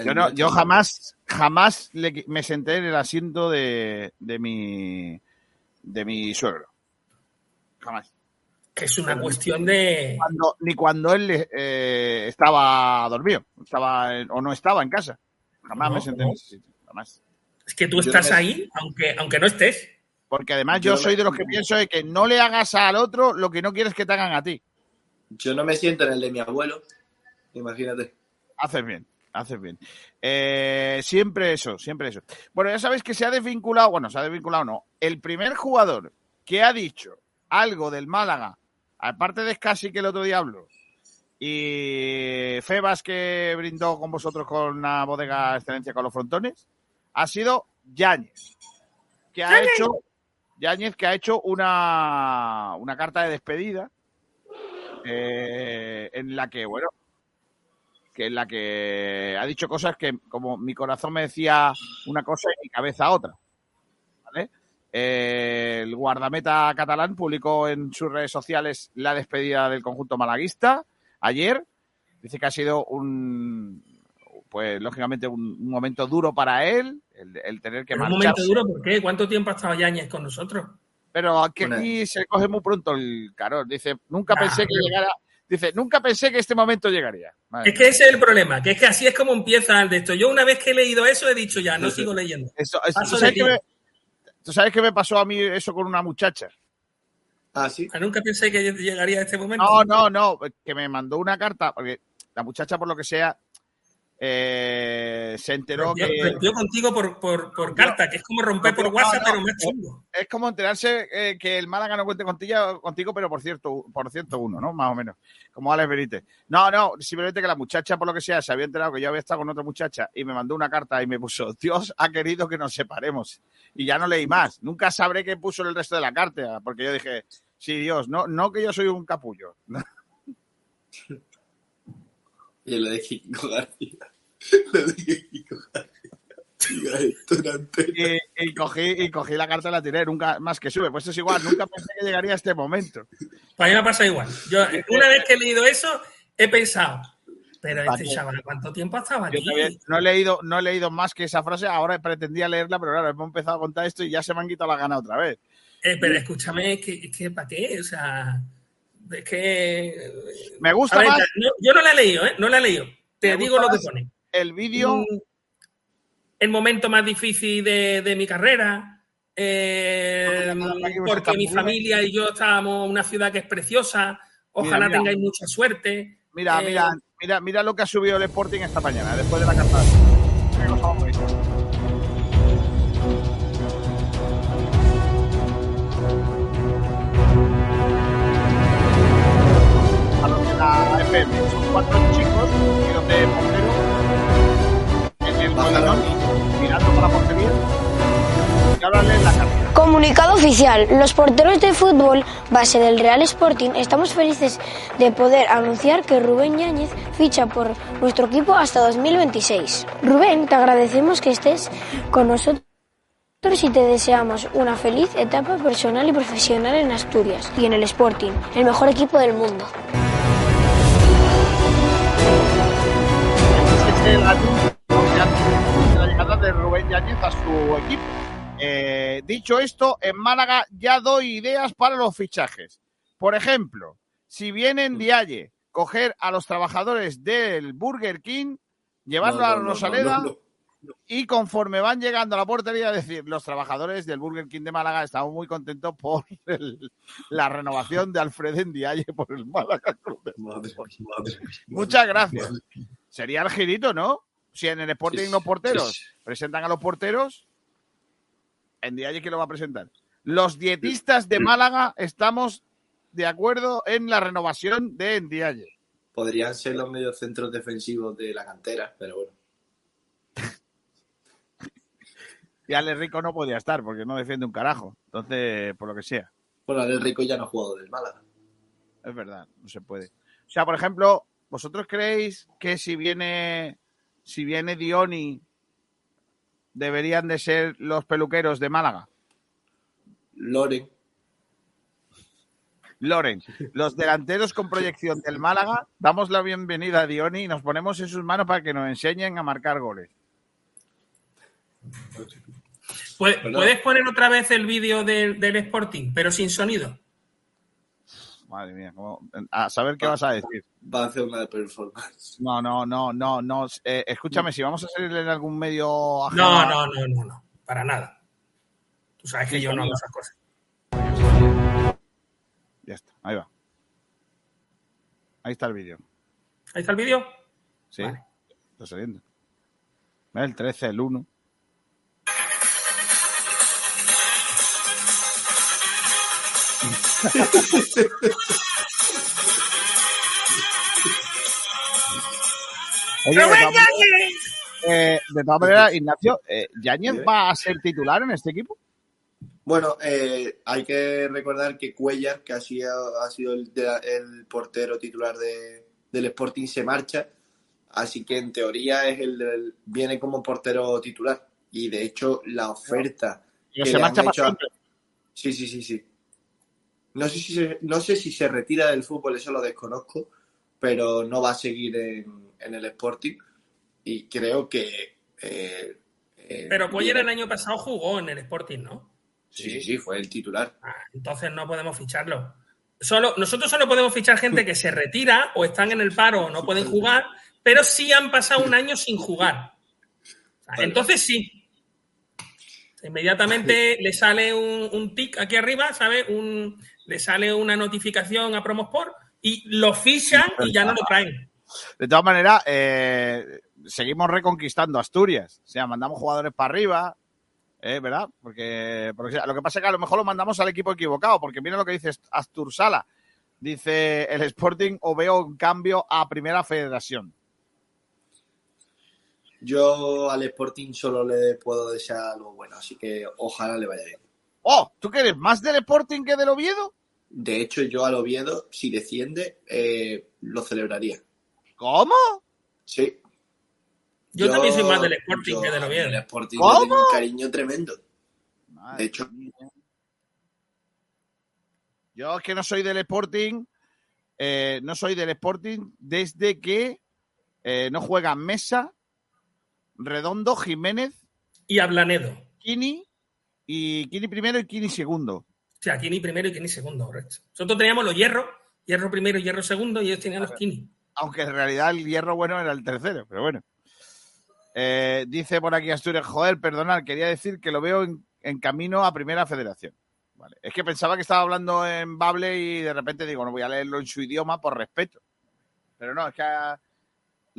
Yo, no, yo jamás, jamás le me senté en el asiento de, de mi de mi suegro. Jamás. Que es una cuestión de. Cuando- ni cuando él eh, estaba dormido, estaba o no estaba en casa. Jamás No, me senté no. en ese sitio. Jamás. Es que tú Yo estás no me- ahí, aunque, aunque no estés. Porque además Yo yo soy de los que pienso de que no le hagas al otro lo que no quieres que te hagan a ti. Yo no me siento en el de mi abuelo. Imagínate. Haces bien, haces bien. Eh, siempre eso, siempre eso. Bueno, ya sabéis que se ha desvinculado, bueno, se ha desvinculado no. El primer jugador que ha dicho algo del Málaga, aparte de Scassi que el otro día habló, y Febas que brindó con vosotros con la bodega Excelencia con los frontones, ha sido Yáñez, que ha ¡Yáñez! hecho Yáñez que ha hecho una, una carta de despedida eh, en la que, bueno, que en la que ha dicho cosas que como mi corazón me decía una cosa y mi cabeza otra. ¿vale? Eh, el guardameta catalán publicó en sus redes sociales la despedida del conjunto malaguista ayer. Dice que ha sido un, pues lógicamente un, un momento duro para él, el, el tener que Pero un momento duro, ¿por qué? ¿Cuánto tiempo ha estado Yañez con nosotros? Pero aquí, se coge muy pronto el carón. Dice, nunca pensé que llegara. Dice, nunca pensé que este momento llegaría. Madre Es que ese es el problema, que es que así es como empieza el de esto. Yo una vez que he leído eso he dicho ya, no sigo leyendo. Eso- eso- ¿tú, sabes qué me, tú sabes qué me pasó a mí eso con una muchacha? Ah, sí. Ah, Nunca pensé que llegaría a este momento. No, no, no, que me mandó una carta, porque la muchacha, por lo que sea, eh, se enteró que rompió contigo por, por, por carta, que es como romper por WhatsApp, no. pero más chungo. es como enterarse eh, que el Málaga no cuente contigo, contigo pero por cierto, por cierto uno, ¿no? Más o menos. Como Alex Benítez. No, no, simplemente que la muchacha, por lo que sea, se había enterado que yo había estado con otra muchacha y me mandó una carta y me puso, <laughs> Dios ha querido que nos separemos. Y ya no leí más. Nunca sabré qué puso en el resto de la carta, porque yo dije, sí, Dios, no, no que yo soy un capullo. <laughs> Y lo de Kiko García. Esto en antena. y, y cogí, y cogí la carta y la tiré, nunca más que sube. Pues esto es igual, nunca pensé que llegaría a este momento. Para mí me pasa igual. Yo, una vez que he leído eso, he pensado, pero ¿Para este qué? chaval, ¿cuánto tiempo ha estado Yo aquí? no he leído, no he leído más que esa frase, ahora pretendía leerla, pero claro, hemos empezado a contar esto y ya se me han quitado la gana otra vez. Eh, pero escúchame, es que, que ¿para qué? O sea, es que... Me gusta ver, más no- yo no la he leído, ¿eh? No la he leído. Te Me digo lo que más pone. El vídeo. Mm, El momento más difícil de, de mi carrera. eh, porque mi familia y yo estábamos en una ciudad que es preciosa. Ojalá Mira, mira. tengáis mucha suerte. Mira, Eh, mira, mira, mira lo que ha subido el Sporting esta mañana, después de la bonita. A los de la FM, son cuatro chicos y los de portero en el balón, mirando para la portería y ahora leen la carta. Comunicado oficial. Los porteros de fútbol base del Real Sporting estamos felices de poder anunciar que Rubén Yáñez ficha por nuestro equipo hasta 2026. Rubén, te agradecemos que estés con nosotros y te deseamos una feliz etapa personal y profesional en Asturias y en el Sporting, el mejor equipo del mundo. De Rubén Yáñez a su equipo. Eh, dicho esto, en Málaga ya doy ideas para los fichajes. Por ejemplo, si vienen Dialle, coger a los trabajadores del Burger King, llevarlo No, no, a Rosaleda no, y conforme van llegando a la portería, decir, los trabajadores del Burger King de Málaga estamos muy contentos por el- la renovación de Alfred Dialle por el Málaga Club de Madre, madre, Muchas gracias. Sería el girito, ¿no? Si en el Sporting Sí, los porteros sí. presentan a los porteros, En Dialle, ¿quién lo va a presentar? Los dietistas de Málaga estamos de acuerdo en la renovación de Ndiaye. Podrían ser los mediocentros defensivos de la cantera, pero bueno. Y Ale Rico no podía estar porque no defiende un carajo. Entonces, por lo que sea. Bueno, el Rico ya no ha jugado del Málaga. Es verdad, no se puede. O sea, por ejemplo, ¿vosotros creéis que si viene si viene Dioni deberían de ser los peluqueros de Málaga? Loren. Loren, los delanteros con proyección del Málaga, damos la bienvenida a Dioni y nos ponemos en sus manos para que nos enseñen a marcar goles. ¿Puedes, puedes poner otra vez el vídeo del- del Sporting, pero sin sonido? Madre mía, cómo- a saber qué vas a decir. Va a hacer una de performance. No, no, no, no, no. Eh, escúchame, si vamos a salir en algún medio ajeno No, no, no, no, no, para nada. Tú sabes que yo no hago esas cosas. Ya está, ahí va. Ahí está el vídeo. ¿Ahí está el vídeo? Sí, está saliendo. El 13, el 1. Oye, de ¡Rubén todas maneras, eh, de todas maneras, Ignacio, eh, ¿Yáñez va a ser titular en este equipo? Bueno, eh, hay que recordar que Cuellar, que ha sido, ha sido el, portero titular de- del Sporting, se marcha. Así que en teoría es el viene como portero titular. Y de hecho, la oferta. Pero que se le marcha han para hecho a-. Sí, sí, sí, sí. No sé, si se, no sé si se retira del fútbol, eso lo desconozco, pero no va a seguir en, en el Sporting. Y creo que. eh, eh, Pero viene- el año pasado jugó en el Sporting, ¿no? Sí, sí, sí, fue el titular. Entonces no podemos ficharlo. Solo, nosotros solo podemos fichar gente que se retira o están en el paro o no pueden jugar, pero sí han pasado un año sin jugar. Entonces sí. Inmediatamente le sale un, un tic aquí arriba, ¿sabes? Un, le sale una notificación a Promosport y lo fichan y ya no lo traen. De todas maneras, eh, seguimos reconquistando Asturias. O sea, mandamos jugadores para arriba, eh, ¿verdad? Porque, porque lo que pasa es que a lo mejor lo mandamos al equipo equivocado, porque mira lo que dice Astur Sala. Dice el Sporting o veo un cambio a Primera Federación. Yo al Sporting solo le puedo desear algo bueno, así que ojalá le vaya bien. Oh, ¿tú qué eres? ¿Más del Sporting que del Oviedo? De hecho, yo al Oviedo, si desciende, eh, lo celebraría. ¿Cómo? Sí. Yo también soy más del Sporting que del Oviedo. El Sporting ¿Cómo? tengo un cariño tremendo. De hecho, Yo es que no soy del Sporting, eh, no soy del Sporting desde que eh, no juegan Mesa, Redondo, Jiménez, Y a Blanedo. Kini y Kini primero y Kini segundo. O sea, Kini primero y Kini segundo, correcto. Nosotros teníamos los hierros, hierro primero y hierro segundo, y ellos tenían los Kini. Aunque en realidad el hierro bueno era el tercero, pero bueno. Eh, dice por aquí Asturias, joder, perdonad, quería decir que lo veo en, en camino a Primera Federación. Vale. Es que pensaba que estaba hablando en Bable y de repente digo, no voy a leerlo en su idioma por respeto. Pero no, es que ha-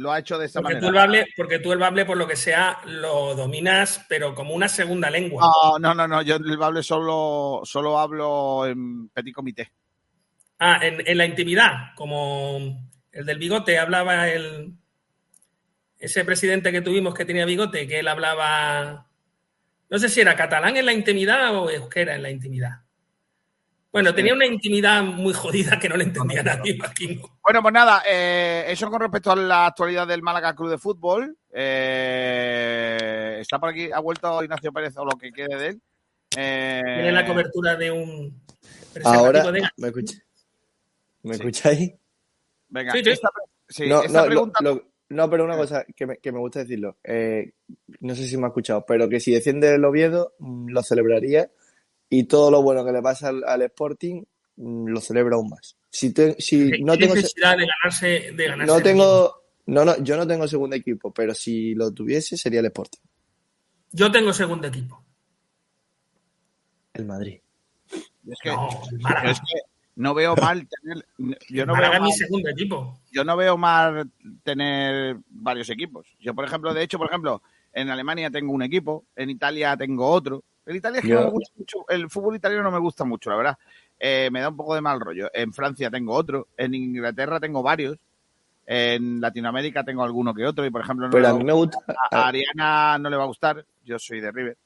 lo ha hecho de esta Porque tú, manera. el bable, porque tú el bable, por lo que sea, lo dominas, pero como una segunda lengua. No, no, no, no, yo el Bable solo, solo hablo en petit comité. Ah, en, en la intimidad, como el del bigote, hablaba el ese presidente que tuvimos que tenía bigote, que él hablaba, no sé si era catalán en la intimidad o euskera en la intimidad. Bueno, tenía una intimidad muy jodida que no le entendía nadie, imagino. Bueno, pues nada, eh, eso con respecto a la actualidad del Málaga Club de Fútbol. Eh, está por aquí, ha vuelto Ignacio Pérez o lo que quede de él. Eh, Tiene la cobertura de un Ahora, de. ¿me, escucha- ¿me escucháis? Venga, Sí, sí. esta, sí, no, esta no, pregunta. lo- lo- no, pero una cosa que me, que me gusta decirlo. Eh, no sé si me ha escuchado, pero que si desciende el Oviedo, mm, lo celebraría. Y todo lo bueno que le pasa al, al Sporting, mm, lo celebro aún más. Si, te- si no tengo, necesidad de ganarse, de ganarse no tengo, no, no, yo no tengo segundo equipo, pero si lo tuviese sería el Sporting. Yo tengo segundo equipo. El Madrid. Es que, No, el Málaga. es que no veo mal tener. Yo no Málaga veo es mi mal, segundo equipo. yo no veo mal tener varios equipos. Yo, por ejemplo, de hecho, por ejemplo, en Alemania tengo un equipo, en Italia tengo otro, El Italia es que Yo- no me gusta mucho, el fútbol italiano no me gusta mucho, la verdad. Eh, me da un poco de mal rollo. En Francia tengo otro, en Inglaterra tengo varios, en Latinoamérica tengo alguno que otro, y por ejemplo, no Pero a mí me gusta, a, a Ariana no le va a gustar, yo soy de River,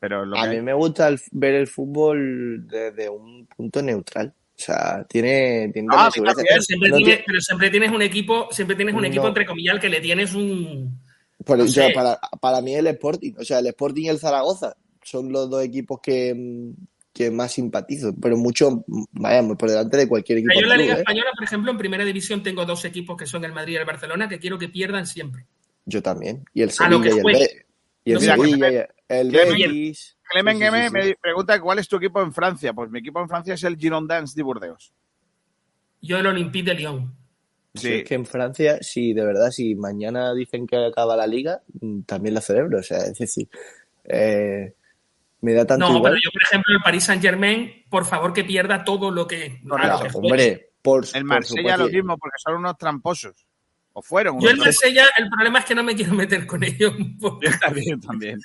pero lo a que mí hay. me gusta el- ver el fútbol desde un punto neutral. O sea, tiene, Ah. Pero siempre, No tiene- ti- pero siempre tienes un equipo, siempre tienes un equipo entre comillas al que le tienes un. Pero no yo, sé. para, para mí el Sporting, o sea, el Sporting y el Zaragoza son los dos equipos que, que más simpatizo, pero mucho, vaya, muy por delante de cualquier equipo Yo en la Liga ¿eh? Española, por ejemplo, en primera división tengo dos equipos que son el Madrid y el Barcelona que quiero que pierdan siempre. Yo también. Y el A lo que Sevilla y el. Be- y el Sevilla, y el Clemen- Betis. Clemen Sí, sí, Gueme sí, me pregunta cuál es tu equipo en Francia. Pues mi equipo en Francia es el Girondins de Burdeos. Yo el Olympique de Lyon. Sí, es que en Francia, si de verdad, si mañana dicen que acaba la liga, mm, también la celebro. O sea, es decir, eh, me da tanto No, igual. pero yo, por ejemplo, el Paris Saint Germain, por favor que pierda todo lo que. lo Claro, que hombre, por, El por Marsella lo mismo, porque son unos tramposos. O fueron Yo en Marsella, el problema es que no me quiero meter con ellos. porque- Yo <laughs> también, también.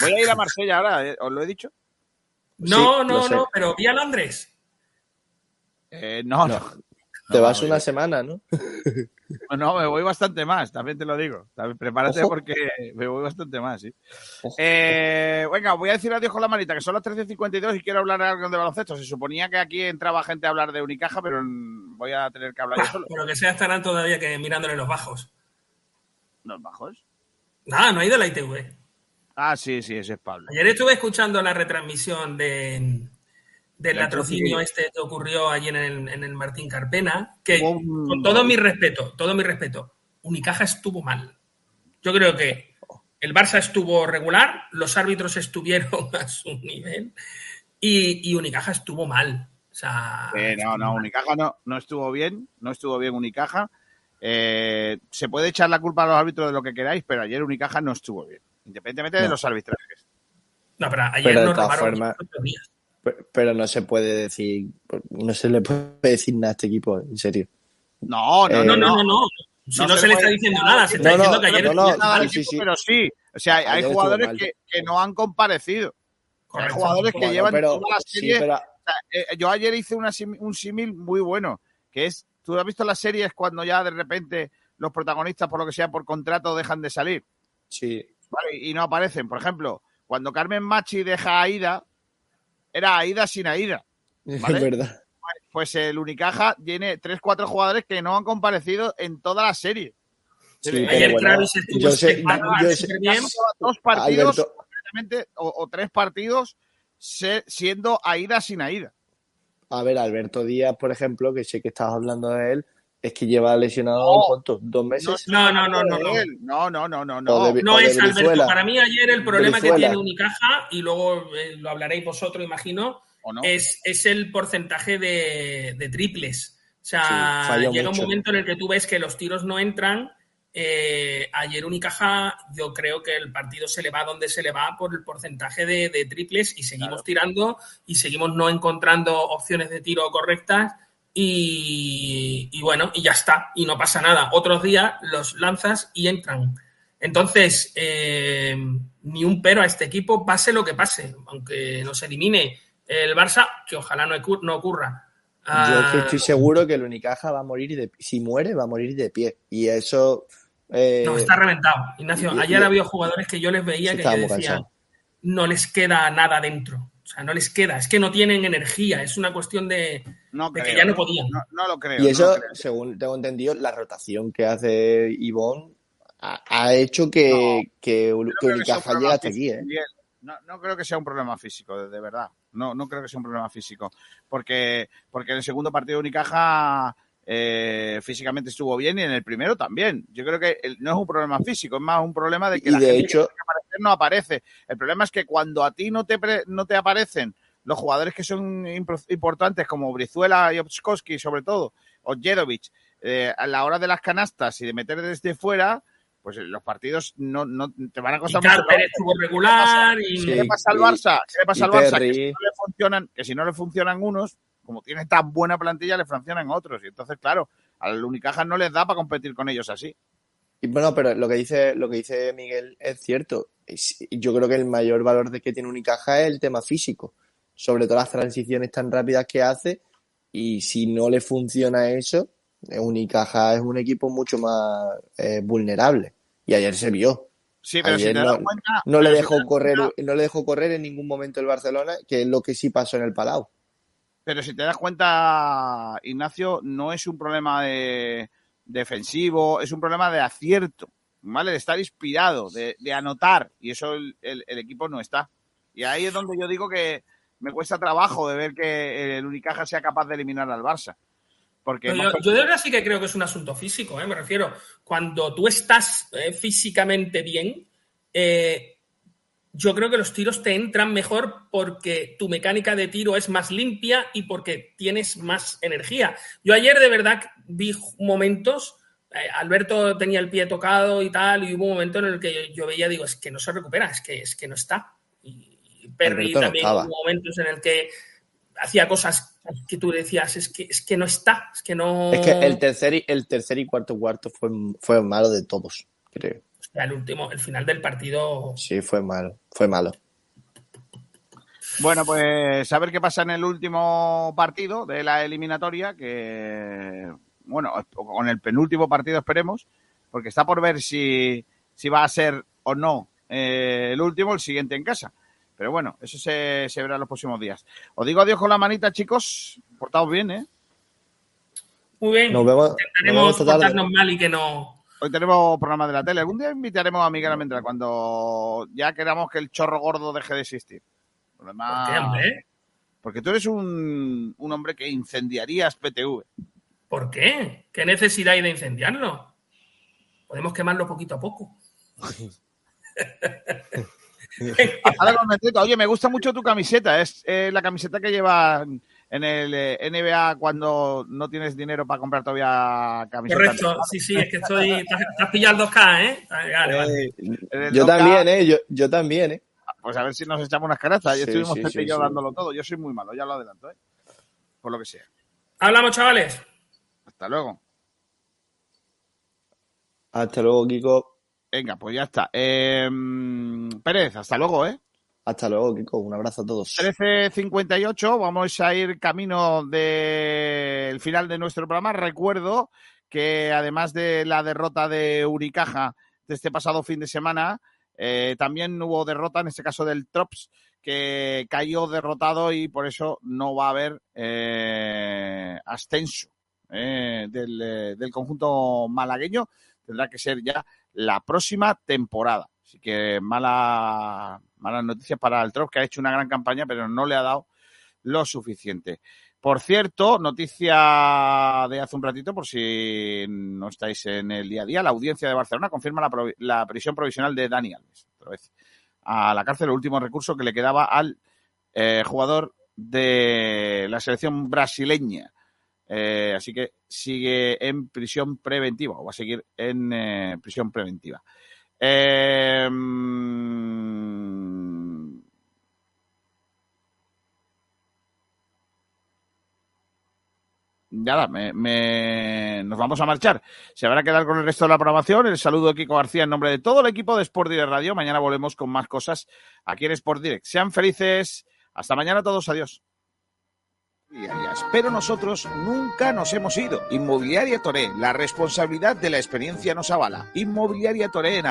Voy a ir a Marsella ahora, ¿eh? ¿os lo he dicho? No, Sí, no, sé. no, pero vi a Londres. Eh, no, no. Te No, vas no, una yo- semana, ¿no? <laughs> No, me voy bastante más, también te lo digo. También Prepárate Ojo. porque me voy bastante más, sí. Eh, venga, voy a decir adiós con la manita, que son las 13.52 y quiero hablar algo de baloncesto. Se suponía que aquí entraba gente a hablar de Unicaja, pero voy a tener que hablar yo solo. Por lo que sea, estarán todavía que mirándole los bajos. ¿Los bajos? Nada, no ha ido la ITV. Ah, sí, sí, ese es Pablo. Ayer estuve escuchando la retransmisión de, del El latrocinio este que ocurrió allí en el, en el Martín Carpena, que con todo mi respeto, todo mi respeto, Unicaja estuvo mal. Yo creo que el Barça estuvo regular, los árbitros estuvieron <laughs> a su nivel y, y Unicaja estuvo mal. O sea, Eh, no, no, Unicaja no, no estuvo bien, no estuvo bien Unicaja. Eh, se puede echar la culpa a los árbitros de lo que queráis, pero ayer Unicaja no estuvo bien, independientemente de los arbitrajes. no, pero ayer Pero nos robaron días. Pero, no se puede decir, no se le puede decir nada a este equipo, en serio. No, no, Eh, No, no, no, no. Si no, se le está diciendo nada, se está No, no, diciendo que ayer no, al sí, equipo, sí. pero sí. O sea, hay, Ayer jugadores que, que no han comparecido. Hay jugadores que Bueno, llevan pero- toda la sí, serie. pero- o sea, eh, yo ayer hice una un símil muy bueno, que es, ¿tú has visto las series cuando ya de repente los protagonistas, por lo que sea, por contrato, dejan de salir? Sí, ¿vale? Y no aparecen. Por ejemplo, cuando Carmen Machi deja a Aida, era Aida sin Aida. <laughs> ¿Vale? es verdad. Pues el Unicaja tiene tres, cuatro jugadores que no han comparecido en toda la serie. Sí, Ayer pero bueno, Kravis estuvo yo sé, yo sé- bien. Dos partidos, o, o tres partidos, se- siendo Aida sin Aida. A ver, Alberto Díaz, por ejemplo, que sé que estabas hablando de él, es que lleva lesionado. ¿Dos meses? No, no, no, no, no. No, no, no, no, de- No es Alberto. Para mí ayer el problema que tiene Unicaja, y luego eh, lo hablaréis vosotros, imagino, ¿O no? es, es el porcentaje de, de triples. O sea, Sí, llega un momento en el que tú ves que los tiros no entran. Eh, ayer Unicaja, yo creo que el partido se le va donde se le va por el porcentaje de, de triples y seguimos tirando y seguimos no encontrando opciones de tiro correctas y, y bueno, y ya está, y no pasa nada. Otros días los lanzas y entran. Entonces, eh, ni un pero a este equipo, pase lo que pase, aunque nos elimine el Barça, que ojalá no, ocur- no ocurra. Yo Ah, estoy seguro que el Unicaja va a morir de si muere, va a morir de pie. Y eso eh, no, está reventado. Ignacio, y- ayer y- había jugadores que yo les veía que yo decía, cansado. no les queda nada dentro. Sea, no les queda, es que no tienen energía, es una cuestión de, No de creo, que ya no podían. No, no lo creo. Y eso, creo. según tengo entendido, la rotación que hace Ivón ha, ha hecho que, que, que creo que sea un Unicaja problema llegue hasta aquí. físico, ¿eh? No, no creo que sea un problema físico, de, de verdad. No, no creo que sea un problema físico. Porque, porque en el segundo partido de Unicaja eh, físicamente estuvo bien y en el primero también. Yo creo que el- no es un problema físico, es más un problema de que Y la de gente hecho- que tiene que aparecer no aparece. El problema es que cuando a ti no te, pre- no te aparecen los jugadores que son importantes como Brizuela y Obskowski sobre todo, o Jedovic, eh, a la hora de las canastas y de meter desde fuera, pues los partidos no, no te van a costar Carter mucho estuvo regular y. ¿Qué le pasa al y- Barça? ¿Qué le pasa y al Barça? Que si, no le funcionan, que si no le funcionan unos, como tiene tan buena plantilla, le funcionan otros. Y entonces, claro, al Unicaja no les da para competir con ellos así. Y bueno, pero lo que dice, lo que dice Miguel es cierto. Yo creo que el mayor valor de que tiene Unicaja es el tema físico. Sobre todo las transiciones tan rápidas que hace. Y si no le funciona eso, eh, Unicaja es un equipo mucho más eh, vulnerable. Y ayer se vio. Sí, pero si te no, das cuenta. no le si dejó correr, no le dejó correr en ningún momento el Barcelona, que es lo que sí pasó en el Palau. Pero si te das cuenta, Ignacio, no es un problema de defensivo, es un problema de acierto, ¿vale? De estar inspirado, de, de anotar, y eso el, el- el equipo no está. Y ahí es donde yo digo que me cuesta trabajo de ver que el Unicaja sea capaz de eliminar al Barça. Porque hemos yo de verdad sí que creo que es un asunto físico, ¿eh? me refiero. Cuando tú estás eh, físicamente bien, eh, yo creo que los tiros te entran mejor porque tu mecánica de tiro es más limpia y porque tienes más energía. Yo ayer de verdad vi momentos, eh, Alberto tenía el pie tocado y tal, y hubo un momento en el que yo, yo veía, digo, es que no se recupera, es que, es que no está. Y, y Perry Alberto también hubo momentos en el que hacía cosas que tú decías, es que, es que no está, es que no... Es que el tercer y, el tercer y cuarto cuarto fue, fue malo de todos, creo. El último, el final del partido. Sí, fue malo, fue malo. Bueno, pues a ver qué pasa en el último partido de la eliminatoria, que, bueno, con el penúltimo partido esperemos, porque está por ver si, si va a ser o no eh, el último, el siguiente en casa. Pero bueno, eso se, se verá en los próximos días. Os digo adiós con la manita, chicos. Portaos bien, ¿eh? Muy bien. Nos vemos, nos Intentaremos vemos esta tarde. portarnos mal y que no. Hoy tenemos programa de la tele. Algún día invitaremos a Miguel Almendra cuando ya queramos que el chorro gordo deje de existir. Porque tú eres un, un hombre que incendiarías PTV. ¿Por qué? ¿Qué necesidad hay de incendiarlo? Podemos quemarlo poquito a poco. <laughs> Almendrita. Oye, me gusta mucho tu camiseta. Es eh, la camiseta que llevan en el eh, NBA cuando no tienes dinero para comprar todavía camisetas. Correcto, sí, sí, es que estoy. Has pillado el 2K, ¿eh? Vale, vale. El Yo 2K, también, ¿eh? Yo, yo también, ¿eh? Pues a ver si nos echamos unas carazas. Ya Sí, estuvimos sí, sí, yo dándolo todo. Yo soy muy malo, ya lo adelanto, ¿eh? Por lo que sea. Hablamos, chavales. Hasta luego. Hasta luego, Kiko. Venga, pues ya está. Eh, Pérez, hasta luego, ¿eh? Hasta luego, Kiko. Un abrazo a todos. 13.58, vamos a ir camino del final de nuestro programa. Recuerdo que además de la derrota de Unicaja de este pasado fin de semana, eh, también hubo derrota, en este caso del Trops, que cayó derrotado y por eso no va a haber eh, ascenso eh, del, del conjunto malagueño. Tendrá que ser ya la próxima temporada. Así que mala, malas noticias para el Trop, que ha hecho una gran campaña, pero no le ha dado lo suficiente. Por cierto, noticia de hace un ratito, por si no estáis en el día a día, la audiencia de Barcelona confirma la, prisión provisional de Dani Alves, otra vez, a la cárcel, el último recurso que le quedaba al eh, jugador de la selección brasileña. Eh, así que sigue en prisión preventiva, o va a seguir en eh, prisión preventiva. Eh, Nada, me, nos vamos a marchar. Se van a quedar con el resto de la programación. El saludo de Kiko García en nombre de todo el equipo de Sport Direct Radio. Mañana volvemos con más cosas aquí en Sport Direct. Sean felices. Hasta mañana todos. Adiós. Pero nosotros nunca nos hemos ido. Inmobiliaria Toré, la responsabilidad de la experiencia nos avala. Inmobiliaria Toré en